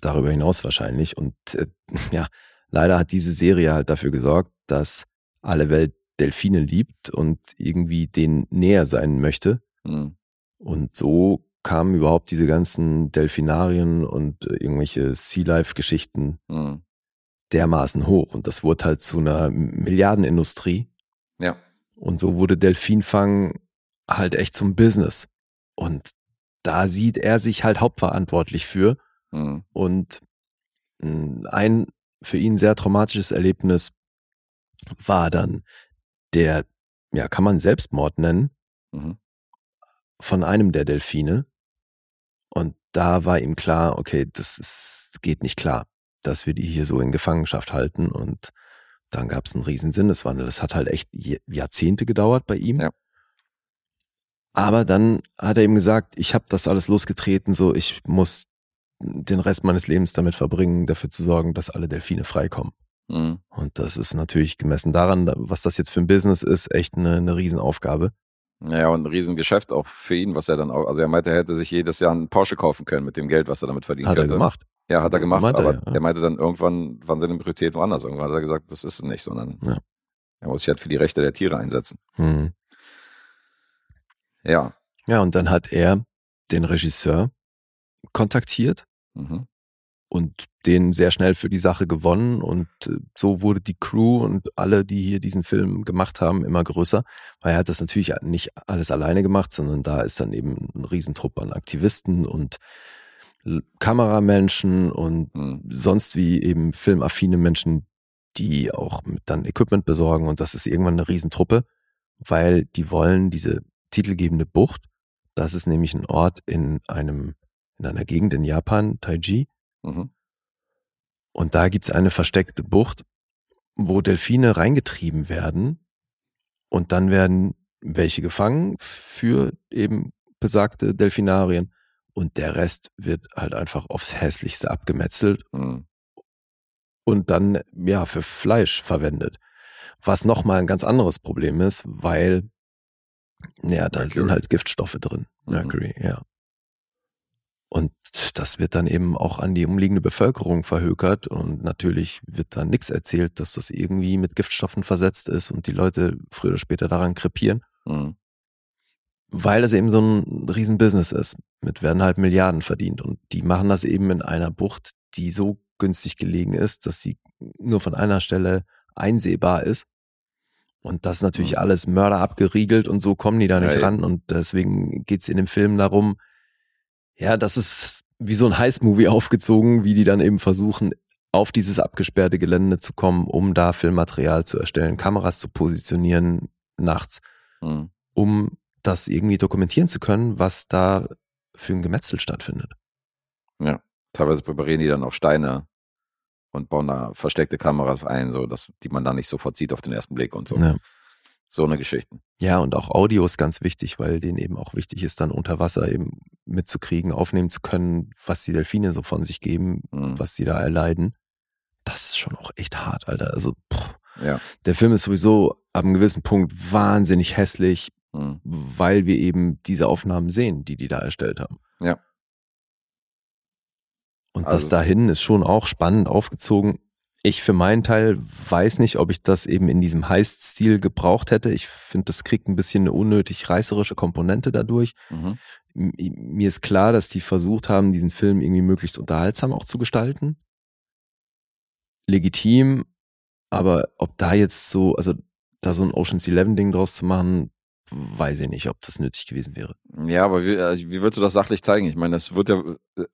darüber hinaus wahrscheinlich. Und äh, ja, leider hat diese Serie halt dafür gesorgt, dass alle Welt Delfine liebt und irgendwie denen näher sein möchte. Mhm. Und so kamen überhaupt diese ganzen Delfinarien und äh, irgendwelche Sea Life-Geschichten Mhm. Dermaßen hoch. Und das wurde halt zu einer Milliardenindustrie. Ja. Und so wurde Delfinfang halt echt zum Business. Und da sieht er sich halt hauptverantwortlich für. Mhm. Und mh, ein für ihn sehr traumatisches Erlebnis war dann der, ja, kann man Selbstmord nennen, Mhm. von einem der Delfine. Und da war ihm klar, okay, das ist, geht nicht klar, dass wir die hier so in Gefangenschaft halten. Und dann gab es einen riesen Sinneswandel. Das hat halt echt Jahrzehnte gedauert bei ihm. Ja. Aber dann hat er ihm gesagt, ich habe das alles losgetreten, so ich muss den Rest meines Lebens damit verbringen, dafür zu sorgen, dass alle Delfine freikommen. Mhm. Und das ist natürlich gemessen daran, was das jetzt für ein Business ist, echt eine, eine Riesenaufgabe. Naja, und ein Riesengeschäft auch für ihn, was er dann auch, also er meinte, er hätte sich jedes Jahr einen Porsche kaufen können mit dem Geld, was er damit verdienen Hat könnte. er gemacht. Ja, hat er gemacht, Meinte aber er, ja. er meinte dann irgendwann, waren seine Prioritäten woanders. Irgendwann hat er gesagt, das ist es nicht, sondern Ja. er muss sich halt für die Rechte der Tiere einsetzen. Hm. Ja. Ja, und dann hat er den Regisseur kontaktiert Mhm. und den sehr schnell für die Sache gewonnen und äh, so wurde die Crew und alle, die hier diesen Film gemacht haben, immer größer, weil er hat das natürlich nicht alles alleine gemacht, sondern da ist dann eben ein Riesentrupp an Aktivisten und Kameramenschen und Mhm. sonst wie eben filmaffine Menschen, die auch dann Equipment besorgen und das ist irgendwann eine Riesentruppe, weil die wollen diese titelgebende Bucht, das ist nämlich ein Ort in einem in einer Gegend in Japan, Taiji, Mhm. und da gibt's eine versteckte Bucht, wo Delfine reingetrieben werden und dann werden welche gefangen für eben besagte Delfinarien und der Rest wird halt einfach aufs hässlichste abgemetzelt Mhm. und dann ja für Fleisch verwendet. Was nochmal ein ganz anderes Problem ist, weil ja, da sind Mercury. halt Giftstoffe drin. Mhm. Mercury, ja. Und das wird dann eben auch an die umliegende Bevölkerung verhökert und natürlich wird dann nichts erzählt, dass das irgendwie mit Giftstoffen versetzt ist und die Leute früher oder später daran krepieren, Mhm. Weil es eben so ein Riesenbusiness ist. Mit werden halt Milliarden verdient und die machen das eben in einer Bucht, die so günstig gelegen ist, dass sie nur von einer Stelle einsehbar ist. Und das ist natürlich Mhm. alles Mörder abgeriegelt und so kommen die da nicht Ja, ran. Und deswegen geht's in dem Film darum, ja, das ist wie so ein Heist-Movie aufgezogen, wie die dann eben versuchen, auf dieses abgesperrte Gelände zu kommen, um da Filmmaterial zu erstellen, Kameras zu positionieren nachts, Mhm. um das irgendwie dokumentieren zu können, was da für ein Gemetzel stattfindet. Ja. Teilweise präparieren die dann auch Steine und bauen da versteckte Kameras ein, so dass die man dann nicht sofort sieht auf den ersten Blick und so. Ja. So eine Geschichten. Ja, und auch Audio ist ganz wichtig, weil denen eben auch wichtig ist, dann unter Wasser eben mitzukriegen, aufnehmen zu können, was die Delfine so von sich geben, Mhm. was sie da erleiden. Das ist schon auch echt hart, Alter. Also, pff. Ja. der Film ist sowieso ab einem gewissen Punkt wahnsinnig hässlich, Mhm. weil wir eben diese Aufnahmen sehen, die die da erstellt haben. Ja. Und Also das dahin ist schon auch spannend aufgezogen. Ich für meinen Teil weiß nicht, ob ich das eben in diesem Heist-Stil gebraucht hätte. Ich finde, das kriegt ein bisschen eine unnötig reißerische Komponente dadurch. Mhm. Mir ist klar, dass die versucht haben, diesen Film irgendwie möglichst unterhaltsam auch zu gestalten. Legitim, aber ob da jetzt so, also da so ein Ocean's Eleven Ding draus zu machen, weiß ich nicht, ob das nötig gewesen wäre. Ja, aber wie, äh, wie würdest du das sachlich zeigen? Ich meine, es wird ja,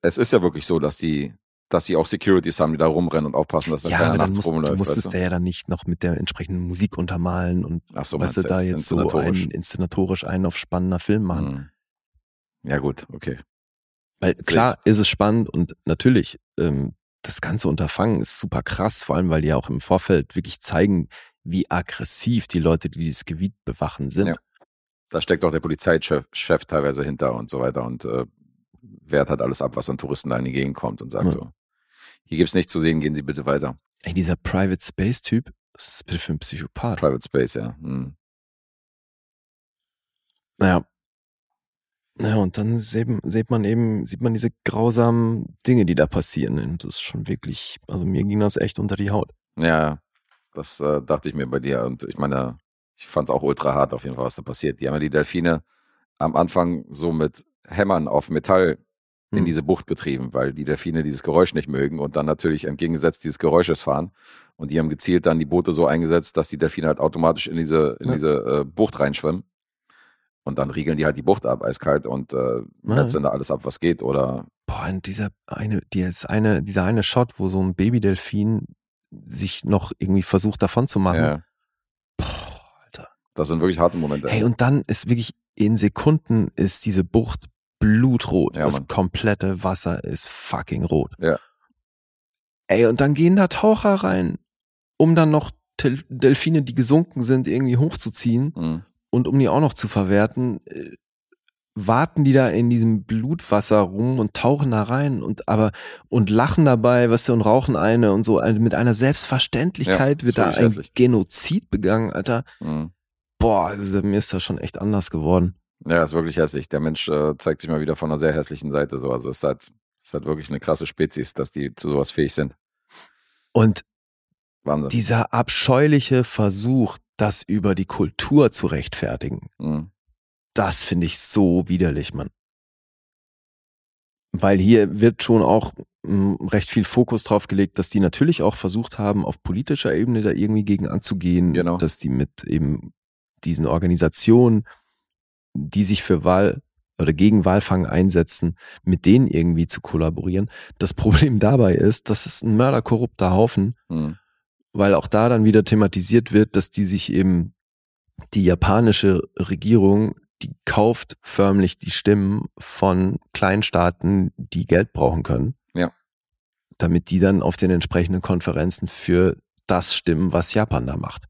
es ist ja wirklich so, dass die, dass sie auch Securities haben, die da rumrennen und aufpassen, dass da Ja, keiner nachts musst, du rumläuft. musstest weißt da ja dann nicht noch mit der entsprechenden Musik untermalen und Ach so, weißt du, du da jetzt so einen inszenatorisch einen auf spannender Film machen. Mhm. Ja, gut, okay. Weil klar ist es spannend und natürlich, ähm, das ganze Unterfangen ist super krass, vor allem weil die ja auch im Vorfeld wirklich zeigen, wie aggressiv die Leute, die dieses Gebiet bewachen, sind. Ja. Da steckt auch der Polizeichef Chef teilweise hinter und so weiter und äh, wehrt halt alles ab, was an Touristen da in die Gegend kommt und sagt Ja. so, hier gibt's nichts zu sehen, gehen Sie bitte weiter. Ey, dieser Private Space Typ, was ist bitte für ein Psychopath? Private Space, ja. Hm. Naja. Ja, und dann sieht, sieht man eben, sieht man diese grausamen Dinge, die da passieren. Und das ist schon wirklich, also mir ging das echt unter die Haut. Ja, das äh, dachte ich mir bei dir. Und ich meine, ich fand es auch ultra hart auf jeden Fall, was da passiert. Die haben ja die Delfine am Anfang so mit Hämmern auf Metall in Hm. diese Bucht getrieben, weil die Delfine dieses Geräusch nicht mögen und dann natürlich entgegengesetzt dieses Geräusches fahren. Und die haben gezielt dann die Boote so eingesetzt, dass die Delfine halt automatisch in diese, in Ja. diese äh, Bucht reinschwimmen. Und dann riegeln die halt die Bucht ab, eiskalt und äh, Ja. metzeln da alles ab, was geht. Oder Boah, und dieser eine, dieses eine, dieser eine Shot, wo so ein Babydelfin sich noch irgendwie versucht davon zu machen. ja. Das sind wirklich harte Momente. Hey, und dann ist wirklich in Sekunden ist diese Bucht blutrot. Ja, das Mann. komplette Wasser ist fucking rot. Ja. Ey, und dann gehen da Taucher rein, um dann noch Tel Delfine, die gesunken sind, irgendwie hochzuziehen Mhm. und um die auch noch zu verwerten. äh, Warten die da in diesem Blutwasser rum und tauchen da rein und aber und lachen dabei, was weißt du, und rauchen eine und so. Also mit einer Selbstverständlichkeit Ja, wird da ein. Genozid begangen, Alter. Mhm. Boah, also mir ist das schon echt anders geworden. Ja, ist wirklich hässlich. Der Mensch äh, zeigt sich mal wieder von einer sehr hässlichen Seite. So. Also es ist halt, ist halt wirklich eine krasse Spezies, dass die zu sowas fähig sind. Und Wahnsinn. dieser abscheuliche Versuch, das über die Kultur zu rechtfertigen, Mhm. das finde ich so widerlich, Mann. Weil hier wird schon auch mh, recht viel Fokus drauf gelegt, dass die natürlich auch versucht haben, auf politischer Ebene da irgendwie gegen anzugehen, Genau. dass die mit eben diesen Organisationen, die sich für Wahl oder gegen Walfang einsetzen, mit denen irgendwie zu kollaborieren. Das Problem dabei ist, das ist ein mörderkorrupter Haufen, Mhm. weil auch da dann wieder thematisiert wird, dass die sich eben die japanische Regierung, die kauft förmlich die Stimmen von Kleinstaaten, die Geld brauchen können. Ja. Damit die dann auf den entsprechenden Konferenzen für das stimmen, was Japan da macht.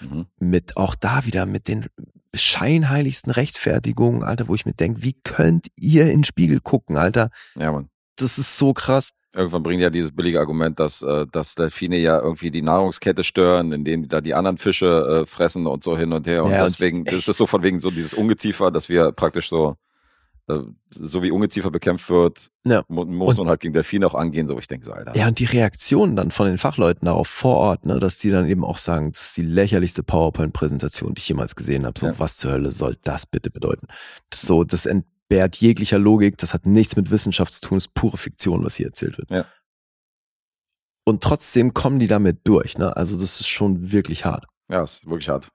Mhm. Mit auch da wieder mit den scheinheiligsten Rechtfertigungen, Alter, wo ich mir denke, wie könnt ihr in den Spiegel gucken, Alter? Ja, Mann. Das ist so krass. Irgendwann bringt ja dieses billige Argument, dass, äh, dass Delfine ja irgendwie die Nahrungskette stören, indem die da die anderen Fische äh, fressen und so hin und her. Und Ja, deswegen echt. ist es so von wegen so dieses Ungeziefer, dass wir praktisch so, so wie Ungeziefer bekämpft wird, Ja. mu muss Und- man halt gegen Delfine auch angehen. So, ich denke so, Alter. Ja, und die Reaktionen dann von den Fachleuten darauf vor Ort, ne, dass die dann eben auch sagen, das ist die lächerlichste PowerPoint-Präsentation, die ich jemals gesehen habe. So, Ja. was zur Hölle soll das bitte bedeuten? Das so, das entbehrt jeglicher Logik, das hat nichts mit Wissenschaft zu tun, das ist pure Fiktion, was hier erzählt wird. Ja. Und trotzdem kommen die damit durch, ne? Also das ist schon wirklich hart. Ja, ist wirklich hart.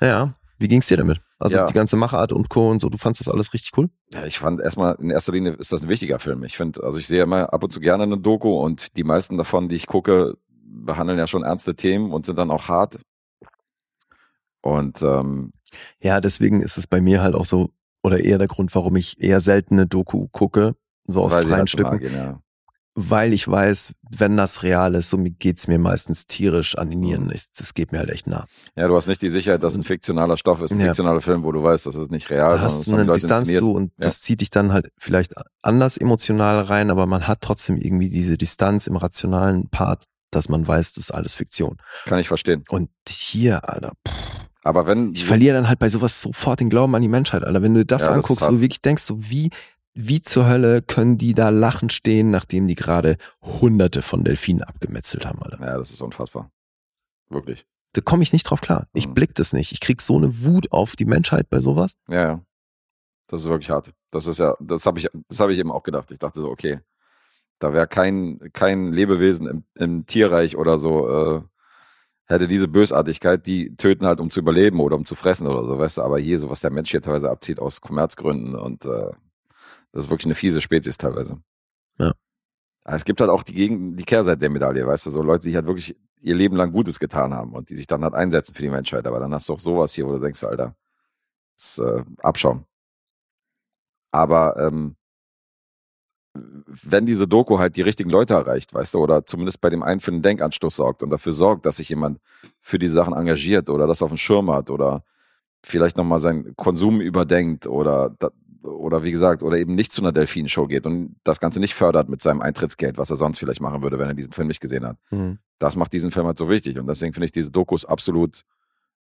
Ja, wie ging's dir damit? Also Ja. die ganze Machart und Co. und so, du fandst das alles richtig cool? Ja, ich fand erstmal, in erster Linie ist das ein wichtiger Film. Ich finde, also ich sehe immer ab und zu gerne eine Doku und die meisten davon, die ich gucke, behandeln ja schon ernste Themen und sind dann auch hart. Und ähm, Ja, deswegen ist es bei mir halt auch so, oder eher der Grund, warum ich eher seltene Doku gucke, so aus freien Stücken. nah gehen, ja. Weil ich weiß, wenn das real ist, so geht's mir meistens tierisch an Mhm. Nieren. Ich, das geht mir halt echt nah. ja, du hast nicht die Sicherheit, dass ein fiktionaler Stoff ist, ein Ja. fiktionaler Film, wo du weißt, das ist nicht real, Da sondern hast das du eine Distanz zu und das zieht dich dann halt vielleicht anders emotional rein, aber man hat trotzdem irgendwie diese Distanz im rationalen Part, dass man weiß, das ist alles Fiktion. Kann ich verstehen. Und hier, Alter, pff, Aber wenn ich verliere dann halt bei sowas sofort den Glauben an die Menschheit, Alter. Wenn du das Ja, das ist anguckst, wo hart. du wirklich denkst, so wie, wie zur Hölle können die da lachend stehen, nachdem die gerade hunderte von Delfinen abgemetzelt haben, Alter. Ja, das ist unfassbar. Wirklich. Da komme ich nicht drauf klar. Ich Mhm. blick das nicht. Ich krieg so eine Wut auf die Menschheit bei sowas. Ja, ja. Das ist wirklich hart. Das ist ja, das habe ich, das habe ich eben auch gedacht. Ich dachte so, okay, da wäre kein, kein Lebewesen im, im Tierreich oder so, äh, hätte diese Bösartigkeit, die töten halt, um zu überleben oder um zu fressen oder so, weißt du, aber hier, so was der Mensch hier teilweise abzieht aus Kommerzgründen und äh, das ist wirklich eine fiese Spezies teilweise. Ja. Aber es gibt halt auch die, Gegen die Kehrseite der Medaille, weißt du, so Leute, die halt wirklich ihr Leben lang Gutes getan haben und die sich dann halt einsetzen für die Menschheit, aber dann hast du auch sowas hier, wo du denkst, Alter, das ist äh, Abschaum. Aber ähm, wenn diese Doku halt die richtigen Leute erreicht, weißt du, oder zumindest bei dem einen für einen Denkanstoß sorgt und dafür sorgt, dass sich jemand für die Sachen engagiert oder das auf dem Schirm hat oder vielleicht nochmal seinen Konsum überdenkt oder, oder wie gesagt, oder eben nicht zu einer Delfin-Show geht und das Ganze nicht fördert mit seinem Eintrittsgeld, was er sonst vielleicht machen würde, wenn er diesen Film nicht gesehen hat. Das macht diesen Film halt so wichtig und deswegen finde ich diese Dokus absolut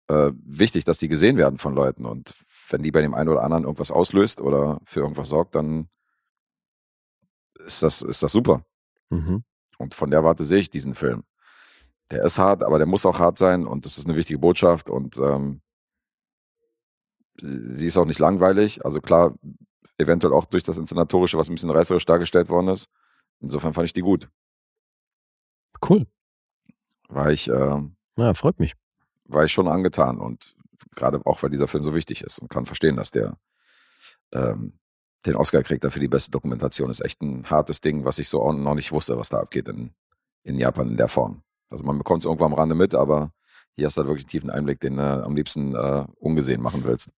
äh, wichtig, dass die gesehen werden von Leuten und wenn die bei dem einen oder anderen irgendwas auslöst oder für irgendwas sorgt, dann ist das, ist das super. Mhm. Und von der Warte sehe ich diesen Film. Der ist hart, aber der muss auch hart sein und das ist eine wichtige Botschaft und ähm, sie ist auch nicht langweilig. Also klar, eventuell auch durch das Inszenatorische, was ein bisschen reißerisch dargestellt worden ist. Insofern fand ich die gut. Cool. War ich, ähm, Ja, freut mich. war ich schon angetan und gerade auch, weil dieser Film so wichtig ist und kann verstehen, dass der ähm, den Oscar kriegt dafür die beste Dokumentation. Ist echt ein hartes Ding, was ich so auch noch nicht wusste, was da abgeht in, in Japan in der Form. Also man bekommt es irgendwo am Rande mit, aber hier hast du halt wirklich einen tiefen Einblick, den du am liebsten äh, ungesehen machen willst.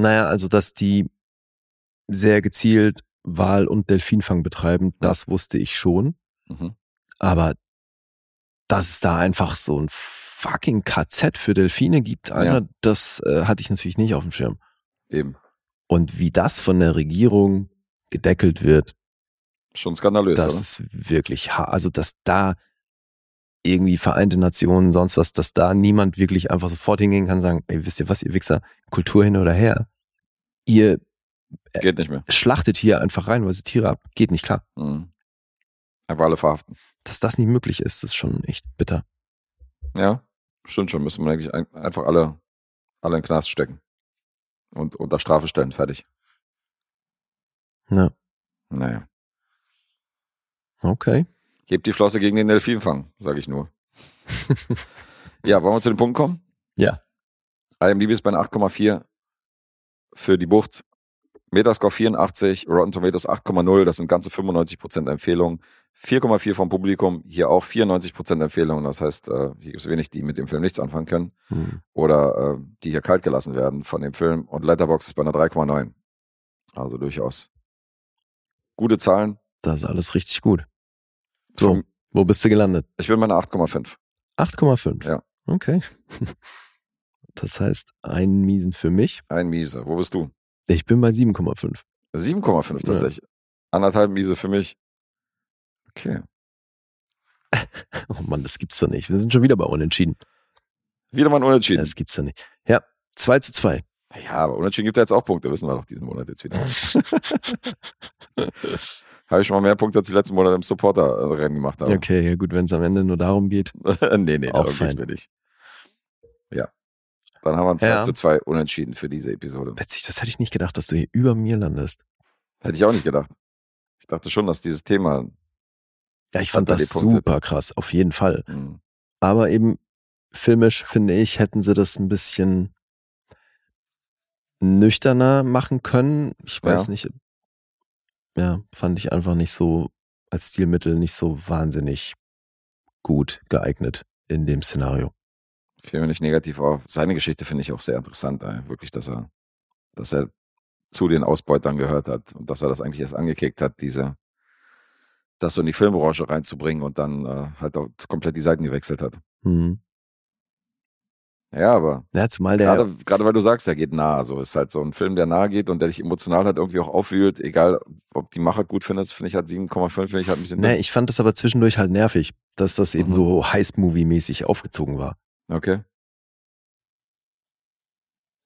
Naja, also, dass die sehr gezielt Wal- und Delfinfang betreiben, das wusste ich schon. Mhm. Aber dass es da einfach so ein fucking KZ für Delfine gibt, Alter, Ja. das äh, hatte ich natürlich nicht auf dem Schirm. Eben. Und wie das von der Regierung gedeckelt wird, Schon skandalös, das oder? ist wirklich, ha- also dass da, irgendwie Vereinte Nationen, sonst was, dass da niemand wirklich einfach sofort hingehen kann und sagen, ey, wisst ihr was, ihr Wichser, Kultur hin oder her, ihr Geht nicht mehr. schlachtet hier einfach rein, weil sie Tiere ab. Geht nicht klar. Mhm. Einfach alle verhaften. Dass das nicht möglich ist, ist schon echt bitter. Ja, stimmt schon. Müssen wir eigentlich ein- einfach alle, alle in den Knast stecken. Und unter Strafe stellen. Fertig. Ja. Naja. Okay. Hebt die Flosse gegen den Delfinfang, sage ich nur. ja, wollen wir zu dem Punkt kommen? Ja. IMDb ist bei einer 8,4 für die Bucht. Metascore 84, Rotten Tomatoes 8,0, das sind ganze 95% Empfehlungen. 4,4 vom Publikum, hier auch 94% Empfehlungen. Das heißt, äh, hier gibt es wenig, die mit dem Film nichts anfangen können Hm. oder äh, die hier kalt gelassen werden von dem Film. Und Letterboxd ist bei einer 3,9. Also durchaus gute Zahlen. Das ist alles richtig gut. So, wo bist du gelandet? Ich bin bei einer 8,5. 8,5. Ja. Okay. Das heißt, einen Miesen für mich. Ein Miese. Wo bist du? Ich bin bei 7,5. 7,5 Ja. tatsächlich. Anderthalb Miese für mich. Okay. Oh Mann, das gibt's doch nicht. Wir sind schon wieder bei Unentschieden. Wieder mal ein Unentschieden. Das gibt's doch nicht. Ja, 2 zu 2. Ja, aber Unentschieden gibt ja jetzt auch Punkte, wissen wir doch diesen Monat jetzt wieder. habe ich schon mal mehr Punkte als die letzten Monate im Supporter-Rennen gemacht habe. Okay, ja gut, wenn es am Ende nur darum geht. nee, nee, darum geht's fein. mir nicht. Ja. Dann haben wir ein 2 Ja. zu 2 Unentschieden für diese Episode. Witzig, das hätte ich nicht gedacht, dass du hier über mir landest. Hätte ich auch nicht gedacht. Ich dachte schon, dass dieses Thema. Ja, ich fand das super krass, auf jeden Fall. Hm, Aber eben filmisch, finde ich, hätten sie das ein bisschen nüchterner machen können. Ich weiß Ja. nicht. Ja, fand ich einfach nicht so als Stilmittel nicht so wahnsinnig gut geeignet in dem Szenario. fiel mir nicht negativ auf. Seine Geschichte finde ich auch sehr interessant. Ey. Wirklich, dass er, dass er zu den Ausbeutern gehört hat und dass er das eigentlich erst angekickt hat, diese, das so in die Filmbranche reinzubringen und dann äh, halt auch komplett die Seiten gewechselt hat. Hm. Ja, aber Ja, zumal der. gerade, gerade weil du sagst, der geht nah. So ist halt so ein Film, der nahe geht und der dich emotional halt irgendwie auch aufwühlt, egal ob die Macher gut findest, finde ich halt 7,5, finde ich halt ein bisschen. Nee, ich fand das aber zwischendurch halt nervig, dass das eben Mhm. so Heist-Movie-mäßig aufgezogen war. Okay.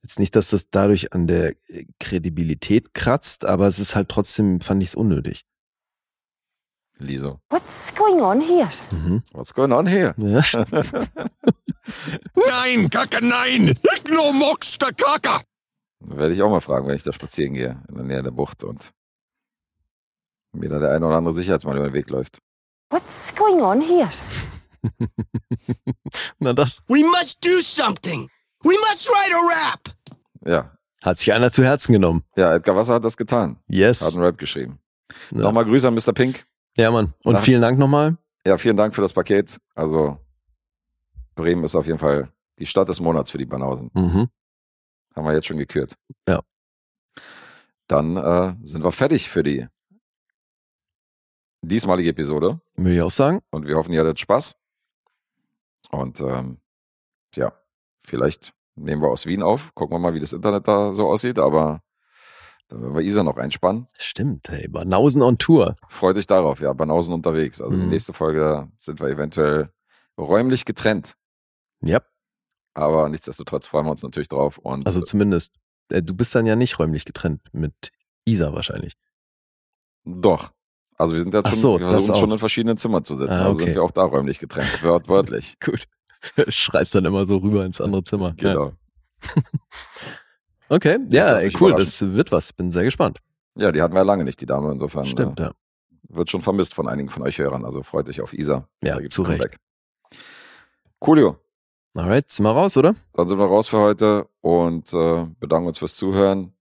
Jetzt nicht, dass das dadurch an der Kredibilität kratzt, aber es ist halt trotzdem, fand ich es unnötig. Liso. What's going on here? Mhm. What's going on here? Ja. Nein, Kacke, nein! Ich nur mox der Kacke! Werde ich auch mal fragen, wenn ich da spazieren gehe, in der Nähe der Bucht und mir da der eine oder andere Sicherheitsmann über den Weg läuft. What's going on here? Na, das We must do something! We must write a rap! Ja. hat sich einer zu Herzen genommen. Ja, Edgar Wasser hat das getan. Yes. Hat einen Rap geschrieben. Ja. Nochmal Grüße an Mr. Pink. Ja, Mann. Und Nach- vielen Dank nochmal. Ja, vielen Dank für das Paket. Also, Bremen ist auf jeden Fall die Stadt des Monats für die Banausen. Mhm. Haben wir jetzt schon gekürt. Ja. Dann äh, sind wir fertig für die diesmalige Episode. Würde ich auch sagen. Und wir hoffen, ihr hattet Spaß. Und ähm, ja, vielleicht nehmen wir aus Wien auf. Gucken wir mal, wie das Internet da so aussieht. Aber dann werden wir Isa noch einspannen. Stimmt, hey, Banausen on Tour. Freut euch darauf, ja, Banausen unterwegs. Also die Mhm. nächste Folge sind wir eventuell räumlich getrennt. Ja, Aber nichtsdestotrotz freuen wir uns natürlich drauf. Und also zumindest. Äh, du bist dann ja nicht räumlich getrennt mit Isa wahrscheinlich. doch. Also wir sind Ach schon, so, wir versuchen schon in verschiedenen Zimmern zu sitzen. Ah, Also sind okay. wir auch da räumlich getrennt. Wört, wörtlich. Gut. Schreist dann immer so rüber ins andere Zimmer. Ja. Okay, Ja, ey, cool, das wird was. Bin sehr gespannt. Ja, die hatten wir ja lange nicht, die Dame. Insofern Stimmt, äh, ja. wird schon vermisst von einigen von euch Hörern. Also freut euch auf Isa. Ja, zu Recht. Comeback. Coolio. Alright, sind wir raus, oder? Dann sind wir raus für heute und äh, bedanken uns fürs Zuhören.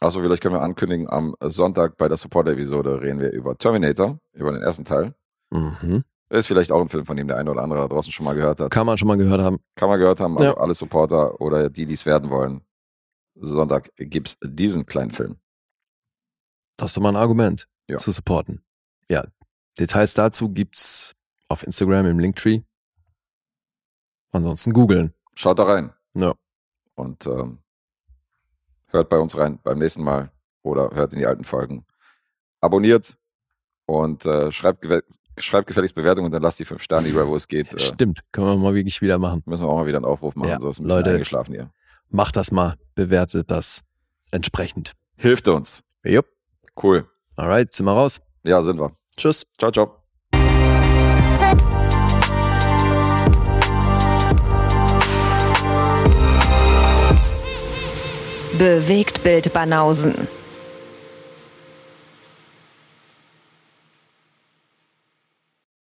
Achso, vielleicht können wir ankündigen, am Sonntag bei der Support-Episode reden wir über Terminator, über den ersten Teil. Mhm. Ist vielleicht auch ein Film, von dem der eine oder andere da draußen schon mal gehört hat. Kann man schon mal gehört haben. Kann man gehört haben, also Ja. alle Supporter oder die, die es werden wollen. Sonntag gibt's diesen kleinen Film. Das ist doch mal ein Argument Ja. zu supporten. Ja, Details dazu gibt's auf Instagram im Linktree. Ansonsten googeln. Schaut da rein Ja. und ähm, hört bei uns rein beim nächsten Mal oder hört in die alten Folgen. Abonniert und äh, schreibt, gewe- schreibt gefälligst Bewertungen und dann lasst die fünf Sterne überall, wo es geht. Äh, Stimmt, können wir mal wirklich wieder machen. müssen wir auch mal wieder einen Aufruf machen, Ja, so ist ein bisschen Leute. eingeschlafen hier. Macht das mal, bewertet das entsprechend. Hilft uns. Jupp. Cool. Alright, sind wir raus. Ja, sind wir. Tschüss. Ciao, ciao. Bewegt Bild Banausen.